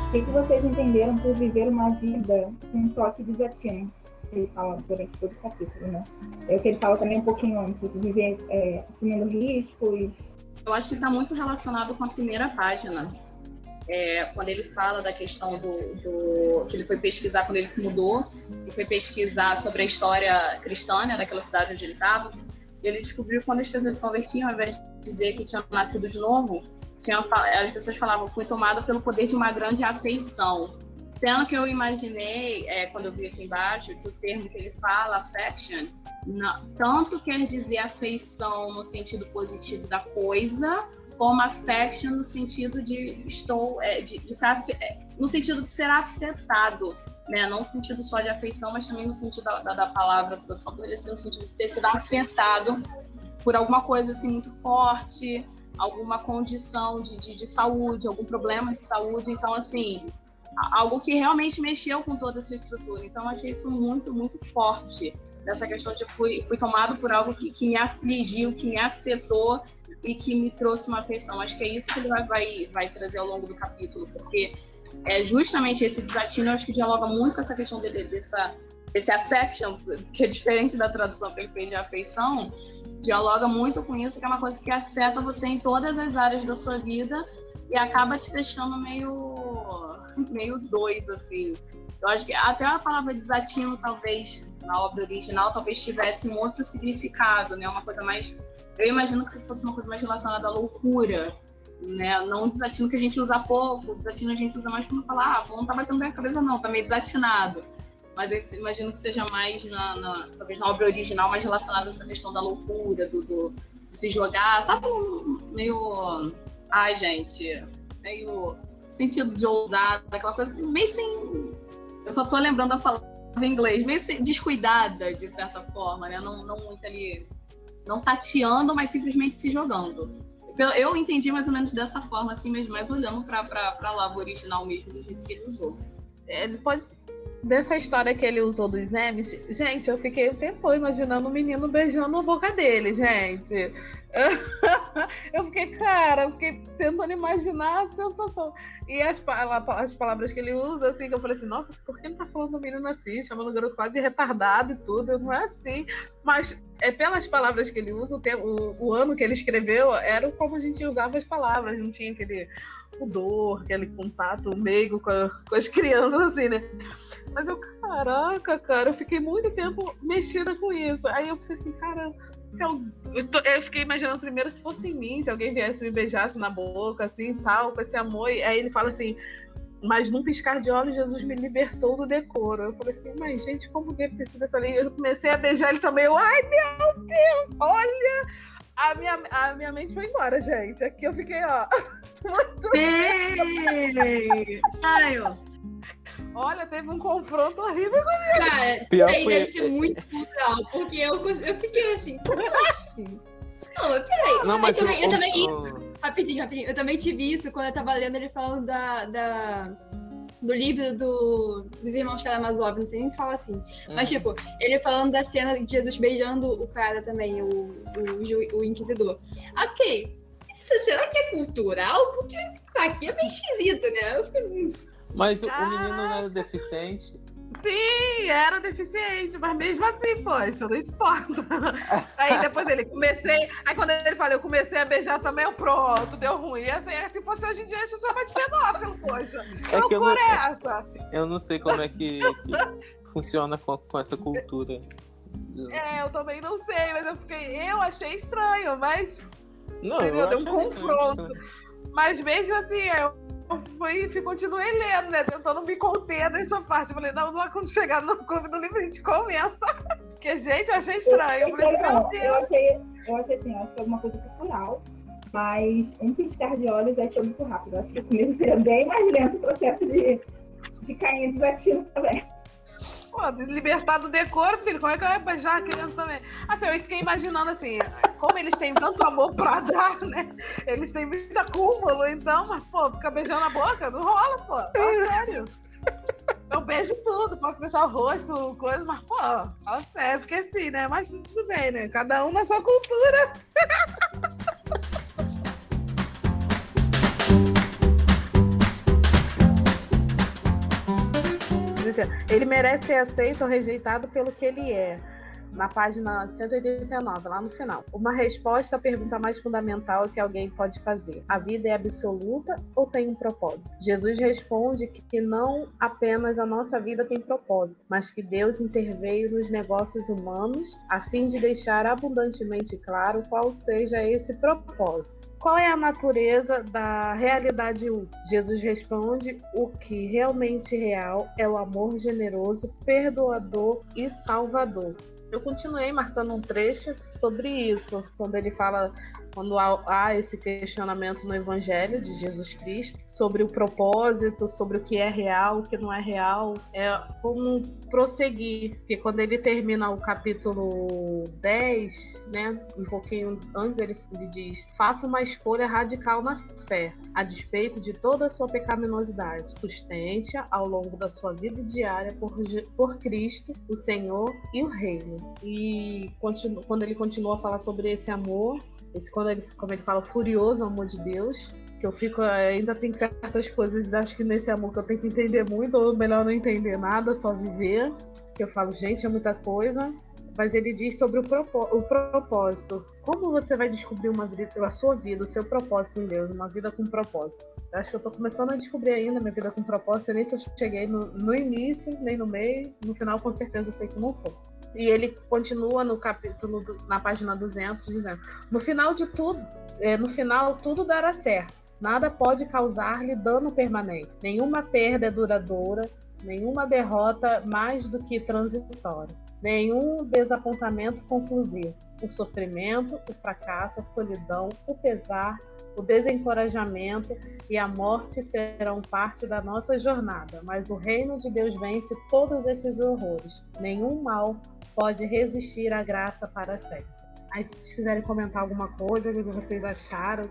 O que, que vocês entenderam por viver uma vida com um toque de desatino? Ele fala durante todo o capítulo, né? É o que ele fala também um pouquinho antes, viver é, assumindo riscos. Eu acho que está muito relacionado com a primeira página. É, quando ele fala da questão do, do, que ele foi pesquisar quando ele se mudou e foi pesquisar sobre a história cristã né, daquela cidade onde ele estava, ele descobriu que quando as pessoas se convertiam, ao invés de dizer que tinham nascido de novo, tinha, as pessoas falavam fui tomado pelo poder de uma grande afeição. Sendo que eu imaginei, é, quando eu vi aqui embaixo, que o termo que ele fala, affection, não, tanto quer dizer afeição no sentido positivo da coisa, como affection no sentido de estou, é, de, de é, no sentido de ser afetado, né? Não no sentido só de afeição, mas também no sentido da, da, da palavra, tradução poderia ser no sentido de ter sido afetado por alguma coisa assim muito forte, alguma condição de, de, de, saúde, algum problema de saúde. Então, assim, algo que realmente mexeu com toda essa estrutura. Então, achei isso muito, muito forte. Dessa questão de fui, fui tomado por algo que, que me afligiu, que me afetou e que me trouxe uma afeição. Acho que é isso que ele vai, vai, vai trazer ao longo do capítulo, porque é justamente esse desatino, acho que dialoga muito com essa questão de, dessa, desse affection, que é diferente da tradução que ele fez de afeição, dialoga muito com isso, que é uma coisa que afeta você em todas as áreas da sua vida e acaba te deixando meio, <laughs> meio doido, assim. Eu acho que até a palavra desatino, talvez, na obra original, talvez tivesse um outro significado, né? Uma coisa mais... Eu imagino que fosse uma coisa mais relacionada à loucura, né? Não o desatino que a gente usa pouco, desatino a gente usa mais quando falar, ah, não tá batendo bem a cabeça não, tá meio desatinado mas eu imagino que seja mais na, na, talvez na obra original mais relacionada a essa questão da loucura, do, do se jogar, sabe, meio, ai gente, meio sentido de ousada, aquela coisa meio sem, eu só tô lembrando a palavra em inglês, meio sem, descuidada de certa forma, né, não, não muito ali, não tateando, mas simplesmente se jogando. Eu entendi mais ou menos dessa forma, assim, mesmo, mas olhando para a lava original mesmo, do jeito que ele usou. Ele pode dessa história que ele usou dos M's, gente, eu fiquei o tempo imaginando o menino beijando a boca dele, gente. <laughs> eu fiquei, cara, eu fiquei tentando imaginar a sensação. E as, as palavras que ele usa, assim, que eu falei assim, nossa, por que ele tá falando do menino assim, chamando o garoto quase de retardado e tudo? Não é assim. Mas é pelas palavras que ele usa, o, o, o ano que ele escreveu era como a gente usava as palavras, não tinha aquele pudor, aquele contato meigo com, a, com as crianças, assim, né? Mas eu, caraca, cara, eu fiquei muito tempo mexida com isso. Aí eu fiquei assim, cara, se eu, eu, tô, eu, fiquei imaginando primeiro se fosse em mim, se alguém viesse me beijasse na boca, assim, tal, com esse amor. E aí ele fala assim, mas num piscar de olhos, Jesus me libertou do decoro. Eu falei assim, mas gente, como deve ter sido essa lei? Eu comecei a beijar ele também. Eu, ai, meu Deus, olha! A minha, a minha mente foi embora, gente. Aqui eu fiquei, ó. <laughs> Sim! Saiu! Olha, teve um confronto horrível comigo. Cara, Pior isso aí deve ser muito cultural, porque eu, eu fiquei assim, como assim? Não, mas peraí. Não, mas eu, também, eu também isso. Rapidinho, rapidinho. Eu também tive isso quando eu tava lendo ele falando da, da do livro do, dos irmãos Karamazov, não sei nem se fala assim. Hum. Mas, tipo, ele falando da cena de Jesus beijando o cara também, o, o, o Inquisidor. Aí eu fiquei, será que é cultural? Porque aqui é bem esquisito, né? Eu fiquei. Mas o, o menino não era deficiente. Sim, era deficiente, mas mesmo assim, poxa, não importa. <laughs> Aí depois ele comecei. Aí quando ele falou, eu comecei a beijar também, eu pronto, deu ruim. E assim, se fosse hoje em dia, a gente chama de pedófilo, poxa. Que é que eu não, é essa? Eu não sei como é que, que funciona com, com essa cultura. É, eu também não sei, mas eu fiquei. Eu achei estranho, mas. Não, entendeu? Deu um confronto. Mas mesmo assim, eu fui, fui, continuei lendo, né? Tentando me conter nessa parte. Eu falei, não, lá quando chegar no clube do livro a gente comenta. <laughs> Porque, gente, eu achei estranho. Eu, falei, não, eu achei, eu achei assim, eu acho que é alguma coisa cultural. Mas um piscar de olhos aí foi muito rápido. Eu acho que comigo seria bem mais lento o processo de, de cair desativo também. Pô, libertar do decoro, filho, como é que eu ia beijar a criança também? Assim, eu fiquei imaginando assim, como eles têm tanto amor pra dar, né? Eles têm muito acúmulo, então, mas, pô, fica beijando a boca, não rola, pô. Fala sério. Eu beijo tudo, posso beijar o rosto, coisa, mas, pô, fala sério, porque assim, né? Mas tudo bem, né? Cada um na sua cultura. <laughs> ele merece ser aceito ou rejeitado pelo que ele é. Na página 189, lá no final. Uma resposta à pergunta mais fundamental que alguém pode fazer: a vida é absoluta ou tem um propósito? Jesus responde que não apenas a nossa vida tem propósito, mas que Deus interveio nos negócios humanos a fim de deixar abundantemente claro qual seja esse propósito. Qual é a natureza da realidade útil? Jesus responde: o que realmente real é o amor generoso, perdoador e salvador. Eu continuei marcando um trecho sobre isso, quando ele fala quando há, esse questionamento no Evangelho de Jesus Cristo sobre o propósito, sobre o que é real, o que não é real, é como prosseguir. Porque quando ele termina o capítulo 10, né, um pouquinho antes, ele, ele diz: faça uma escolha radical na fé, a despeito de toda a sua pecaminosidade. Sustente-a ao longo da sua vida diária por, por Cristo, o Senhor e o Reino. E continu, quando ele continua a falar sobre esse amor, esse quando ele, como ele fala, furioso amor de Deus, que eu fico, eh, ainda tem certas coisas, acho que nesse amor que eu tenho que entender muito, ou melhor não entender nada, só viver. Que eu falo, gente, é muita coisa. Mas ele diz sobre o, o propósito. Como você vai descobrir uma vida, a sua vida, o seu propósito em Deus, uma vida com propósito? Eu acho que eu tô começando a descobrir ainda minha vida com propósito, nem se eu cheguei no, no início, nem no meio, no final com certeza eu sei que não foi. E ele continua no capítulo, na página 200, dizendo: No final de tudo, é, no final tudo dará certo. Nada pode causar-lhe dano permanente. Nenhuma perda é duradoura, nenhuma derrota mais do que transitória, nenhum desapontamento conclusivo. O sofrimento, o fracasso, a solidão, o pesar, o desencorajamento e a morte serão parte da nossa jornada, mas o reino de Deus vence todos esses horrores. Nenhum mal pode resistir à graça para sempre. Aí, se vocês quiserem comentar alguma coisa, o que vocês acharam.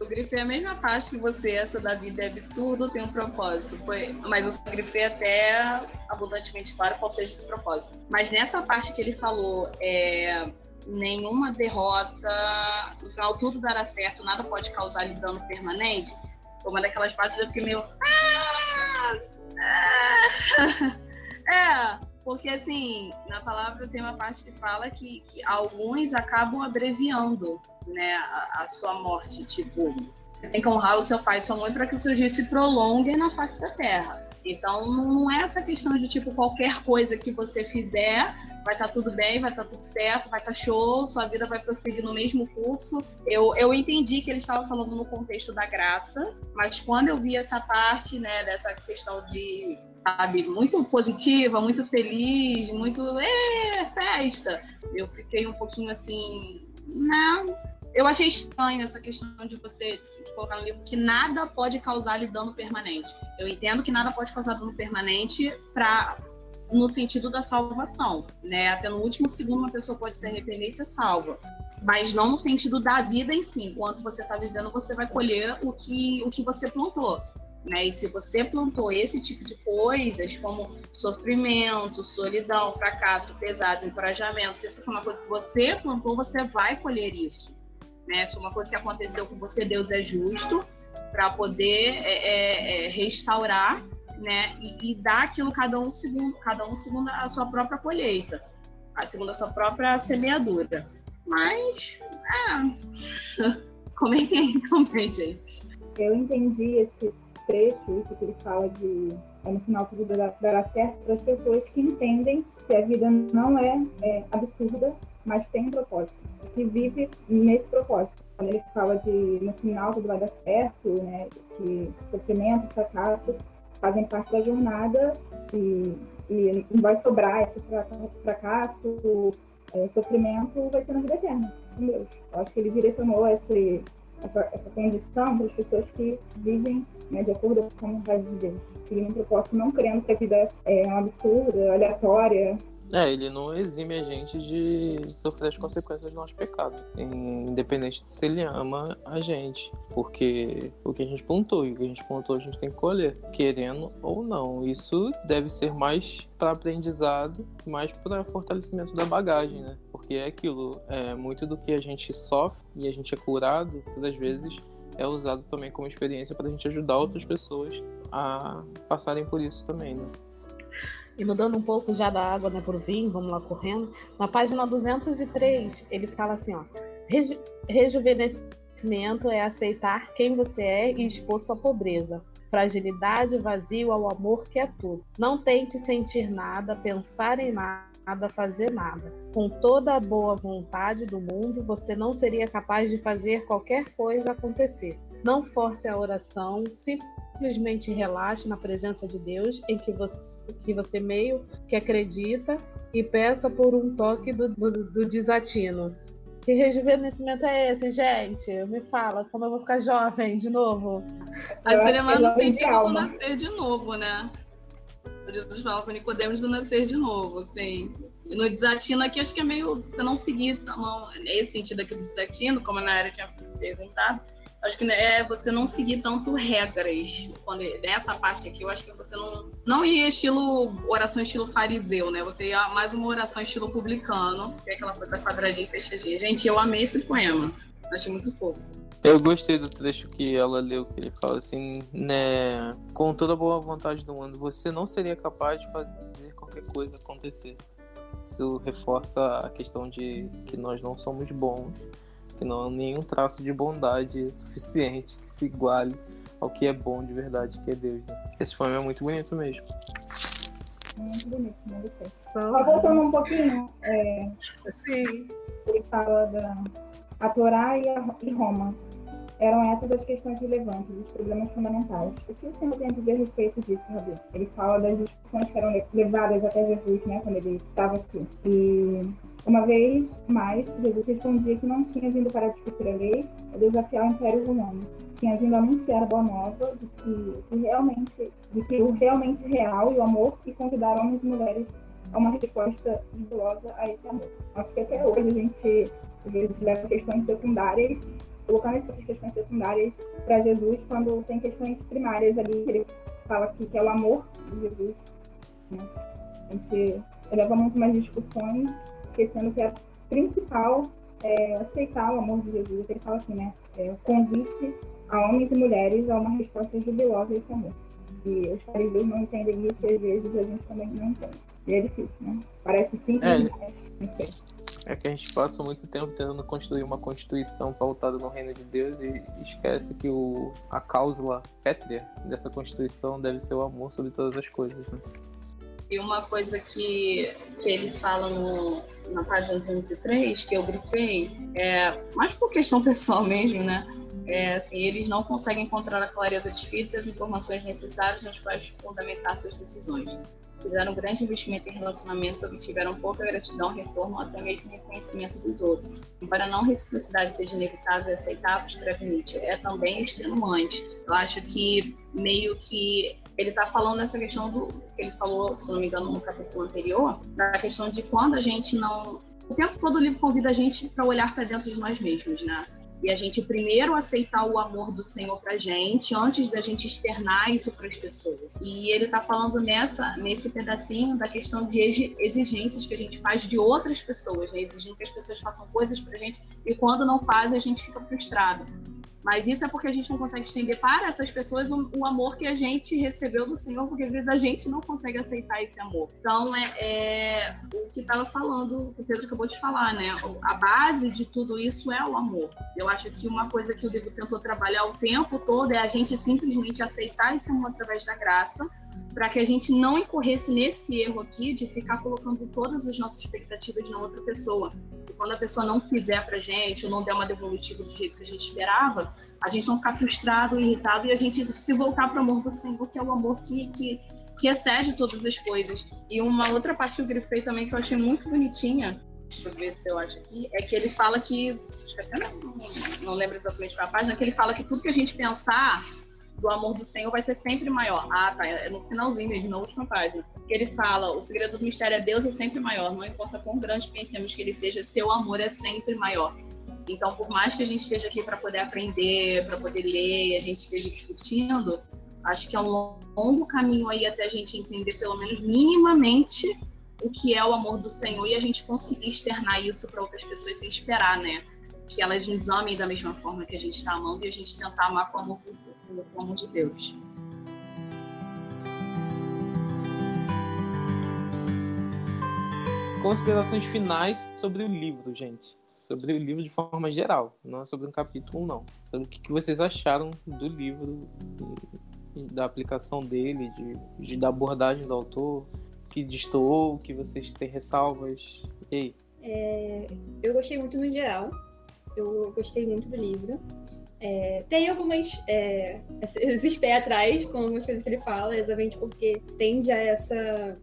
Eu grifei a mesma parte que você, essa da vida é absurdo, tem um propósito. Foi, mas eu grifei até abundantemente claro qual seja esse propósito. Mas nessa parte que ele falou, é, nenhuma derrota, no final tudo dará certo, nada pode causar lhe dano permanente. Foi uma daquelas partes que eu fiquei meio. Ah! Ah! <laughs> É, porque assim, na palavra tem uma parte que fala que, que alguns acabam abreviando né, a, a, sua morte. Tipo, você tem que honrar o seu pai e sua mãe para que os seus dias se prolonguem na face da terra. Então, não é essa questão de tipo qualquer coisa que você fizer vai estar tá tudo bem, vai estar tá tudo certo, vai estar tá show, sua vida vai prosseguir no mesmo curso. Eu, eu entendi que ele estava falando no contexto da graça, mas quando eu vi essa parte, né, dessa questão de, sabe, muito positiva, muito feliz, muito, é, festa, eu fiquei um pouquinho assim, não. Eu achei estranho essa questão de você colocar no livro que nada pode causar-lhe dano permanente. Eu entendo que nada pode causar dano permanente para no sentido da salvação, né? Até no último segundo uma pessoa pode se arrepender e ser salva, mas não no sentido da vida em si. Enquanto você está vivendo, você vai colher o que o que você plantou. Né? E se você plantou esse tipo de coisas, como sofrimento, solidão, fracasso, pesados, encorajamento, se isso for uma coisa que você plantou, você vai colher isso né? Se uma coisa que aconteceu com você, Deus é justo para poder é, é, é, restaurar, né? E, e, dar aquilo cada um segundo, cada um segundo a sua própria colheita, a segundo a sua própria semeadura. Mas, é, <laughs> comentem aí também, gente. Eu entendi esse trecho, isso que ele fala de é, no final tudo dará certo para as pessoas que entendem que a vida não é, é absurda, mas tem um propósito, que vive nesse propósito. Quando ele fala de no final tudo vai dar certo, né, que sofrimento, fracasso fazem parte da jornada e, e não vai sobrar esse fracasso, é, sofrimento, vai ser na vida eterna com Deus. Eu acho que ele direcionou esse, essa, essa condição para as pessoas que vivem né, de acordo com a vontade de Deus. Seguindo um propósito, não crendo que a vida é um absurda, aleatória, é, ele não exime a gente de sofrer as consequências do nosso pecado, independente de se ele ama a gente, porque o que a gente plantou e o que a gente plantou a gente tem que colher, querendo ou não. Isso deve ser mais para aprendizado, mais para fortalecimento da bagagem, né? Porque é aquilo, é muito do que a gente sofre e a gente é curado, todas as vezes é usado também como experiência para a gente ajudar outras pessoas a passarem por isso também, né? E mudando um pouco já da água né, para o vinho, vamos lá correndo. Na página 203, ele fala assim: ó, Reju rejuvenescimento é aceitar quem você é e expor sua pobreza. Fragilidade, vazio ao amor que é tudo. Não tente sentir nada, pensar em nada, fazer nada. Com toda a boa vontade do mundo, você não seria capaz de fazer qualquer coisa acontecer. Não force a oração, simplesmente relaxe na presença de Deus, em que você, que você meio que acredita, e peça por um toque do, do, do desatino. Que rejuvenescimento é esse, gente? Me fala, como eu vou ficar jovem de novo? A mais no sentido do nascer de novo, né? Jesus fala para Nicodemos do nascer de novo, assim. E no desatino aqui, acho que é meio. Você não seguir, não, esse sentido aqui do desatino, como a Nayara tinha perguntado, acho que né, é você não seguir tanto regras. Quando, nessa parte aqui, eu acho que você não, não ia estilo oração estilo fariseu, né? Você ia mais uma oração estilo publicano, que é aquela coisa quadradinha e fechadinha. Gente, eu amei esse poema. Achei muito fofo. Eu gostei do trecho que ela leu, que ele fala assim, né? Com toda a boa vontade do mundo, você não seria capaz de fazer qualquer coisa acontecer. Isso reforça a questão de que nós não somos bons que não há nenhum traço de bondade suficiente que se iguale ao que é bom de verdade, que é Deus. Né? Esse poema é muito bonito mesmo. Muito bonito, não gostei. Só voltando um pouquinho, é, Sim. ele fala da a Torá e, a, e Roma. Eram essas as questões relevantes, os problemas fundamentais. O que o Senhor tem a dizer a respeito disso, Rabi? Ele fala das discussões que eram levadas até Jesus, né, quando ele estava aqui. E uma vez mais, Jesus respondia que não tinha vindo para discutir a lei ou desafiar o Império Romano. Tinha vindo anunciar a boa nova de que, que realmente, de que o realmente real e o amor e convidar homens e mulheres a uma resposta jubilosa a esse amor. Acho que até hoje a gente às vezes leva questões secundárias, colocando essas questões secundárias para Jesus quando tem questões primárias ali que ele fala aqui que é o amor de Jesus. Né? A gente leva muito mais discussões esquecendo que a principal é aceitar o amor de Jesus. Ele fala assim, né? É, o convite a homens e mulheres a uma resposta jubilosa a esse amor. E os fariseus não entendem isso e às vezes a gente também não entende. E é difícil, né? Parece simples, É. mas não sei. É que a gente passa muito tempo tentando construir uma constituição pautada no reino de Deus e esquece que o, a cláusula pétrea dessa constituição deve ser o amor sobre todas as coisas. Né? E uma coisa que, que ele fala no, na página 203, que eu grifei, é, mais por questão <laughs> pessoal mesmo, né? É, assim, eles não conseguem encontrar a clareza de espírito e as informações necessárias nas quais fundamentar suas decisões. Fizeram um grande investimento em relacionamentos, obtiveram pouca gratidão, retorno ou até mesmo reconhecimento dos outros. Embora não reciprocidade seja inevitável e aceitável, escreve Nietzsche, é também extenuante. Eu acho que meio que ele está falando nessa questão do que ele falou, se não me engano, no capítulo anterior, da questão de quando a gente não. O tempo todo o livro convida a gente para olhar para dentro de nós mesmos, né? E a gente primeiro aceitar o amor do Senhor pra gente, antes da gente externar isso para as pessoas. E ele está falando nessa, nesse pedacinho da questão de exi- exigências que a gente faz de outras pessoas, né? Exigindo que as pessoas façam coisas pra gente e quando não fazem a gente fica frustrado. Mas isso é porque a gente não consegue estender para essas pessoas o, o amor que a gente recebeu do Senhor, porque às vezes a gente não consegue aceitar esse amor. Então, é, é o que estava falando, o Pedro acabou de falar, né? A base de tudo isso é o amor. Eu acho que uma coisa que o livro tentou trabalhar o tempo todo é a gente simplesmente aceitar esse amor através da graça, para que a gente não incorresse nesse erro aqui de ficar colocando todas as nossas expectativas na outra pessoa. E quando a pessoa não fizer pra gente, ou não der uma devolutiva do jeito que a gente esperava, a gente não ficar frustrado, irritado e a gente se voltar para o amor do Senhor, que é o amor que, que, que excede todas as coisas. E uma outra parte que eu grifei também que eu achei muito bonitinha, deixa eu ver se eu acho aqui, é que ele fala que, acho que até não, não lembro exatamente qual é a página, que ele fala que tudo que a gente pensar do amor do Senhor vai ser sempre maior. Ah, tá, é no finalzinho mesmo, na última página. Ele fala, o segredo do mistério é Deus é sempre maior, não importa quão grande pensemos que ele seja, seu amor é sempre maior. Então, por mais que a gente esteja aqui para poder aprender, para poder ler, a gente esteja discutindo, acho que é um longo caminho aí até a gente entender, pelo menos minimamente, o que é o amor do Senhor e a gente conseguir externar isso para outras pessoas sem esperar, né? Que elas nos amem da mesma forma que a gente está amando e a gente tentar amar com o amor, de Deus. Considerações finais sobre o livro, gente. Sobre o livro de forma geral, não é sobre um capítulo, não. Sobre o que vocês acharam do livro, da aplicação dele, de, de- da abordagem do autor, que destoou, que vocês têm ressalvas. E aí? É, eu gostei muito no geral. Eu gostei muito do livro. É, tem algumas. É, esses pés atrás com algumas coisas que ele fala, exatamente porque tende a essa.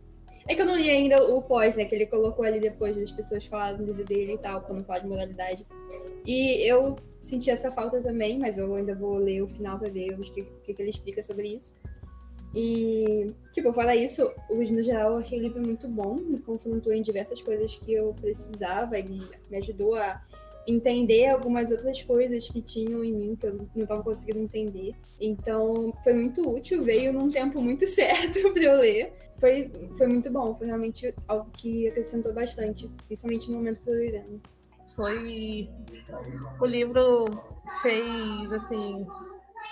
É que eu não li ainda o pós, né? Que ele colocou ali depois das pessoas falarem do livro dele e tal, quando falar de moralidade. E eu senti essa falta também, mas eu ainda vou ler o final pra ver o que, que que ele explica sobre isso. E, tipo, fora isso, os, no geral eu achei o livro muito bom, me confrontou em diversas coisas que eu precisava, ele me ajudou a entender algumas outras coisas que tinham em mim que eu não estava conseguindo entender. Então, foi muito útil, veio num tempo muito <laughs> certo para eu ler. Foi, foi muito bom, foi realmente algo que acrescentou bastante, principalmente no momento que eu tô vivendo. Foi. O livro fez, assim,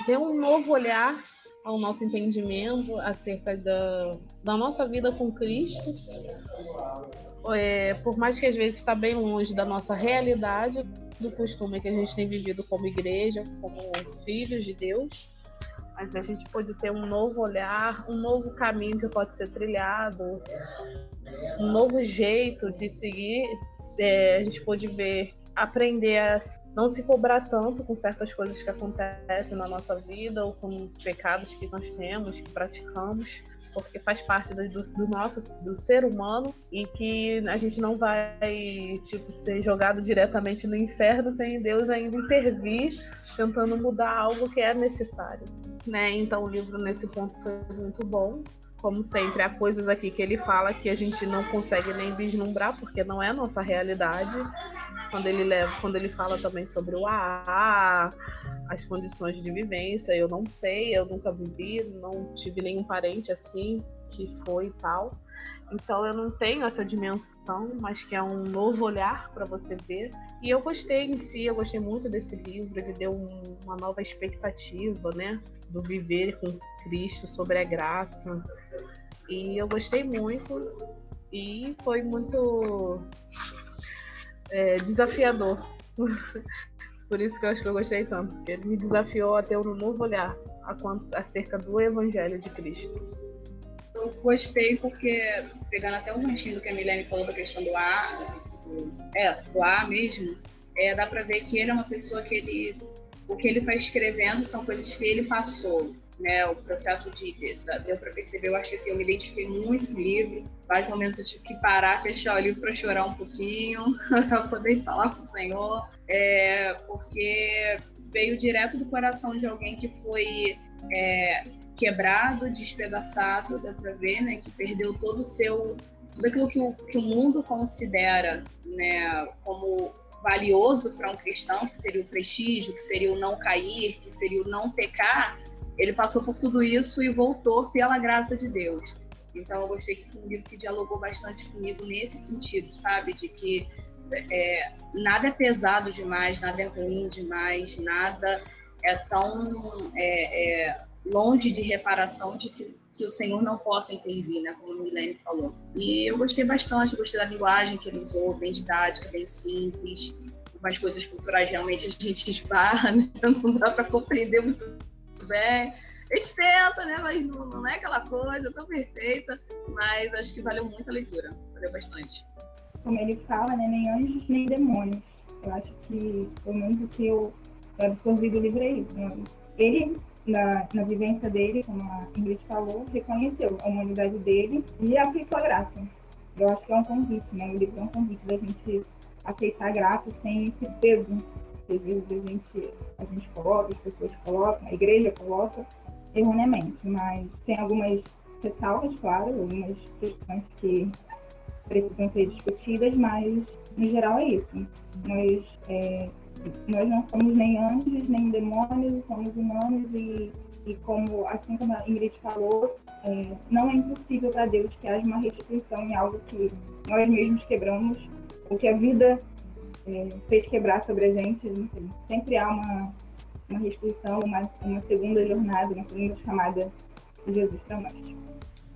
deu um novo olhar ao nosso entendimento acerca da, da nossa vida com Cristo. É, por mais que às vezes está bem longe da nossa realidade, do costume que a gente tem vivido como igreja, como filhos de Deus, mas a gente pode ter um novo olhar, um novo caminho que pode ser trilhado, um novo jeito de seguir. É, a gente pode ver, aprender a não se cobrar tanto com certas coisas que acontecem na nossa vida ou com pecados que nós temos, que praticamos, porque faz parte do, do nosso do ser humano e que a gente não vai tipo ser jogado diretamente no inferno sem Deus ainda intervir, tentando mudar algo que é necessário, né? Então o livro nesse ponto foi muito bom. Como sempre, há coisas aqui que ele fala que a gente não consegue nem vislumbrar, porque não é a nossa realidade. Quando ele leva, quando ele fala também sobre o AA, as condições de vivência, eu não sei, eu nunca vivi, não tive nenhum parente assim que foi e tal. Então eu não tenho essa dimensão, mas que é um novo olhar para você ver. E eu gostei em si, eu gostei muito desse livro, ele deu um, uma nova expectativa, né? Do viver com Cristo sobre a graça. E eu gostei muito e foi muito é, desafiador. <laughs> Por isso que eu acho que eu gostei tanto, porque ele me desafiou a ter um novo olhar acerca do Evangelho de Cristo. Eu gostei porque, pegando até um do que a Milene falou da questão do A, do, é, do A mesmo, é, dá para ver que ele é uma pessoa que ele, o que ele está escrevendo são coisas que ele passou, né, o processo de, de, de deu para perceber, eu acho que assim, eu me identifiquei muito no livro, vários momentos eu tive que parar, fechar o livro para chorar um pouquinho, <laughs> para poder falar com o Senhor, é, porque veio direto do coração de alguém que foi é, quebrado, despedaçado, dá para ver, né, que perdeu todo o seu, tudo aquilo que o, que o mundo considera, né, como valioso para um cristão, que seria o prestígio, que seria o não cair, que seria o não pecar, ele passou por tudo isso e voltou pela graça de Deus. Então eu gostei que foi um livro que dialogou bastante comigo nesse sentido, sabe? De que é, nada é pesado demais, nada é ruim demais, nada é tão é, é, longe de reparação de que, que, o Senhor não possa intervir, né? Como a Milene falou. E eu gostei bastante, gostei da linguagem que ele usou, bem didática, bem simples. Algumas coisas culturais realmente a gente esbarra, <laughs> né? não dá para compreender muito bem. A gente tenta, né? Mas não, não é aquela coisa tão perfeita. Mas acho que valeu muito a leitura. Valeu bastante. Como ele fala, né? Nem anjos, nem demônios. Eu acho que, pelo menos o que eu absorvi do livro é isso. Né? Ele, na, na vivência dele, como a Ingrid falou, reconheceu a humanidade dele e aceitou a graça. Eu acho que é um convite, né? O livro é um convite da gente aceitar a graça sem esse peso vezes a gente, a gente coloca, as pessoas colocam, a igreja coloca erroneamente, mas tem algumas ressalvas, claro, algumas questões que precisam ser discutidas, mas no geral é isso. Nós, é, nós não somos nem anjos, nem demônios, somos humanos e, e como, assim como a Ingrid falou, é, não é impossível para Deus que haja uma restituição em algo que nós mesmos quebramos, ou que a vida fez quebrar sobre a gente. Enfim, sempre há uma, uma restituição, uma, uma segunda jornada, uma segunda chamada de Jesus para nós.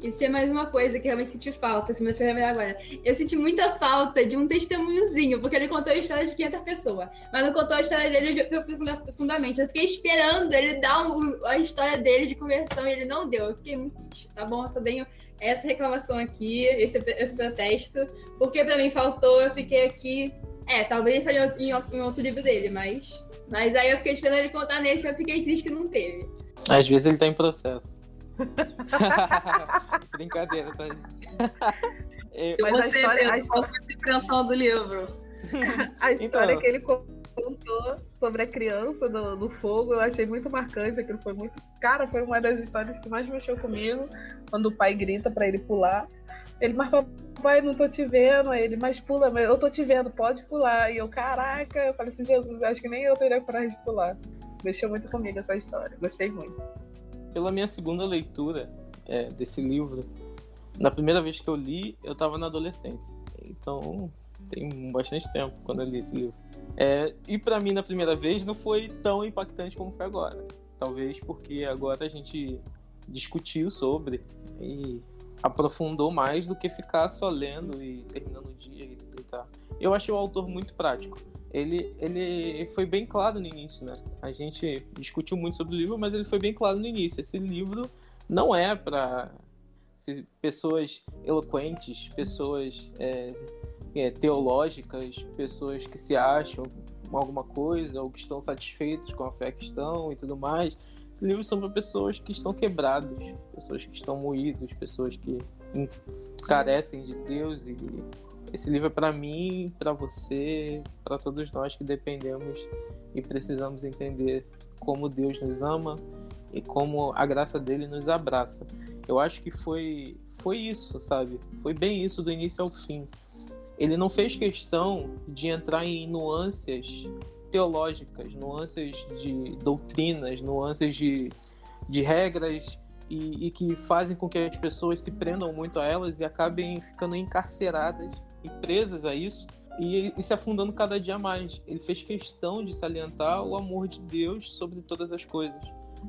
Isso é mais uma coisa que realmente senti falta, se me agora. Eu senti muita falta de um testemunhozinho, porque ele contou a história de 500 pessoas, mas não contou a história dele profundamente. Eu fiquei esperando ele dar um, a história dele de conversão e ele não deu. Eu fiquei muito triste, tá bom? Eu só tenho essa reclamação aqui, esse, esse protesto, porque pra mim faltou, eu fiquei aqui é, talvez ele faria em outro, em outro livro dele, mas. Mas aí eu fiquei esperando ele contar nesse e eu fiquei triste que não teve. Às vezes ele tá em processo. <laughs> Brincadeira, tá? eu, mas você, a história, a história... do livro? <laughs> a história então... que ele contou sobre a criança do, do, fogo, eu achei muito marcante. Aquilo foi muito. Cara, foi uma das histórias que mais mexeu comigo. Quando o pai grita para ele pular. Ele, mas papai, não tô te vendo. Aí ele, mas pula, mas eu tô te vendo, pode pular. E eu, caraca, eu falei assim, Jesus, acho que nem eu teria coragem de pular. Mexeu muito comigo essa história, gostei muito. Pela minha segunda leitura é, desse livro, na primeira vez que eu li, eu tava na adolescência. Então, tem bastante tempo quando eu li esse livro. É, e para mim, na primeira vez, não foi tão impactante como foi agora. Talvez porque agora a gente discutiu sobre e aprofundou mais do que ficar só lendo e terminando o dia e tá. Eu achei o autor muito prático. Ele, ele foi bem claro no início, né? A gente discutiu muito sobre o livro, mas ele foi bem claro no início. Esse livro não é para pessoas eloquentes, pessoas é, é, teológicas, pessoas que se acham alguma coisa ou que estão satisfeitos com a fé estão e tudo mais. Esses livros são para pessoas que estão quebrados, pessoas que estão moídos, pessoas que carecem de Deus e esse livro é para mim, para você, para todos nós que dependemos e precisamos entender como Deus nos ama e como a graça dele nos abraça. Eu acho que foi foi isso, sabe? Foi bem isso do início ao fim. Ele não fez questão de entrar em nuances teológicas, nuances de doutrinas, nuances de, de regras e, e que fazem com que as pessoas se prendam muito a elas e acabem ficando encarceradas e presas a isso e, e, se afundando cada dia mais. Ele fez questão de salientar o amor de Deus sobre todas as coisas,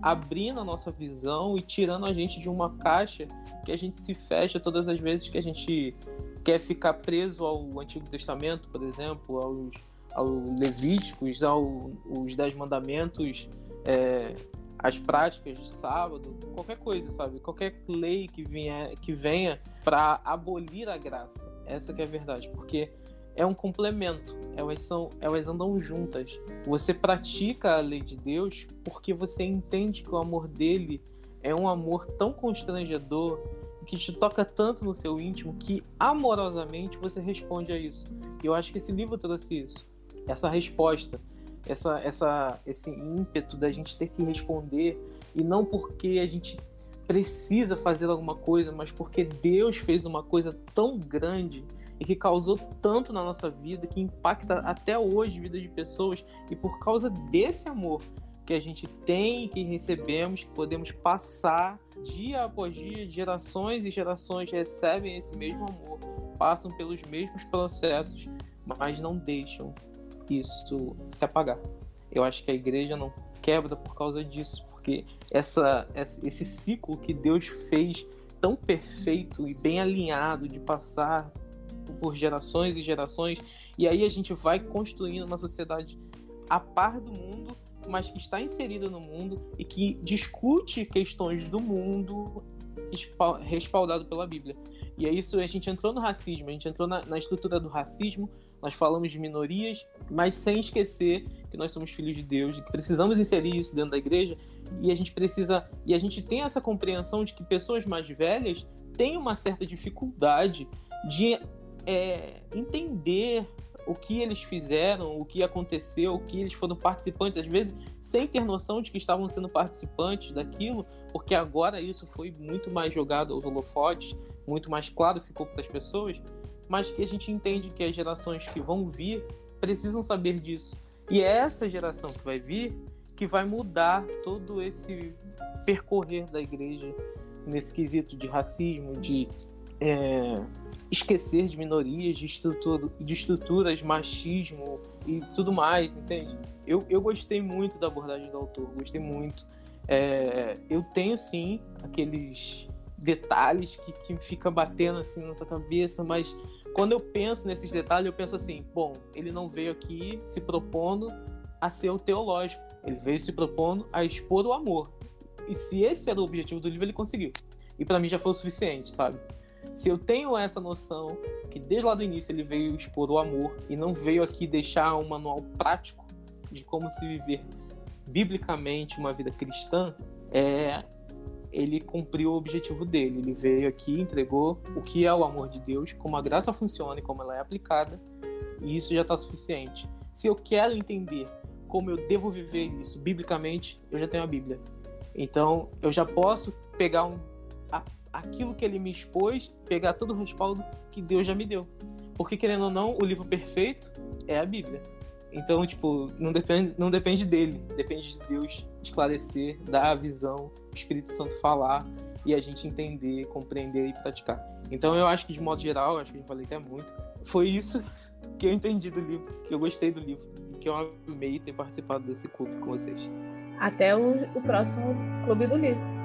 abrindo a nossa visão e tirando a gente de uma caixa que a gente se fecha todas as vezes que a gente quer ficar preso ao Antigo Testamento, por exemplo, aos, aos Levíticos, aos Dez Mandamentos, é, as práticas de sábado, qualquer coisa, sabe? Qualquer lei que venha, que venha para abolir a graça. Essa que é a verdade, porque é um complemento, elas são, elas andam juntas. Você pratica a lei de Deus porque você entende que o amor dele é um amor tão constrangedor que te toca tanto no seu íntimo que amorosamente você responde a isso. E eu acho que esse livro trouxe isso, essa resposta essa, essa, esse ímpeto da gente ter que responder e não porque a gente precisa fazer alguma coisa, mas porque Deus fez uma coisa tão grande e que causou tanto na nossa vida, que impacta até hoje a vida de pessoas, e por causa desse amor que a gente tem, que recebemos, que podemos passar dia após dia, gerações e gerações recebem esse mesmo amor, passam pelos mesmos processos, mas não deixam isso se apagar. Eu acho que a igreja não quebra por causa disso, porque essa, esse ciclo que Deus fez tão perfeito e bem alinhado de passar por gerações e gerações, e aí a gente vai construindo uma sociedade a par do mundo, mas que está inserida no mundo e que discute questões do mundo respaldado pela Bíblia. E é isso, a gente entrou no racismo, a gente entrou na, na estrutura do racismo, nós falamos de minorias, mas sem esquecer que nós somos filhos de Deus e que precisamos inserir isso dentro da igreja. E a gente precisa e a gente tem essa compreensão de que pessoas mais velhas têm uma certa dificuldade de é, entender o que eles fizeram, o que aconteceu, o que eles foram participantes, às vezes sem ter noção de que estavam sendo participantes daquilo, porque agora isso foi muito mais jogado aos holofotes, muito mais claro ficou para as pessoas mas que a gente entende que as gerações que vão vir precisam saber disso. E é essa geração que vai vir que vai mudar todo esse percorrer da igreja nesse quesito de racismo, de é, esquecer de minorias, de, estrutura, de estruturas, machismo e tudo mais, entende? Eu, eu gostei muito da abordagem do autor, gostei muito. É, eu tenho sim aqueles detalhes que, que fica batendo assim na sua cabeça, mas quando eu penso nesses detalhes, eu penso assim: bom, ele não veio aqui se propondo a ser o teológico, ele veio se propondo a expor o amor. E se esse era o objetivo do livro, ele conseguiu. E para mim já foi o suficiente, sabe? Se eu tenho essa noção que desde lá do início ele veio expor o amor e não veio aqui deixar um manual prático de como se viver biblicamente uma vida cristã, é, ele cumpriu o objetivo dele. Ele veio aqui, entregou o que é o amor de Deus, como a graça funciona e como ela é aplicada, e isso já está suficiente. Se eu quero entender como eu devo viver isso biblicamente, eu já tenho a Bíblia. Então, eu já posso pegar um, a, aquilo que ele me expôs, pegar todo o respaldo que Deus já me deu. Porque, querendo ou não, o livro perfeito é a Bíblia. Então, tipo, não depende, não depende dele, depende de Deus esclarecer, dar a visão, Espírito Santo falar e a gente entender, compreender e praticar. Então, eu acho que de modo geral, acho que eu falei até muito, foi isso que eu entendi do livro, que eu gostei do livro e que eu amei ter participado desse clube com vocês. Até o, o próximo Clube do Livro.